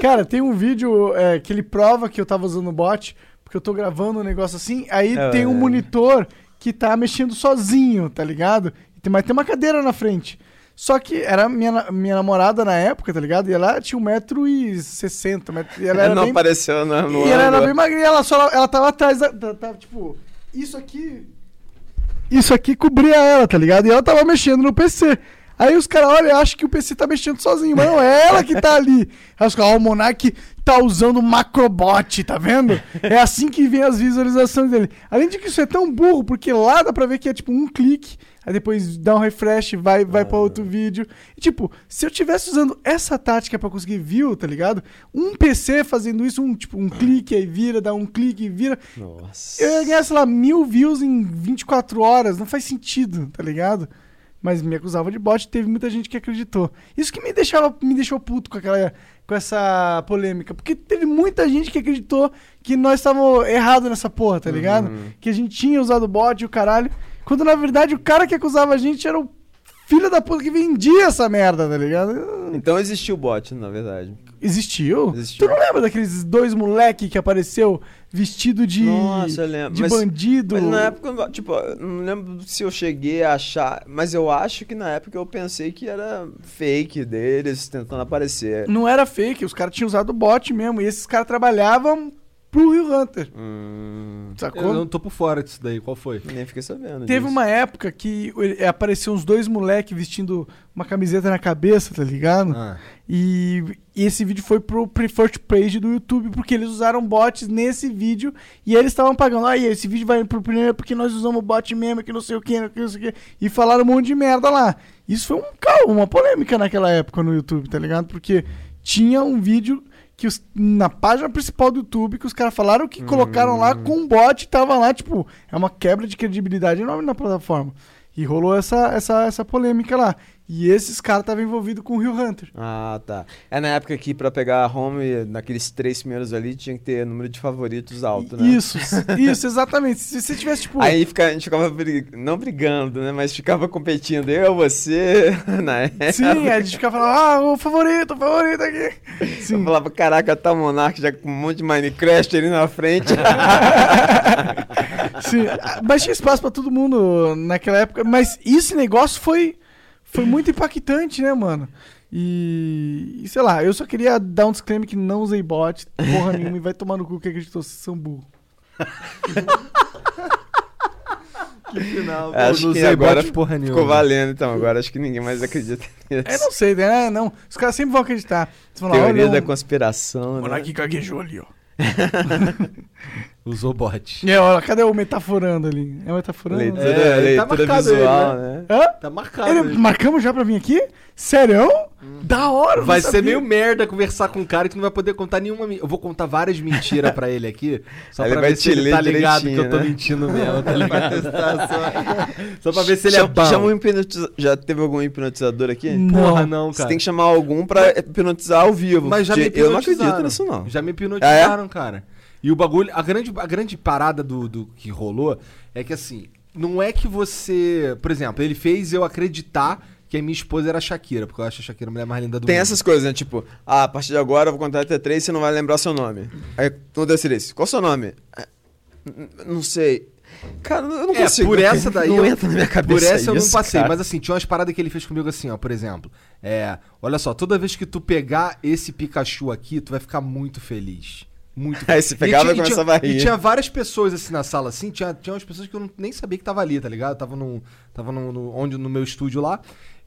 Cara, tem um vídeo é, que ele prova que eu tava usando o bot, porque eu tô gravando um negócio assim, aí É, tem um é. monitor que tá mexendo sozinho, tá ligado? E Mas tem uma cadeira na frente. Só que era minha, na- minha namorada na época, tá ligado? E ela tinha 1,60m. metro- E ela era não bem, apareceu no, no e ela era bem magrinha, ela, só, ela tava atrás da- Tava tipo. Isso aqui. Isso aqui cobria ela, tá ligado? E ela tava mexendo no PC. Aí os caras olham e acham que o PC tá mexendo sozinho, mas não é ela que tá ali. Aí os caras, ó, o Monark tá usando macrobot, tá vendo? É assim que vem as visualizações dele. Além de que isso é tão burro, porque lá dá pra ver que é tipo um clique, aí depois dá um refresh, vai, vai pra outro vídeo. E tipo, se eu tivesse usando essa tática pra conseguir view, tá ligado? Um PC fazendo isso, um tipo, um clique aí vira, dá um clique e vira. Nossa. Eu ia ganhar, sei lá, mil views em 24 horas. Não faz sentido, tá ligado? Mas me acusava de bot, teve muita gente que acreditou. Isso que me deixava, me deixou puto com aquela com essa polêmica, porque teve muita gente que acreditou que nós estávamos errados nessa porra, tá ligado? Que a gente tinha usado bot e o caralho, quando na verdade o cara que acusava a gente era o filho da puta que vendia essa merda, tá ligado? Então existiu bot, na verdade. Existiu? Existiu. Tu não lembra daqueles dois moleque que apareceu vestido de, Nossa, eu lembro. de Mas- bandido? Mas na época, tipo, eu não lembro se eu cheguei a achar, mas eu acho que na época eu pensei que era fake deles tentando aparecer. Não era fake, os caras tinham usado bot mesmo. E esses caras trabalhavam pro Rio Hunter. Hum, Sacou? Eu não tô por fora disso daí, qual foi? nem fiquei sabendo. Teve disso. uma época que ele- apareceu uns dois moleques vestindo uma camiseta na cabeça, tá ligado? Ah. E, e esse vídeo foi pro pre- first page do YouTube, porque eles usaram bots nesse vídeo e eles estavam pagando. Aí, esse vídeo vai pro primeiro porque nós usamos bot mesmo, que não sei o que, que não sei o que. E falaram um monte de merda lá. Isso foi um caos, uma polêmica naquela época no YouTube, tá ligado? Porque tinha um vídeo que os, na página principal do YouTube que os caras falaram que colocaram lá com um bot tava lá, tipo, é uma quebra de credibilidade enorme na plataforma. E rolou essa, essa, essa polêmica lá. E esses caras estavam envolvidos com o Rio Hunter. Ah, tá. É na época que pra pegar a home, naqueles três primeiros ali, tinha que ter número de favoritos alto, né? Isso, isso, exatamente. Se você tivesse, tipo. Aí fica, a gente ficava, brig- não brigando, né? Mas ficava competindo. Eu, você, na época. Sim, a gente ficava falando, ah, o favorito, o favorito aqui. Eu Sim. falava, caraca, tá o Monark já com um monte de Minecraft ali na frente. Sim. Mas tinha espaço pra todo mundo naquela época. Mas esse negócio foi, foi muito impactante, né, mano? E, e sei lá, eu só queria dar um disclaimer que não usei bot, porra nenhuma, e vai tomar no cu que acreditou, vocês são burro. Que final. É, acho não que usei agora bot porra nenhuma. ficou valendo, então. Agora acho que ninguém mais acredita nisso. Eu não sei, né? Não. Os caras sempre vão acreditar. Lá, Teoria olha, da um- conspiração, né? Monark gaguejou ali, ó. Usou bot. É, olha, cadê o metaforando ali? É o metaforando? Leitura, É, ele tá leitura marcado visual, aí, né? Hã? Tá marcado. Ele, marcamos já pra vir aqui? Sério? Da hora, Vai ser meio merda conversar com um cara que não vai poder contar nenhuma. Eu vou contar várias mentiras pra ele aqui. Só pra ele vai ver se te ele ler tá ligado que eu tô né? mentindo mesmo, tá Pra ligado? testar só. Só pra ver se ele é Chama- bom. chama um hipnotiza- Já teve algum hipnotizador aqui? Não. Porra, não, Você cara. tem que chamar algum pra hipnotizar ao vivo. Mas já me porque eu não acredito hipnotizaram. nisso, não. Já me hipnotizaram, Ah, cara. E o bagulho, a grande, a grande parada do, do que rolou é que assim, não é que você. Por exemplo, ele fez eu acreditar que a minha esposa era a Shakira, porque eu acho a Shakira a mulher mais linda do Tem mundo. essas coisas, né? Tipo, ah, a partir de agora eu vou contar até três e você não vai lembrar seu nome. Aí, no três, qual o seu nome? "Ah, Não sei. Cara, eu não É, consigo. por essa daí não eu- entra na minha cabeça Por essa eu não isso, passei, cara. mas assim, tinha umas paradas que ele fez comigo assim, ó, por exemplo. É, olha só, toda vez que tu pegar esse Pikachu aqui, tu vai ficar muito feliz. Muito Aí você pegava e tinha- começava a rir. E tinha várias pessoas assim na sala, assim, tinha, tinha umas pessoas que eu não- nem sabia que tava ali, tá ligado? Tava no, tava no, no- onde, no meu estúdio lá.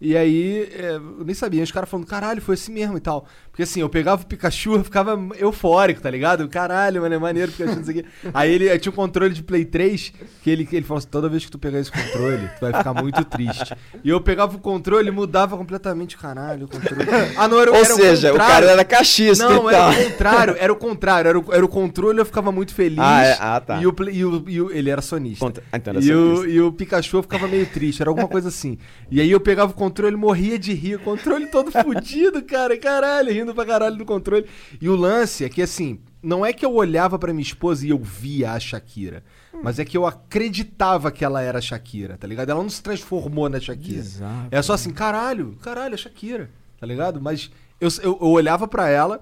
E aí, é, eu nem sabia. Os caras falando, caralho, foi assim mesmo e tal. Porque assim, eu pegava o Pikachu, eu ficava eufórico, tá ligado? Caralho, mano, é maneiro o Pikachu, não sei o quê. Aí ele aí tinha um controle de Play 3, que ele, ele falou assim, toda vez que tu pegar esse controle, tu vai ficar muito triste. E eu pegava o controle e mudava completamente, caralho, o controle. Ah, não, era, Ou era seja, o contrário. cara era cachista Não, era o contrário, era o contrário. Era o, era o controle eu ficava muito feliz. Ah, é? Ah, tá. E o, e o- e o- ele era sonista. Contra- Ah, então era e, o, sonista. e o Pikachu eu ficava meio triste, era alguma coisa assim. E aí eu pegava o controle, morria de rir, controle todo fudido, cara, caralho, rindo pra caralho do controle. E o lance é que assim, não é que eu olhava pra minha esposa e eu via a Shakira, mas é que eu acreditava que ela era a Shakira, tá ligado? Ela não se transformou na Shakira. Exato. É só assim, caralho, caralho, a Shakira, tá ligado? Mas eu, eu, eu olhava pra ela,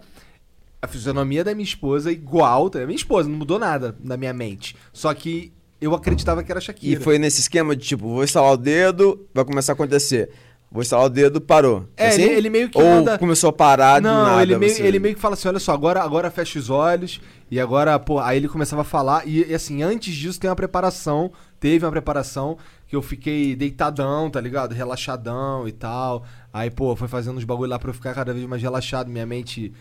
a fisionomia da minha esposa igual, tá? minha esposa, não mudou nada na minha mente. Só que eu acreditava que era a E Shakira. foi nesse esquema de tipo, vou instalar o dedo, vai começar a acontecer. Vou instalar o dedo, parou. É, Assim? ele- ele meio que Ou manda- começou a parar Não, nada. ele, meio, você- ele meio que fala assim, olha só, agora, agora fecha os olhos e agora, pô, aí ele começava a falar e, e, assim, antes disso tem uma preparação, teve uma preparação que eu fiquei deitadão, tá ligado? Relaxadão e tal. Aí, pô, foi fazendo uns bagulho lá pra eu ficar cada vez mais relaxado, minha mente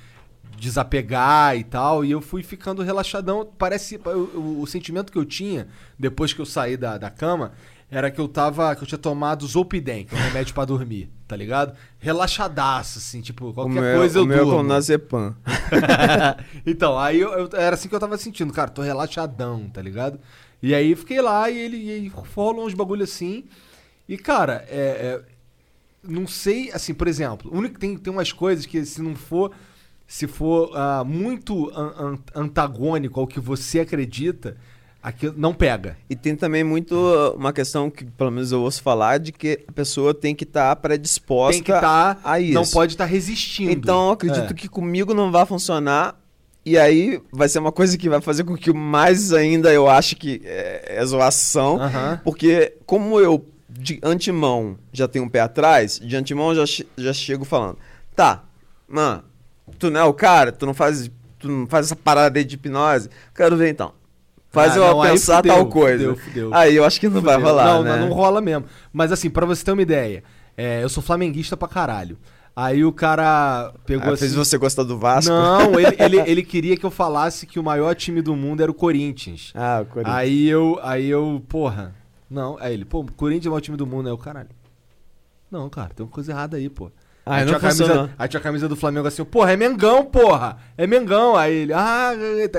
desapegar e tal, e eu fui ficando relaxadão. Parece, eu- o, o sentimento que eu tinha depois que eu saí da, da cama era que eu tava, que eu tinha tomado Zolpidem, que é um remédio pra dormir, tá ligado? Relaxadaço, assim, tipo, O qualquer meu, coisa o eu meu é durmo. com Nazepam. então, aí eu, eu- era assim que eu tava sentindo, cara, tô relaxadão, tá ligado? E aí fiquei lá e ele, e rolou uns bagulho assim. E, cara, é, é, não sei, assim, por exemplo, o único, tem, tem umas coisas que se não for. Se for ah, muito an- an- antagônico ao que você acredita, aquilo não pega. E tem também muito uma questão que, pelo menos eu ouço falar, de que a pessoa tem que estar predisposta Tem que estar. a isso. não pode estar resistindo. Então eu acredito É. que comigo não vai funcionar. E aí vai ser uma coisa que vai fazer com que mais ainda eu ache que é, é zoação. Porque como eu de antemão já tenho um pé atrás, de antemão eu já, já chego falando, tá, mano, tu não é o cara, tu não faz, tu não faz essa parada aí de hipnose, quero ver então. Faz Ah, eu não, pensar fudeu, tal coisa. fudeu, fudeu. Aí eu acho que não vai rolar, não, né? não, não rola mesmo. Mas assim, pra você ter uma ideia, é, eu sou flamenguista pra caralho. Aí o cara pegou Ah, fez assim... você gostar do Vasco? Não, ele, ele, ele queria que eu falasse que o maior time do mundo era o Corinthians. Ah, o Corinthians. Aí eu, aí eu, porra. Não, aí ele, pô, o Corinthians é o maior time do mundo, é o caralho. Não, cara, tem uma coisa errada aí, pô. Aí, não tinha a camisa, aí tinha a camisa do Flamengo assim, porra, é Mengão, porra! É Mengão. Aí ele, ah,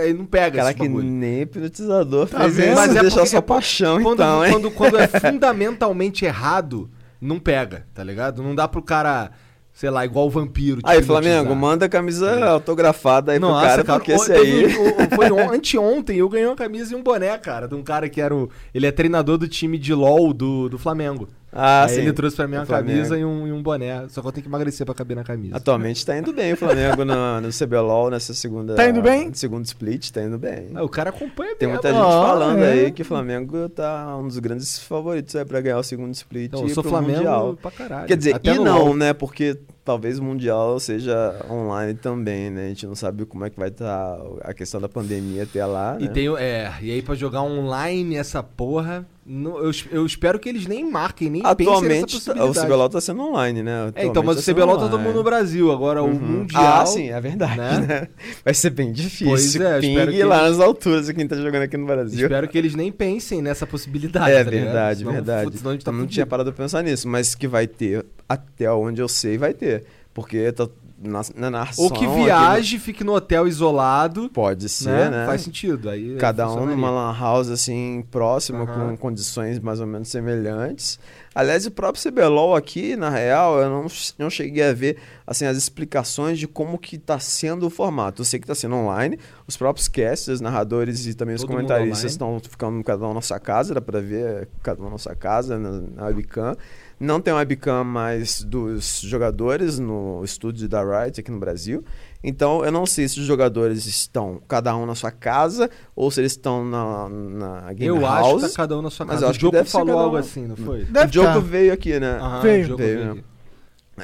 ele não pega Cara, que bagulho. nem hipnotizador Tá fez vendo? isso, Mas é deixar sua é paixão, quando, então, hein? quando, quando é fundamentalmente errado, não pega, tá ligado? Não dá pro cara, sei lá, igual o vampiro. Aí, Flamengo, manda a camisa autografada aí pro Nossa, cara, cara, porque esse aí... um- foi on- anteontem, eu ganhei uma camisa e um boné, cara, de um cara que era o. Ele é treinador do time de LOL do, do Flamengo. Ah, Aí sim. ele trouxe pra mim uma camisa e um, e um boné. Só que eu tenho que emagrecer pra caber na camisa. Atualmente tá indo bem o Flamengo no, no CBLOL nessa segunda... Tá indo bem? Segundo split, tá indo bem. Ah, o cara acompanha Tem mesmo. muita gente Ah, falando é. aí que o Flamengo tá um dos grandes favoritos aí pra ganhar o segundo split Então, eu sou Flamengo Mundial. pra caralho. Quer dizer, Até e não, LOL. né? Porque talvez o Mundial seja online também, né? A gente não sabe como é que vai estar a questão da pandemia até lá, né? E tem, o- é, e aí pra jogar online essa porra, não- eu, eu espero que eles nem marquem, nem Atualmente, tá- o. CBLOL tá sendo online, né? É, Atualmente então, mas tá o CBLOL tá todo mundo no Brasil, agora o Uhum. Mundial... Ah, sim, é verdade, né? né? Vai ser bem difícil. Pois é, Ping espero que lá eles- nas alturas quem tá jogando aqui no Brasil. Espero que eles nem pensem nessa possibilidade, É tá ligado? verdade, Senão- verdade. Senão a gente tá não fudido. tinha parado pra pensar nisso, mas que vai ter, até onde eu sei, vai ter. Porque tá na, na narração... Ou que viaje, fique no hotel isolado, Pode ser, né? né? Faz sentido. Aí Cada um numa lan house, assim, próxima, Aham. com condições mais ou menos semelhantes. Aliás, o próprio CBLOL aqui, na real, eu não, não cheguei a ver, assim, as explicações de como que tá sendo o formato. Eu sei que tá sendo online, os próprios casters, narradores e também os Todo mundo comentaristas estão ficando cada um na sua casa, dá pra ver cada um na sua casa, na, na webcam. Não tem webcam mais dos jogadores no estúdio da Riot aqui no Brasil. Então, eu não sei se os jogadores estão cada um na sua casa ou se eles estão na, na Game Eu House. acho que tá cada um na sua mas casa. eu o acho que Diogo falou cada algo um. assim, não foi? Deve o Diogo tá. veio aqui, né? Aham, Veio. o Veio, veio né?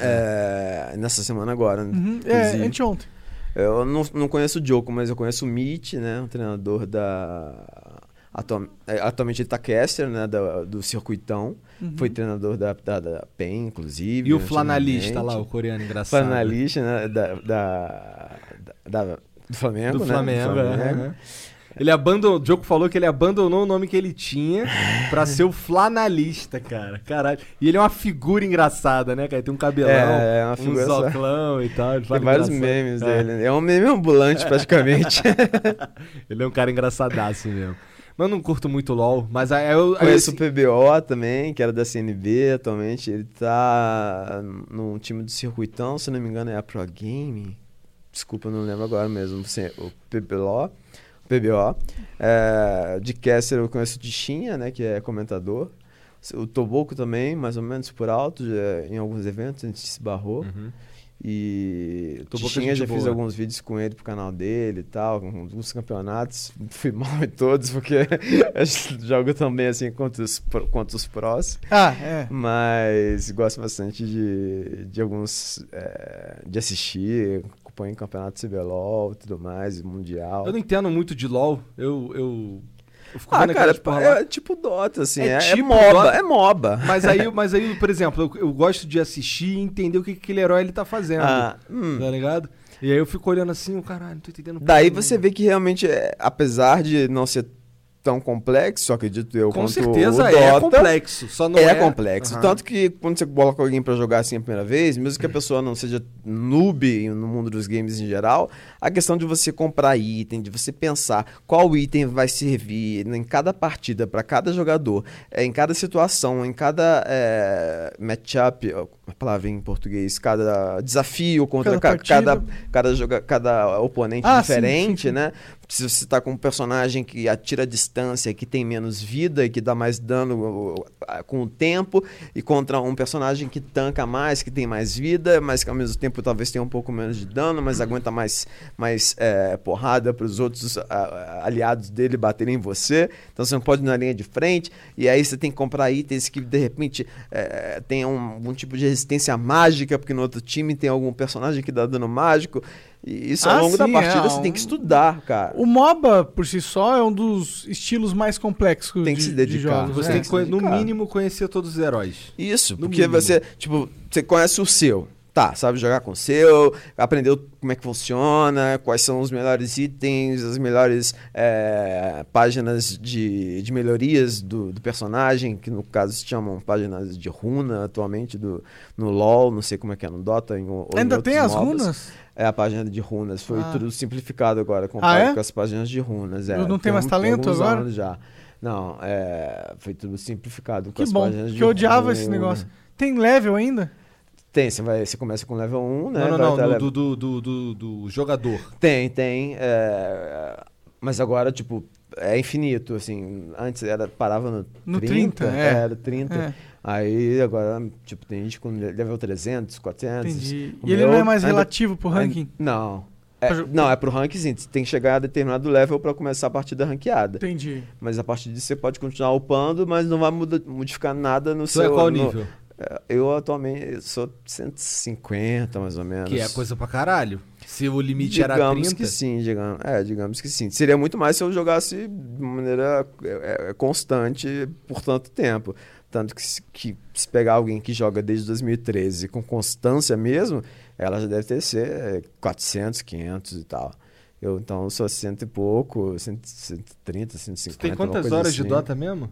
É, nessa semana agora. né? Uhum, É, Inclusive. anteontem. Eu não, não conheço o Diogo, mas eu conheço o Mitch, né? O treinador da. atual- é, atualmente ele tá caster, né? da- do Circuitão. Uhum. Foi treinador da, da, da PEN, inclusive. E o flanalista lá, o coreano engraçado. Flanalista, né? Da, da, da- da- do Flamengo, Do né? Flamengo, Do é, Flamengo. é. Ele abandonou, o Diogo falou que ele abandonou o nome que ele tinha pra ser o flanalista, cara. Caralho. E ele é uma figura engraçada, né, cara? Tem um cabelão, É, é uma um figura- zoclão e tal. ele Tem vários engraçado. memes É. dele. É um meme ambulante, praticamente. Ele é um cara engraçadaço mesmo. Mas eu não curto muito LOL, mas aí eu... aí Conheço assim- o PBO também, que era da CNB atualmente. Ele tá num time do Circuitão, se não me engano é a Pro Game. Desculpa, eu não lembro agora mesmo. se- O PBO. PBO. É, de Caster eu conheço o Tichinha, né, que é comentador. O Toboco também, mais ou menos por alto, já- em alguns eventos a gente se barrou. Uhum. E é Tichinha gente já fiz alguns vídeos com ele pro canal dele e tal, com alguns campeonatos. Fui mal em todos, porque eu jogo também assim contra os, contra os prós. Ah, é. Mas gosto bastante de, de alguns. é, de assistir, acompanho campeonato CBLOL e tudo mais, Mundial. Eu não entendo muito de LOL, eu... eu... eu fico Ah, cara, porra lá. é tipo Dota, assim, É é, é tipo MOBA, Dota. é MOBA. Mas aí, mas aí, por exemplo, eu, eu gosto de assistir e entender o que que aquele herói ele tá fazendo. Ah, hum. Tá ligado? E aí eu fico olhando assim, o caralho, não tô entendendo. Daí você nenhuma. vê que realmente, é, apesar de não ser tão complexo, acredito eu, Com quanto certeza o é Dota. complexo. Só não é, é, complexo. Aham. Tanto que quando você coloca alguém pra jogar assim a primeira vez, mesmo que a pessoa não seja noob no mundo dos games em geral, a questão de você comprar item, de você pensar qual item vai servir em cada partida para cada jogador, é, em cada situação, em cada é, matchup, uma palavra em português, cada desafio contra Cada ca- cada, cada, joga, cada oponente Ah, diferente, sim, sim. né? Se você tá com um personagem que atira a distância, que tem menos vida e que dá mais dano com o tempo, e contra um personagem que tanca mais, que tem mais vida, mas que ao mesmo tempo talvez tenha um pouco menos de dano, mas aguenta mais, mais é, porrada para os outros aliados dele baterem em você. Então você não pode ir na linha de frente, e aí você tem que comprar itens que de repente é, tenham um, algum tipo de resistência mágica, porque no outro time tem algum personagem que dá dano mágico. E isso ao Ah, longo da sim, partida é, você tem que um- estudar, cara. O MOBA, por si só, é um dos estilos mais complexos Tem que de, se de dedicar. jogos. Você é. tem que, no mínimo, conhecer todos os heróis. Isso, No porque mínimo. você, tipo, você conhece o seu. Tá, sabe jogar com o seu, aprendeu como é que funciona, quais são os melhores itens, as melhores é, páginas de, de melhorias do, do personagem, que no caso se chamam páginas de runa atualmente do, no LoL, não sei como é que é no Dota. Em, ou em Ainda outros tem as runas? É a página de runas, foi Ah. tudo simplificado agora, Ah, é? com as páginas de runas. É, Não tem mais um- talento agora? já. Não, é, foi tudo simplificado com Que as bom, páginas de que eu odiava esse negócio. Tem level ainda? Tem, você, vai, você começa com level 1, né? não, não, vai não. no- do, do, do, do, do jogador. Tem, tem. é, Mas agora, tipo, é infinito, assim. Antes era, parava no, No 30. 30, é. Era 30. É, Aí agora, tipo, tem gente com level 300, 400. entendi. E ele meu não é mais ainda- relativo pro ranking? Não. É, não, é pro ranking sim. Você tem que chegar a determinado level pra começar a partida ranqueada. Entendi. Mas a partir disso você pode continuar upando, mas não vai muda- modificar nada no Tu seu. é qual no- nível? É, Eu atualmente sou 150, mais ou menos. Que é coisa pra caralho. Se o limite era digamos 30. que sim, digamos, é, digamos que sim. Seria muito mais se eu jogasse de maneira é, é, constante por tanto tempo. Tanto que se, que se pegar alguém que joga desde 2013 com constância mesmo, ela já deve ter ser é, 400, 500 e tal. Eu então eu sou cento e pouco, 100, 130, 150. Tu tem quantas horas de assim. Dota mesmo?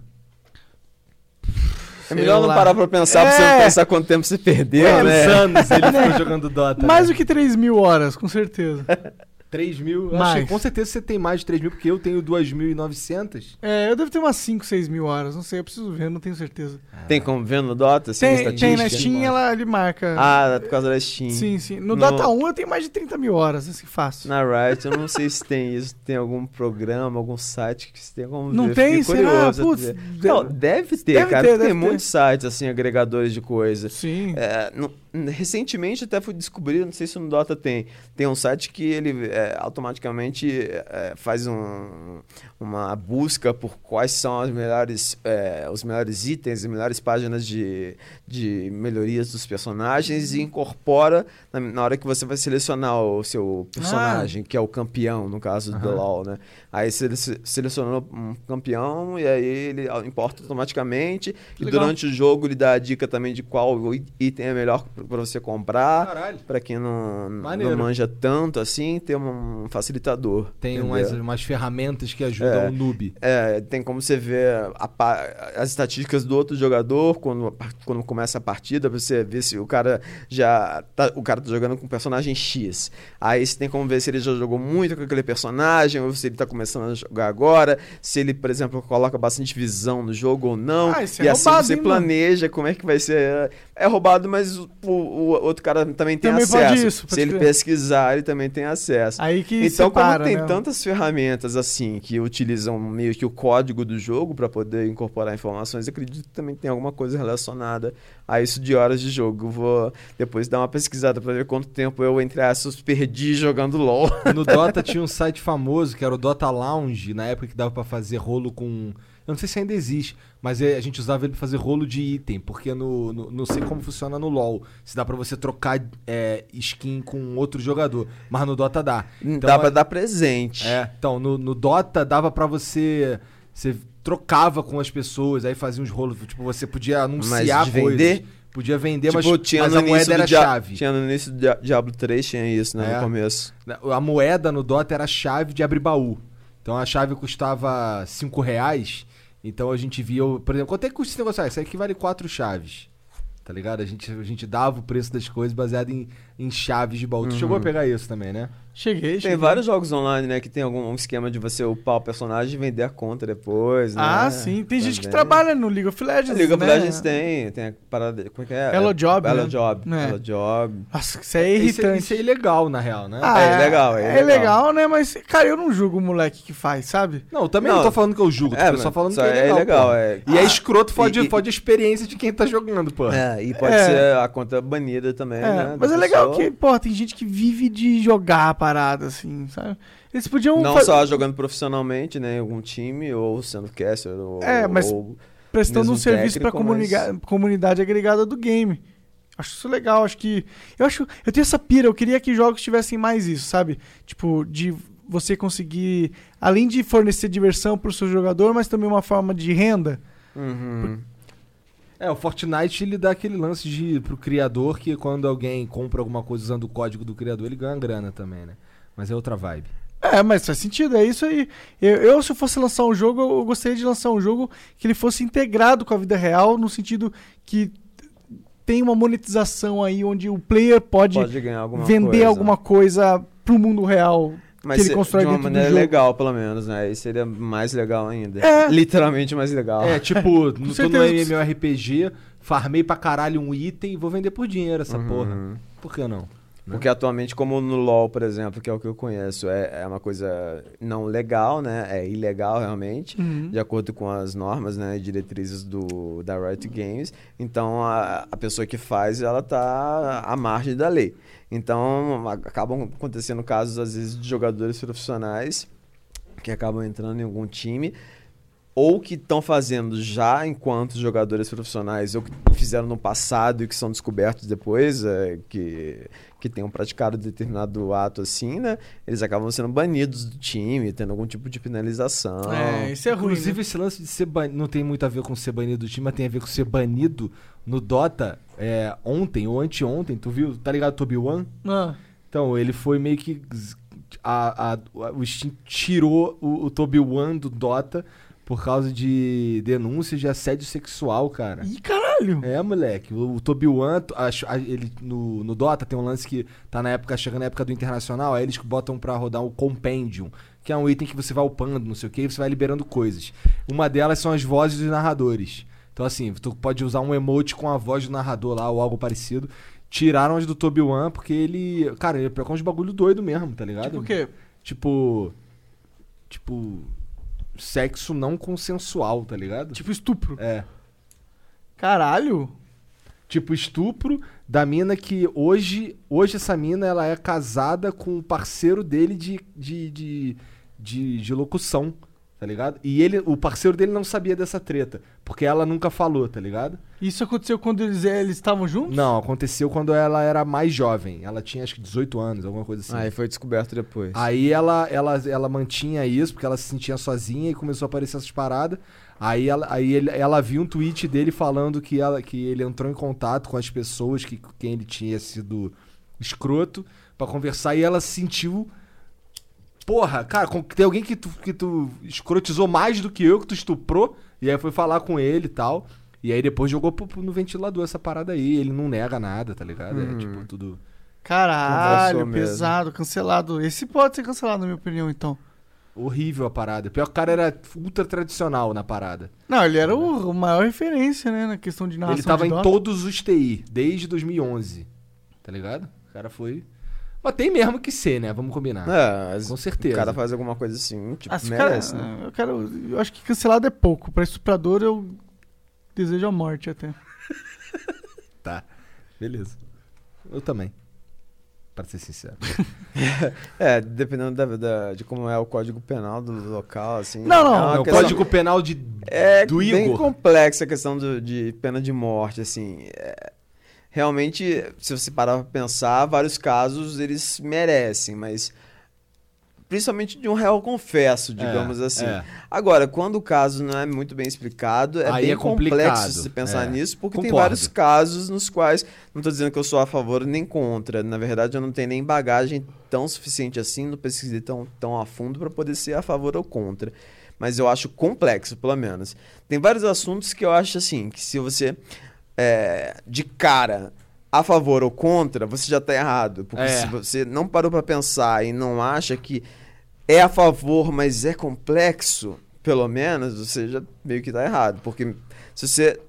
É melhor não lá. parar pra pensar, pra você É. não pensar quanto tempo você perdeu, Quantos né? anos ele ficou jogando Dota? Mais né? do que 3 mil horas, com certeza. 3 mil? Mais. Acho que com certeza você tem mais de 3 mil, porque eu tenho 2.900. É, eu devo ter umas 5, 6 mil horas. Não sei, eu preciso ver, não tenho certeza. Tem como ver no Dota, assim, Tem, tem na Steam, ela, ele marca. Ah, por causa da Steam. sim, sim. No, No- Dota 1 eu tenho mais de 30 mil horas, assim, fácil. Na Riot, eu não sei se tem isso, tem algum programa, algum site que você tem como Não ver. tem? Será? curioso Putz, ver. de- Não, deve ter, Deve cara. ter, deve tem ter. muitos sites, assim, agregadores de coisa. Sim. É, no- recentemente até fui descobrir, não sei se no Dota tem, tem um site que ele é, automaticamente é, faz um- uma busca por quais são as melhores, é, os melhores itens, as melhores páginas de, de melhorias dos personagens e incorpora na, na hora que você vai selecionar o seu personagem, que é o campeão, no caso do Aham. LoL, né? Aí você se- selecionou um campeão e aí ele importa automaticamente. E Legal. durante o jogo ele dá a dica também de qual item é melhor para você comprar. Pra quem não, Maneiro. não manja tanto assim, tem um facilitador. Tem entendeu? umas, umas ferramentas que ajudam É. o noob. É, tem como você ver a as estatísticas do outro jogador quando, quando começa a partida, pra você ver se o cara já tá, o cara tá jogando com o personagem X. Aí você tem como ver se ele já jogou muito com aquele personagem, ou se ele tá começando a jogar agora, se ele, por exemplo, coloca bastante visão no jogo ou não. Ah, isso é e assim roubado, você hein, mano? planeja como é que vai ser. É roubado, mas o, o outro cara também tem Também acesso. isso, se ele crer. pesquisar, ele também tem acesso. Aí que Então, separa, como tem né? tantas ferramentas assim que utilizam meio que o código do jogo para poder incorporar informações, acredito que também tem alguma coisa relacionada a isso de horas de jogo. Eu vou depois dar uma pesquisada para ver quanto tempo eu, entre aspas, perdi jogando LOL. No Dota tinha um site famoso que era o Dota Lounge, na época que dava pra fazer rolo com. Eu não sei se ainda existe, mas é, a gente usava ele pra fazer rolo de item, porque no, no- não sei como funciona no LoL. Se dá pra você trocar é, skin com outro jogador, mas no Dota dá. Então, Dá para dar presente. É, então, no, no Dota dava pra você. Você trocava com as pessoas, aí fazia uns rolos. Tipo, você podia anunciar coisas. vender? Podia vender, Tipo, mas, tinha mas a moeda era chave. Tinha no início do Dia- Diablo 3, tinha isso, né? É. No começo. A moeda no Dota era a chave de abrir baú. Então a chave custava 5 reais. Então a gente via, o- por exemplo, quanto é que custa esse negócio? Ah, isso aqui vale 4 chaves. Tá ligado? A gente, a gente dava o preço das coisas baseado em, em chaves de baú. Tu chegou a pegar isso também, né? Cheguei, Tem cheguei. vários jogos online, né? Que tem algum um esquema de você upar o personagem e vender a conta depois, né? Ah, sim. Tem gente que Também. trabalha no League of Legends. A League of né? Legends tem, tem a parada. Como é que é? Hello Job, Hello né? Job. É. Hello Job. Nossa, isso é Isso, é- irritante. isso é ilegal, na real, né? Ah, É legal, é É legal. legal, né? Mas, cara, eu não julgo o moleque que faz, sabe? Não, eu também não, Não. tô falando que eu julgo, É, tô só falando que só é é legal. legal, pô. é. E é Ah, escroto, fode, e- e- fode a experiência de quem tá jogando, pô. É, e pode É. ser a conta banida também, É, né? mas é legal que, pô, tem gente que vive de jogar parada, assim, sabe? Eles podiam Não fa- só jogando profissionalmente, né? Em algum time, ou sendo caster, ou. É, mas- ou- prestando um serviço pra técnico, comunica- comunidade agregada do game. Acho isso legal, acho que. Eu acho. Eu tenho essa pira, eu queria que jogos tivessem mais isso, sabe? Tipo, de você conseguir, além de fornecer diversão pro seu jogador, mas também uma forma de renda. Uhum. É, o Fortnite ele dá aquele lance de pro criador que quando alguém compra alguma coisa usando o código do criador, ele ganha grana também, né? Mas é outra vibe. É, mas faz sentido, é isso aí. Eu, eu, se eu fosse lançar um jogo, eu gostaria de lançar um jogo que ele fosse integrado com a vida real, no sentido que tem uma monetização aí onde o player pode, Pode ganhar alguma vender coisa. alguma coisa pro mundo real. Mas que ele constrói de uma maneira legal, pelo menos, né? Aí seria mais legal ainda. É. Literalmente mais legal. É, tipo, no, tô no MMORPG, farmei pra caralho um item e vou vender por dinheiro essa Uhum. porra. Por que não? Porque atualmente, como no LoL, por exemplo, que é o que eu conheço, é, é uma coisa não legal, né? É ilegal realmente, Uhum. de acordo com as normas né, e diretrizes do, da Riot Games. Então, a, a pessoa que faz, ela tá à margem da lei. Então, acabam acontecendo casos, às vezes, de jogadores profissionais que acabam entrando em algum time ou que estão fazendo já enquanto jogadores profissionais, ou que fizeram no passado e que são descobertos depois, é, que, que tenham praticado determinado ato assim, né? Eles acabam sendo banidos do time, tendo algum tipo de penalização. É, isso é ruim. Inclusive, né? esse lance de ser banido não tem muito a ver com ser banido do time, mas tem a ver com ser banido no Dota é, ontem ou anteontem. Tu viu? Tá ligado, Tobi One? Ah, Então, ele foi meio que. A, a- o Steam tirou o, o Tobi One do Dota por causa de denúncias de assédio sexual, cara. Ih, caralho! É, moleque. O, o Tobi One, acho- a- ele, no, no Dota tem um lance que tá na época, chegando na época do Internacional, aí eles botam pra rodar o Compendium, que é um item que você vai upando, não sei o que, e você vai liberando coisas. Uma delas são as vozes dos narradores. Então, assim, tu pode usar um emote com a voz do narrador lá, ou algo parecido. Tiraram as do Tobi One, porque ele. Cara, ele é uns bagulho doido mesmo, tá ligado? Tipo o quê? Tipo. Tipo. Sexo não consensual, tá ligado? Tipo estupro. É. Caralho! Tipo, estupro da mina que hoje, hoje essa mina ela é casada com o parceiro dele de, de, de, de, de locução, tá ligado? E ele, o parceiro dele não sabia dessa treta, porque ela nunca falou, tá ligado? Isso aconteceu quando eles eles estavam juntos? Não, aconteceu quando ela era mais jovem. Ela tinha acho que 18 anos, alguma coisa assim. Aí foi descoberto depois. Aí ela, ela, ela mantinha isso, porque ela se sentia sozinha e começou a aparecer essas paradas. Aí, ela, aí ele- ela viu um tweet dele falando que, ela, que ele entrou em contato com as pessoas que com quem ele tinha sido escroto pra conversar e ela se sentiu. Porra, cara, tem alguém que tu, que tu escrotizou mais do que eu, que tu estuprou, e aí foi falar com ele e tal. E aí depois jogou pro- pro- no ventilador essa parada aí. Ele não nega nada, tá ligado? É Uhum. tipo tudo. Caralho, mesmo. pesado, cancelado. Esse pode ser cancelado, na minha opinião, então. Horrível a parada. Pior que o cara era ultra tradicional na parada. Não, ele era o, o maior referência, né, na questão de narração Ele tava em todos os TI, desde 2011. Tá ligado? O cara foi. Mas tem mesmo que ser, né? Vamos combinar. É, Com certeza. O cara faz alguma coisa assim, tipo, Ah, o cara- merece, né? eu, quero, eu acho que cancelado é pouco. Pra estuprador, eu desejo a morte até. Tá. Beleza. Eu também. Pra ser sincero. É, dependendo da, da- de como é o código penal do local, assim. Não, não, é É o questão- código penal de. É do bem Igor. complexa a questão do- de pena de morte, assim. É, realmente, se você parar pra pensar, vários casos eles merecem, mas principalmente de um réu confesso, digamos É, assim. é. Agora, quando o caso não é muito bem explicado, é Aí bem é complexo se pensar é. nisso, porque tem Concordo. vários casos nos quais, não estou dizendo que eu sou a favor nem contra, na verdade eu não tenho nem bagagem tão suficiente assim, não pesquisei tão, tão a fundo para poder ser a favor ou contra. Mas eu acho complexo, pelo menos. Tem vários assuntos que eu acho assim, que se você é, de cara a favor ou contra, você já está errado. Porque É. se você não parou para pensar e não acha que é a favor, mas é complexo, pelo menos, você já meio que está errado. Porque se você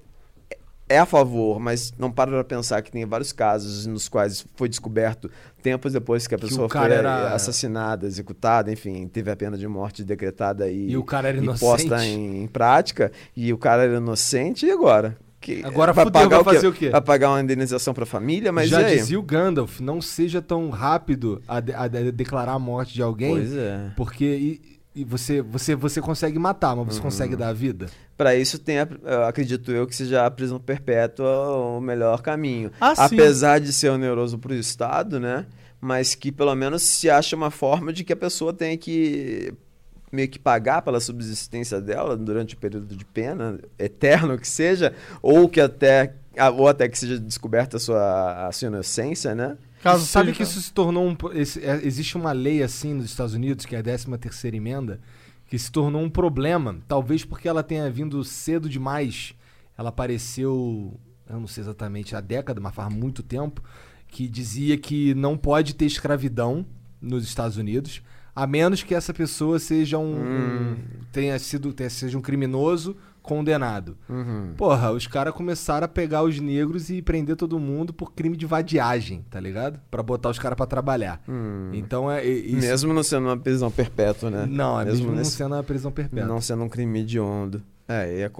é a favor, mas não para para pensar que tem vários casos nos quais foi descoberto tempos depois que a Que pessoa cara foi era- assassinada, executada, enfim, teve a pena de morte decretada e, E o cara era e inocente. posta em, em prática, e o cara era inocente, e agora? Que, Agora fudeu, vai o quê? fazer o quê? Vai pagar uma indenização para a família, mas Já e aí? dizia o Gandalf, não seja tão rápido a, de- a de- declarar a morte de alguém, Pois é. porque e, e você, você, você consegue matar, mas você Uhum. consegue dar a vida. Para isso tem, acredito eu, que seja a prisão perpétua o melhor caminho. Ah, sim. Apesar de ser oneroso para o Estado, né? Mas que pelo menos se acha uma forma de que a pessoa tenha que meio que pagar pela subsistência dela durante o período de pena, eterno que seja, ou que até ou até que seja descoberta a sua, a sua inocência, né? Caso sabe seja- que isso se tornou um. esse- é, existe uma lei assim nos Estados Unidos, que é a 13 terceira emenda, que se tornou um problema. Talvez porque ela tenha vindo cedo demais. Ela apareceu, eu não sei exatamente, há década, mas faz muito tempo, que dizia que não pode ter escravidão nos Estados Unidos, a menos que essa pessoa seja um, um- tenha sido tenha, seja um criminoso condenado. Uhum. Porra, os caras começaram a pegar os negros e prender todo mundo por crime de vadiagem, tá ligado? Pra botar os caras pra trabalhar. Então é. isso- Mesmo não sendo uma prisão perpétua, né? Não, é mesmo, não nesse- sendo uma prisão perpétua. Não sendo um crime hediondo. É, é,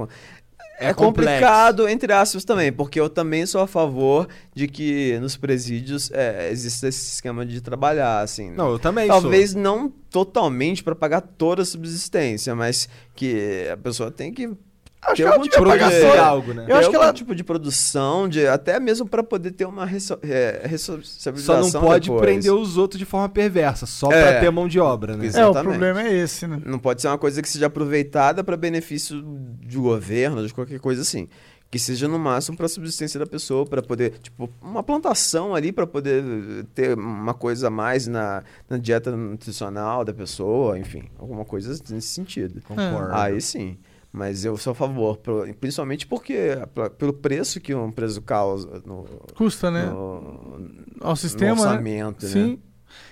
É é complicado, entre aspas, também, porque eu também sou a favor de que nos presídios é, exista esse esquema de trabalhar, assim. né? Não, eu também Talvez não totalmente para pagar toda a subsistência, mas que a pessoa tem que Acho ter que ela algum devia tipo de, toda- algo, né? Eu acho que algum ela- tipo de produção, de, até mesmo para poder ter uma resso, é, Só responsabilização não pode depois. prender os outros de forma perversa, só É. pra ter mão de obra, né? Isso. É, o Exatamente. problema é esse, né? Não pode ser uma coisa que seja aproveitada para benefício do governo, de qualquer coisa assim. Que seja no máximo para subsistência da pessoa, para poder, tipo, uma plantação ali para poder ter uma coisa a mais na, na dieta nutricional da pessoa, enfim, alguma coisa nesse sentido. Concordo. Aí sim. Mas eu sou a favor, principalmente porque pelo preço que um preso causa no, Custa, né? no, Ao no sistema, né? orçamento, Sim. né?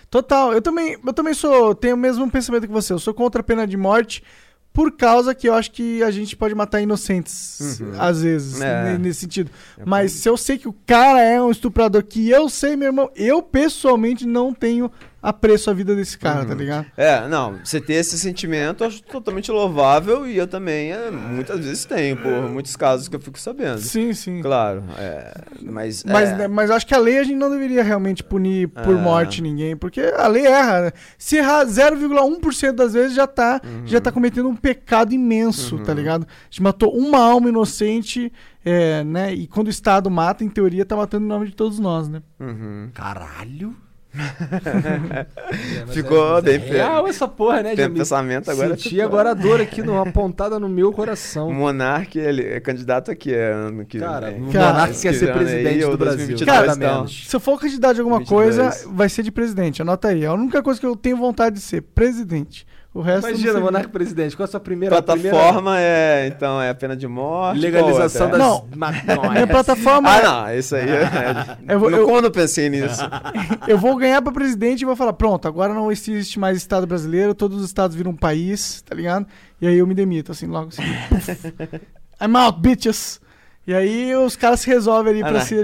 Total. Eu também, eu também sou, tenho o mesmo pensamento que você. Eu sou contra a pena de morte por causa que eu acho que a gente pode matar inocentes Uhum. às vezes, É. ne- nesse sentido. Mas se eu sei que o cara é um estuprador que eu sei, meu irmão, eu pessoalmente não tenho apreço à vida desse cara, Uhum. tá ligado? É, não, você ter esse sentimento eu acho totalmente louvável e eu também é, muitas vezes tenho, por muitos casos que eu fico sabendo. Sim, sim. Claro, é, mas. Mas, é, mas acho que a lei a gente não deveria realmente punir por É. morte ninguém, porque a lei erra. né? Se errar 0,1% das vezes já tá, já tá cometendo um pecado imenso, tá ligado? A gente matou uma alma inocente, é, né? E quando o Estado mata, em teoria, tá matando em nome de todos nós, né? uhum. Caralho. Ficou bem real essa porra, né, Jamil? pensamento agora. Senti ficou- agora a dor aqui, numa pontada no meu O coração. Monark, ele é candidato aqui é, ano que Cara, vem. o Cara, Monark quer ser aí, presidente ou do Brasil. 2022, Cara, então. Se eu for candidato de alguma 22. coisa, vai ser de presidente. Anota aí. É a única coisa que eu tenho vontade de ser, presidente. O resto Imagina. Monark presidente, qual a sua primeira Plataforma é, então, é a pena de morte. legalização das? Não. maconhas? Minha plataforma Ah, é- não, isso aí é. Eu vou- eu- Quando eu pensei nisso? Eu vou ganhar pra presidente e vou falar, pronto, agora não existe mais Estado brasileiro, todos os estados viram um país, tá ligado? E aí eu me demito, assim, logo assim. I'm out, bitches! E aí os caras se resolvem ali pra Anar- se...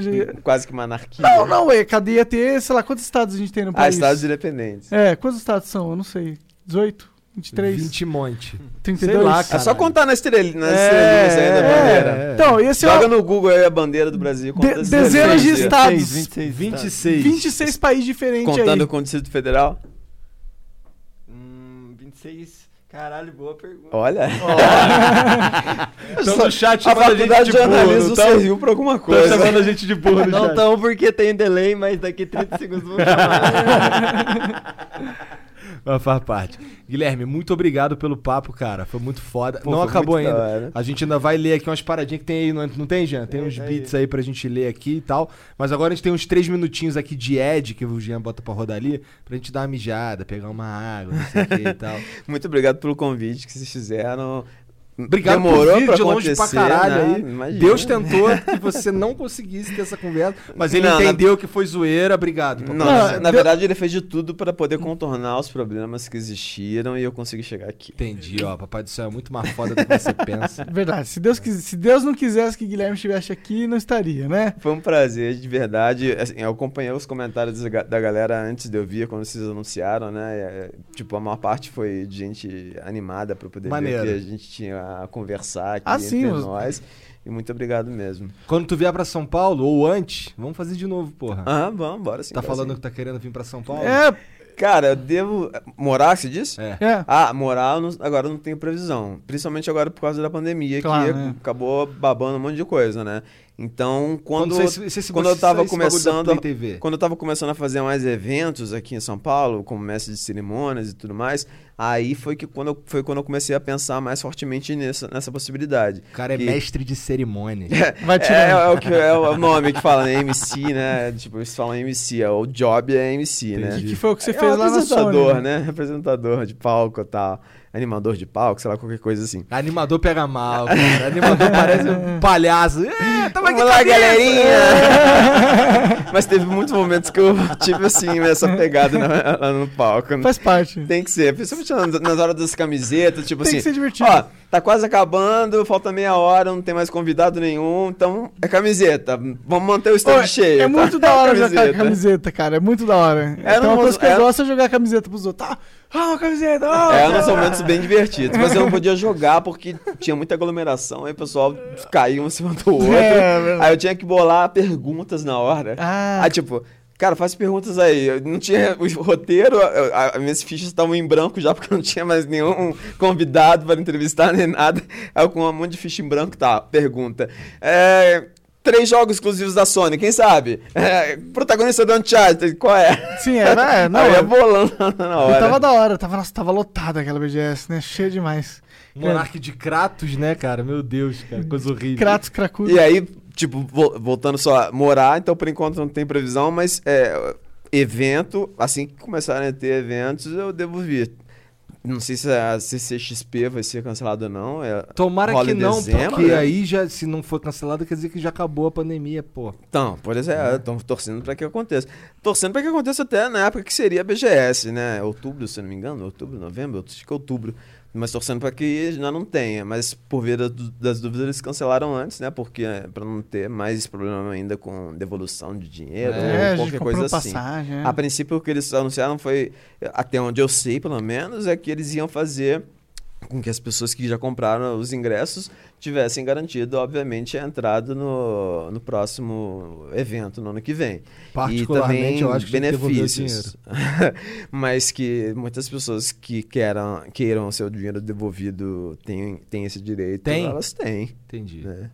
Quase que uma anarquia. Não, não, ué, cadeia ter, sei lá, quantos estados a gente tem no Ah, país? Estados Independentes. É, quantos estados são? Eu não sei. 18? 23? 20 monte. 32? Sei lá, É só contar na estrelinha, nas É, estrelinhas aí da é, bandeira. é. Então, esse é Joga o... no Google aí a bandeira do Brasil. De- as dezenas de estrelinhas. estados. 26, 26. 26 países diferentes Contando aí. com o Distrito Federal. Hum, 26. Caralho, boa pergunta. Olha. Então no chat a chamando a gente faculdade de de jornalismo não tão- serviu pra alguma coisa. chamando a gente de burro no Não chat. tão porque tem delay, mas daqui 30 segundos vou chamar. Mas faz parte. Guilherme, muito obrigado pelo papo, cara. Foi muito foda. Pô, não acabou ainda. A gente ainda vai ler aqui umas paradinhas que tem aí, não, não tem, Jean? Tem uns Tem, beats aí pra gente ler aqui e tal. Mas agora a gente tem uns três minutinhos aqui de Ed que o Jean bota pra rodar ali, pra gente dar uma mijada, pegar uma água, não sei o que e tal. Muito obrigado pelo convite que vocês fizeram. Obrigado Demorou por vir pra de longe pra acontecer, caralho né? aí. Imagina. Deus tentou que você não conseguisse ter essa conversa, mas ele Não, na- entendeu que foi zoeira. Obrigado. papai. Não, Não, na, na verdade ele fez de tudo para poder contornar os problemas que existiram e eu consegui chegar aqui. Entendi, ó. Papai do céu é muito mais foda do que você pensa. Verdade. Se Deus, quis- se Deus não quisesse que Guilherme estivesse aqui, não estaria, né? Foi um prazer, de verdade. Assim, eu acompanhei os comentários da ga- da galera antes de eu vir, quando vocês anunciaram, né? E, é, tipo, a maior parte foi de gente animada para poder Maneiro. ver que a gente tinha a conversar aqui Ah, entre sim, os- nós. E muito obrigado mesmo. Quando tu vier pra São Paulo, ou antes, vamos fazer de novo, porra. Ah, vamos, bora sim. tá bora falando sim. que tá querendo vir pra São Paulo? É, Cara, eu devo. Morar, você disse? É. é. Ah, morar eu não- agora eu não tenho previsão. Principalmente agora por causa da pandemia, Claro, que né? acabou babando um monte de coisa, né? Então, quando, Quando você- se- se quando você eu tava esse bagulho da começando. Quando eu tava começando a fazer mais eventos aqui em São Paulo, como mestre de cerimônias e tudo mais, aí foi que quando eu, foi quando eu comecei a pensar mais fortemente nessa, nessa possibilidade. O cara é Que- mestre de cerimônias. É, tirando. é o que é o nome que fala, né? MC, né? Tipo, eles falam MC, é, o job é MC, né? Que, que foi o que você é fez um lá na apresentador, Sony. né? Apresentador de palco e tal. Animador de palco, sei lá, qualquer coisa assim. Animador pega mal, cara. Animador parece um palhaço. É, tamo aqui Vamos lá, galerinha! Mas teve muitos momentos que eu tive, assim, essa pegada na- lá no palco. Faz parte. Tem que ser, principalmente nas, nas horas das camisetas, tipo Tem que assim. ser divertido. Ó, tá quase acabando, falta meia hora, não tem mais convidado nenhum, então é camiseta. Vamos manter o Pô, stand cheio. é tá? muito da hora jogar Camiseta. camiseta, cara. É muito da hora. É, então, uma não, coisa que eu é- gosto é jogar camiseta pros outros. Ah, ah uma camiseta! ah, É, nos momentos bem divertidos. Mas eu não podia jogar porque tinha muita aglomeração, aí o pessoal caía um em cima do outro. É, verdade. aí eu tinha que bolar perguntas na hora. Ah, Aí, tipo, cara, faz perguntas aí. Eu não tinha o roteiro, a- a- as minhas fichas estavam em branco já, porque não tinha mais nenhum convidado para entrevistar nem nada. Aí eu com um monte de ficha em branco, tá, pergunta. É, três jogos exclusivos da Sony, quem sabe? É, protagonista do Uncharted, qual é? sim, era. É, não, Aí eu ia eu, bolando na hora. tava da hora. Tava, nossa, tava lotada aquela BGS, né? Cheia demais. Monarque de Kratos, né, cara? Meu Deus, cara. Coisa horrível. Kratos, cracudo. E aí, tipo, vo- voltando só a morar, então por enquanto não tem previsão, mas é, evento, assim que começarem a ter eventos, eu devo vir. Não sei se a CCXP vai ser cancelada ou não. É, Tomara que não, dezembro, porque né? aí já, se não for cancelado, quer dizer que já acabou a pandemia, pô. Então, por exemplo, Uhum. estão torcendo para que aconteça. Torcendo para que aconteça até na época que seria a BGS, né? Outubro, se não me engano, outubro, novembro, acho que é outubro. Mas torcendo para que já não tenha. Mas por via das, das dúvidas, eles cancelaram antes, né? Porque para não ter mais problema ainda com devolução de dinheiro É, ou qualquer coisa assim. passagem. é. A princípio, o que eles anunciaram foi, até onde eu sei, pelo menos, é que eles iam fazer com que as pessoas que já compraram os ingressos tivessem garantido, obviamente, a entrada no, no próximo evento, no ano que vem. Particularmente, e também eu acho que benefícios. Mas que muitas pessoas que queiram, queiram o seu dinheiro devolvido têm, têm esse direito. Tem? Elas têm. Entendi. Né?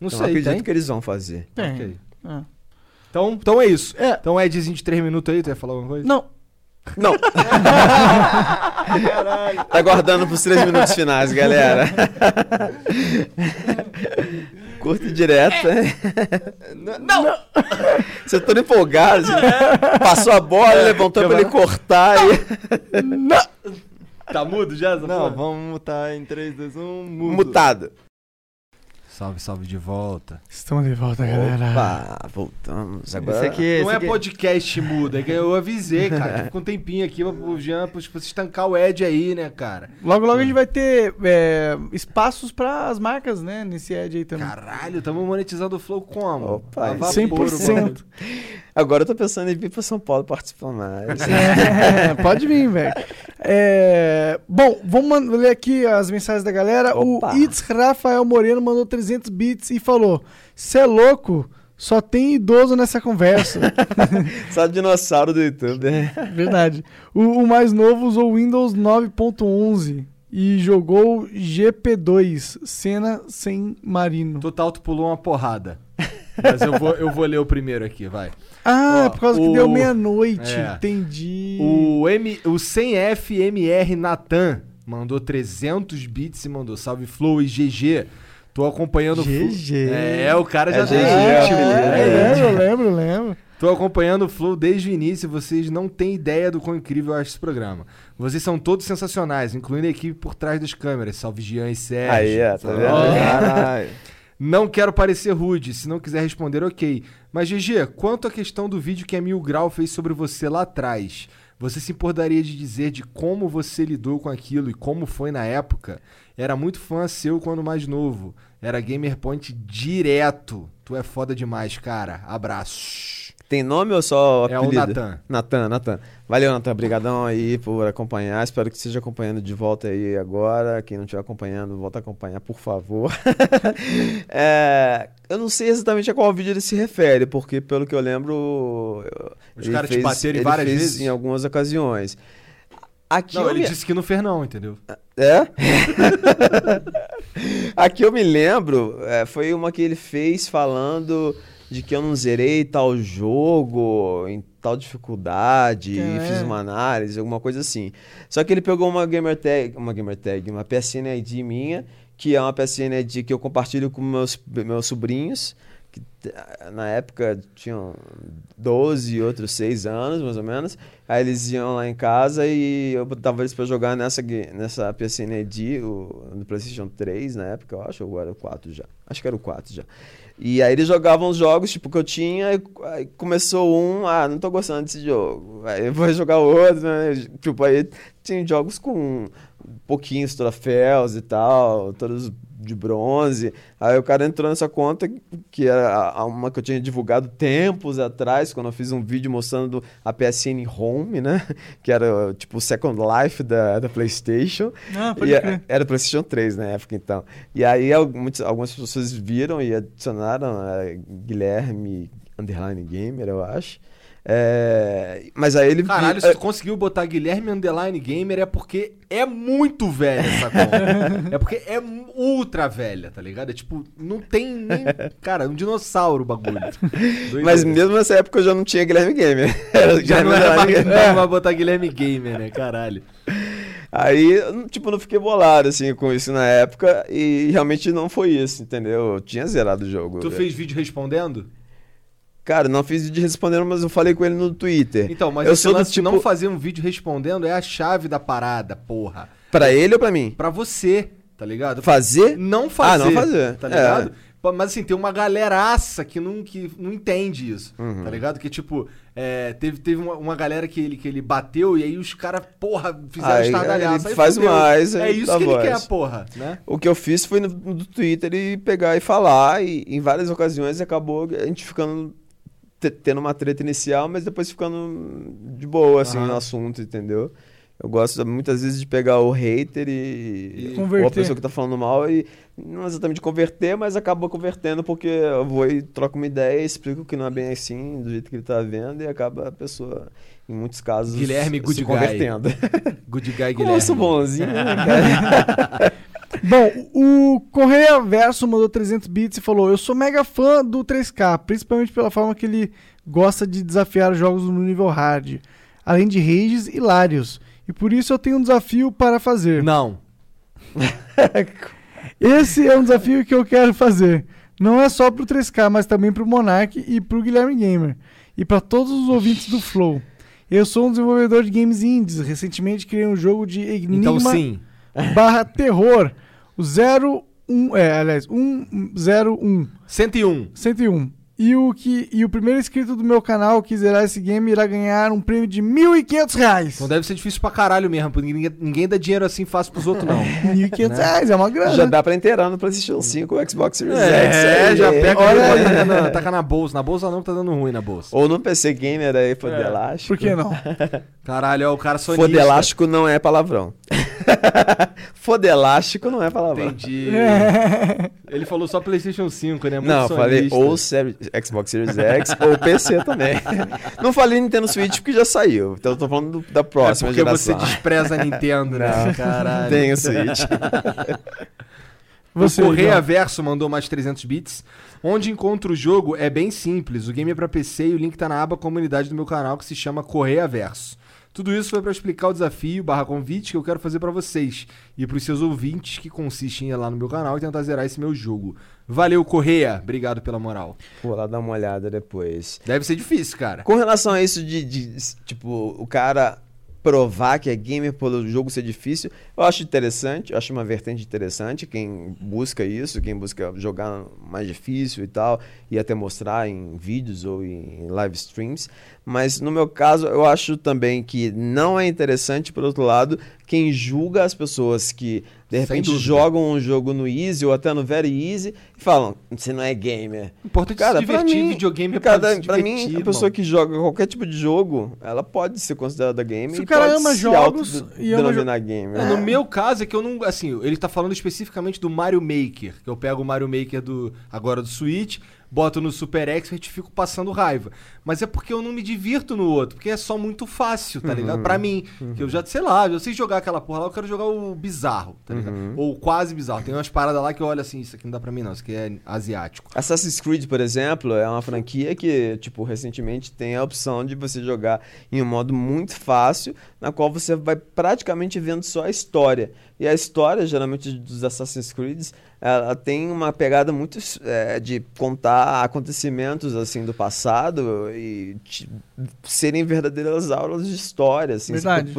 Não então, eu sei, acredito tem? que eles vão fazer. Tem. Ok. É. Então, então é isso. É. Então, Edzinho de 3 minutos aí, tu ia falar alguma coisa? Não, Não! tá guardando pros três minutos finais, galera. Curto e direto, hein? Não! Você tá todo empolgado. assim. Passou a bola, levantou pra ele cortar e. Tá mudo já? Não, porra? vamos mutar em 3, 2, 1, mudo. Mutado. Salve, salve de volta. estamos de volta, galera. Opa, voltamos. Agora. Esse aqui, Não é aqui- podcast mudo, é que eu avisei, cara. Com um tempinho aqui pro Jean, pra tipo, estancar o Ed aí, né, cara? Logo, logo a gente vai ter é, espaços para as marcas, né? Nesse ad aí também. Caralho, tamo monetizando o Flow como? Opa, A vapor, 100%. mano. Agora eu tô pensando em vir pra São Paulo participar mais. É, pode vir, velho. É, bom, vamos ler aqui as mensagens da galera. Opa. O Itz Rafael Moreno mandou 300 bits e falou: Cê é louco? Só tem idoso nessa conversa. Só dinossauro do YouTube. né? Verdade. O, o mais novo usou Windows 9.11 e jogou GP2, cena sem marino. Total, tu pulou uma porrada. Mas eu vou, eu vou ler o primeiro aqui, vai. Ah, Ó, por causa que o- deu meia-noite. É. Entendi. O, M, o 100FMR Natan mandou 300 bits e mandou salve Flow e GG. Tô acompanhando o Flow. GG. É, o cara já É GG, É, ritmo, é, é ritmo. lembro, lembro, lembro. Tô acompanhando o Flow desde o início e vocês não têm ideia do quão incrível eu acho esse programa. Vocês são todos sensacionais, incluindo a equipe por trás das câmeras. Salve Jean e Sérgio. Aí, é, tá vendo? Ó. Caralho. Não quero parecer rude, se não quiser responder, ok. Mas, GG, quanto à questão do vídeo que a Mil Grau fez sobre você lá atrás, você se importaria de dizer de como você lidou com aquilo e como foi na época? Era muito fã seu quando mais novo. Era Gamer Point direto. Tu é foda demais, cara. Abraços. Tem nome ou só É o apelido? Natan. Natan, Natan. Valeu, Natan. Obrigadão aí por acompanhar. Espero que esteja acompanhando de volta aí agora. Quem não estiver acompanhando, volta a acompanhar, por favor. É, eu não sei exatamente a qual vídeo ele se refere, porque pelo que eu lembro... Os caras te bateram várias vezes? em algumas ocasiões. Aqui Não, ele me- disse que não fez não, entendeu? É? Aqui eu me lembro, é, foi uma que ele fez falando de que eu não zerei tal jogo em tal dificuldade É. e fiz uma análise, alguma coisa assim. Só que ele pegou uma gamer tag, uma gamer tag, uma PSN ID minha, que é uma PSN ID que eu compartilho com meus, meus sobrinhos, que eh, na época tinham 12 e outros 6 anos, mais ou menos. Aí eles iam lá em casa e eu botava eles pra jogar nessa, nessa PSN ID, o, no PlayStation 3 na época, eu acho, ou era o 4 já. Acho que era o 4 já. E aí eles jogavam os jogos, tipo, que eu tinha, e aí começou um, ah, não tô gostando desse jogo. Aí vou jogar outro, né? Tipo, aí tinha jogos com pouquinhos troféus e tal, todos de bronze. Aí o cara entrou nessa conta, que era uma que eu tinha divulgado tempos atrás, quando eu fiz um vídeo mostrando a PSN Home, né? Que era tipo o Second Life da, da PlayStation. Ah, pode E a- crer. era PlayStation 3 na época, então. E aí algumas, algumas pessoas viram e adicionaram eh, Guilherme Underline Gamer, eu acho. É, mas aí ele. Caralho, se tu conseguiu botar Guilherme Underline Gamer é porque é muito velha essa conta. é porque é ultra velha, tá ligado? É tipo, não tem nem. Cara, é um dinossauro o bagulho. Mas mesmo nessa época eu já não tinha Guilherme Gamer. Era Já Guilherme não era pra, Gamer. botar Guilherme Gamer, né? Caralho. Aí, eu, tipo, não fiquei bolado, assim, com isso na época. E realmente não foi isso, entendeu? Eu tinha zerado o jogo. Tu fez vídeo respondendo? Cara, não fiz vídeo respondendo, mas eu falei com ele no Twitter. Então, mas eu esse sou do lance de tipo. não fazer um vídeo respondendo é a chave da parada, porra. Pra ele ou pra mim? Pra você, tá ligado? Fazer? Não fazer. Ah, não fazer. Tá É. ligado? Pô, Mas assim, tem uma galeraça que não, que não entende isso. Uhum. Tá ligado? Que tipo, é, teve, teve uma, uma galera que ele, que ele bateu e aí os caras, porra, fizeram Aí, estardalhaço. ele Aí faz fudeu. mais, É isso que ele voz. quer, porra, né? O que eu fiz foi no, no Twitter e pegar e falar, e em várias ocasiões acabou a gente ficando tendo uma treta inicial, mas depois ficando de boa, assim, Aham. no assunto, entendeu? Eu gosto muitas vezes de pegar o hater e. E converter. Ou a pessoa que tá falando mal e. Não exatamente converter, mas acaba convertendo porque eu vou e troco uma ideia, explico que não é bem assim, do jeito que ele tá vendo, e acaba a pessoa, em muitos casos, Guilherme Good se Guy. convertendo. Good guy Guilherme. eu sou bonzinho, né, cara? Bom, o Correia Verso mandou 300 bits e falou: Eu sou mega fã do 3K, principalmente pela forma que ele gosta de desafiar os jogos no nível hard, além de rages hilários. E por isso eu tenho um desafio para fazer. Não. Esse é um desafio que eu quero fazer. Não é só pro 3K, mas também pro Monark e pro Guilherme Gamer. E para todos os ouvintes do Flow. Eu sou um desenvolvedor de games indies. Recentemente criei um jogo de Enigma Então sim. barra terror. O 01, é, aliás, 101, 101. 101. E o, que, e o primeiro inscrito do meu canal que zerar esse game irá ganhar um prêmio de 1.500 reais. Não deve ser difícil pra caralho mesmo, porque ninguém, ninguém dá dinheiro assim fácil pros outros, não. 1.500 reais, é uma grana. Já dá pra inteirar no PlayStation 5 o Xbox Series X. É, já pega Olha Olha aí. taca na, taca na bolsa. Na bolsa não, que tá dando ruim na bolsa. Ou no PC Gamer aí, É. fodelástico. Por que não? Caralho, ó, o cara sonista. Fodelástico não é palavrão. Fodelástico não é palavrão. Entendi. Ele falou só PlayStation 5, né? Muito Não, falei ou Xbox Series X ou PC também. Não falei Nintendo Switch porque já saiu. Então eu tô falando do- da É próxima porque geração. você despreza a Nintendo, né? Não. Caralho. Tem o Switch. Você, o Correia. Verso mandou mais 300 bits. Onde encontro o jogo é bem simples. O game é pra PC e o link tá na aba comunidade do meu canal que se chama Correia Verso. Tudo isso foi pra explicar o desafio barra convite que eu quero fazer pra vocês e pros seus ouvintes que consiste em ir lá no meu canal e tentar zerar esse meu jogo. Valeu, Correia. Obrigado pela moral. Vou lá dar uma olhada depois. Deve ser difícil, cara. Com relação a isso de, de, tipo, o cara provar que é gamer pelo jogo ser difícil, eu acho interessante, eu acho uma vertente interessante, quem busca isso, quem busca jogar mais difícil e tal, e até mostrar em vídeos ou em live streams, mas no meu caso eu acho também que não é interessante, por outro lado, quem julga as pessoas que de repente jogam um jogo no easy ou até no very easy e falam, você não é gamer. Importante Cara, se pra divertir, mim, videogame é Cara, pra se pra mim, a pessoa que joga qualquer tipo de jogo, ela pode ser considerada gamer Se o cara pode ama jogos e ama gamer. É, no meu caso é que eu não. Assim, ele tá falando especificamente do Mario Maker. Que eu pego o Mario Maker do agora do Switch, boto no Super Expert e fico passando raiva. Mas é porque eu não me divirto no outro, porque é só muito fácil, tá ligado? Pra mim, que eu já, sei lá, eu sei jogar aquela porra lá, eu quero jogar o bizarro, tá ligado? Ou quase bizarro. Tem umas paradas lá que eu olho assim, isso aqui não dá pra mim não, isso aqui é asiático. Assassin's Creed, por exemplo, é uma franquia que, tipo, recentemente tem a opção de você jogar em um modo muito fácil, na qual você vai praticamente vendo só a história. E a história, geralmente, dos Assassin's Creed, ela tem uma pegada muito é, de contar acontecimentos, assim, do passado e te- serem verdadeiras aulas de história, assim,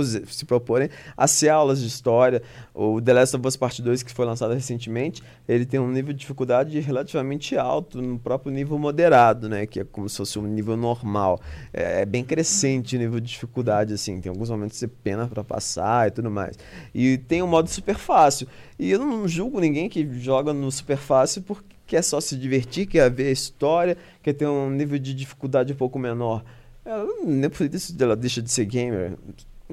se, se proporem a ser aulas de história. O The Last of Us Part 2, que foi lançado recentemente, ele tem um nível de dificuldade relativamente alto, no próprio nível moderado, né? Que é como se fosse um nível normal. É, é bem crescente o nível de dificuldade, assim. Tem alguns momentos que você pena pra passar e tudo mais. E tem um modo super fácil. E eu não julgo ninguém que joga no super fácil porque quer só se divertir, quer ver a história, quer ter um nível de dificuldade um pouco menor. Ela, nem por isso ela deixa de ser gamer.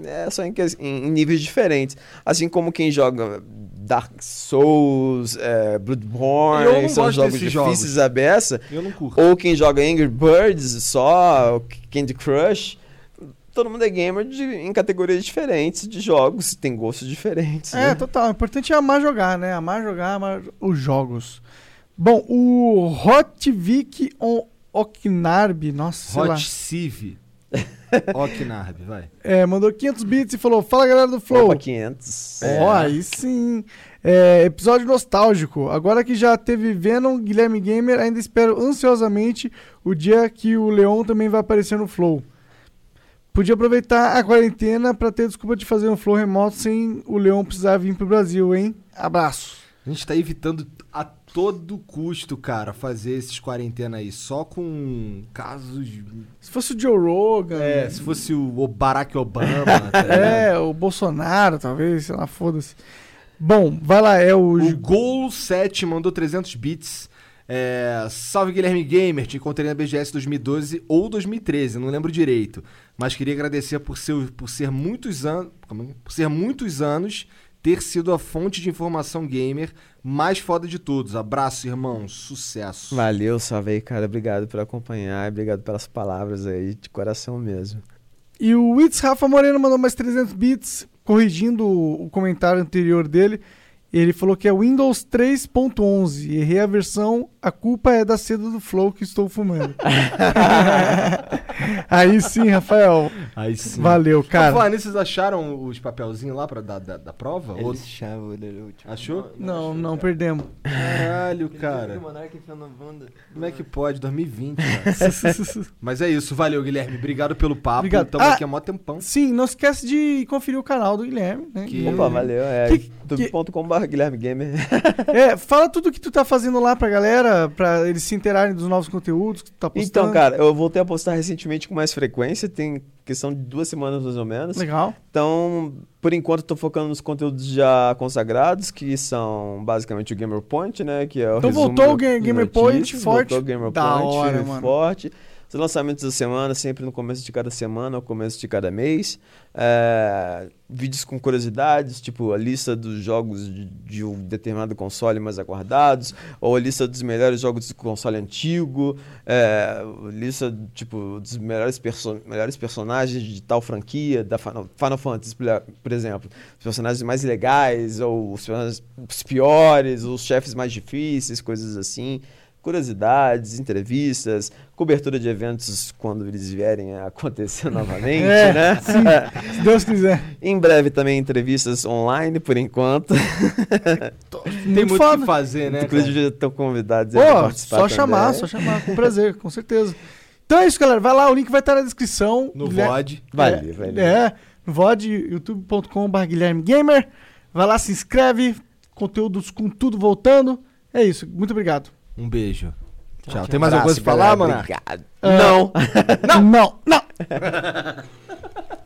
É só em, em- em níveis diferentes. Assim como quem joga Dark Souls, é, Bloodborne, são jogos difíceis jogos. a beça. Ou quem joga Angry Birds só, Candy Crush. Todo mundo é gamer de- em categorias diferentes de jogos, tem gostos diferentes. É, né? total. O importante é amar jogar, né? Amar jogar, amar os jogos. Bom, o Hotvik on Oknarb, nossa, sei lá. Hot Civ. Oknarb, vai. É, mandou 500 bits e falou: Fala galera do Flow. Opa, 500. Ó, aí sim. É, episódio nostálgico. Agora que já teve Venom, Guilherme Gamer, ainda espero ansiosamente o dia que o Leon também vai aparecer no Flow. Podia aproveitar a quarentena pra ter desculpa de fazer um Flow remoto sem o Leon precisar vir pro Brasil, hein? Abraço. A gente tá evitando a todo custo, cara, fazer esses quarentena aí. Só com casos. Se fosse o Joe Rogan. É, se fosse o Barack Obama. tá? É, o Bolsonaro, talvez, sei lá, foda-se. Bom, vai lá, é o. O Gol 7 mandou 300 bits. É, salve Guilherme Gamer, te encontrei na BGS 2012 ou 2013, não lembro direito. Mas queria agradecer por ser, por ser muitos anos. Por ser muitos anos ter sido a fonte de informação gamer mais foda de todos. Abraço, irmão. Sucesso. Valeu, salve aí, cara. Obrigado por acompanhar, obrigado pelas palavras aí, de coração mesmo. E o Witz Rafa Moreno mandou mais 300 bits, corrigindo o comentário anterior dele. Ele falou que é Windows 3.11. Errei a versão, a culpa é da seda do Flow que estou fumando. Aí sim, Rafael. Aí sim. Valeu, Cara, falar nisso, vocês acharam os papelzinhos lá pra, da, da, da prova? Ou- Eles chavam o último. Achou? Não, não, perdemos. Caralho, O cara. Como é que pode? 2020, cara. Mas é isso, valeu, Guilherme. Obrigado pelo papo. Obrigado. Estamos Ah, aqui há mó tempão. Sim, não esquece de conferir o canal do Guilherme, né? Que- Opa, valeu. É Que- Guilherme Gamer. É, fala tudo que tu tá fazendo lá pra galera, pra eles se interarem dos novos conteúdos que tu tá postando. Então, cara, eu voltei a postar recentemente com mais frequência, tem questão de duas semanas mais ou menos. Legal. Então, por enquanto, estou focando nos conteúdos já consagrados, que são basicamente o Gamer Point, né? Que é o Então voltou o Gamer notícias, Point forte. Voltou o Gamer Da Point hora, firme e mano. Os lançamentos da semana, sempre no começo de cada semana ou começo de cada mês. É, vídeos com curiosidades, tipo a lista dos jogos de, de um determinado console mais aguardados, ou a lista dos melhores jogos do console antigo, é, lista tipo dos melhores, perso melhores personagens de tal franquia, da Final, Final Fantasy, por- exemplo. Os personagens mais legais, ou os os piores, os chefes mais difíceis, coisas assim. Curiosidades, entrevistas, cobertura de eventos quando eles vierem a acontecer novamente, É, né? Se Deus quiser. Em breve também entrevistas online, por enquanto. Tem muito o que fazer, né? cara? Inclusive, já estão convidados pra Pô, participar só chamar, também. só chamar, com prazer, com certeza. Então é isso, galera. Vai lá, o link vai estar na descrição. No Guilherme- VOD. Vai é, ler, vai ler. É, no VOD, youtube.com.br Guilherme Gamer. Vai lá, se inscreve. Conteúdos com tudo voltando. É isso, muito obrigado. Um beijo. Tchau. Um Tem mais alguma coisa pra falar, mano? Obrigado. Ah, Não. Não, não.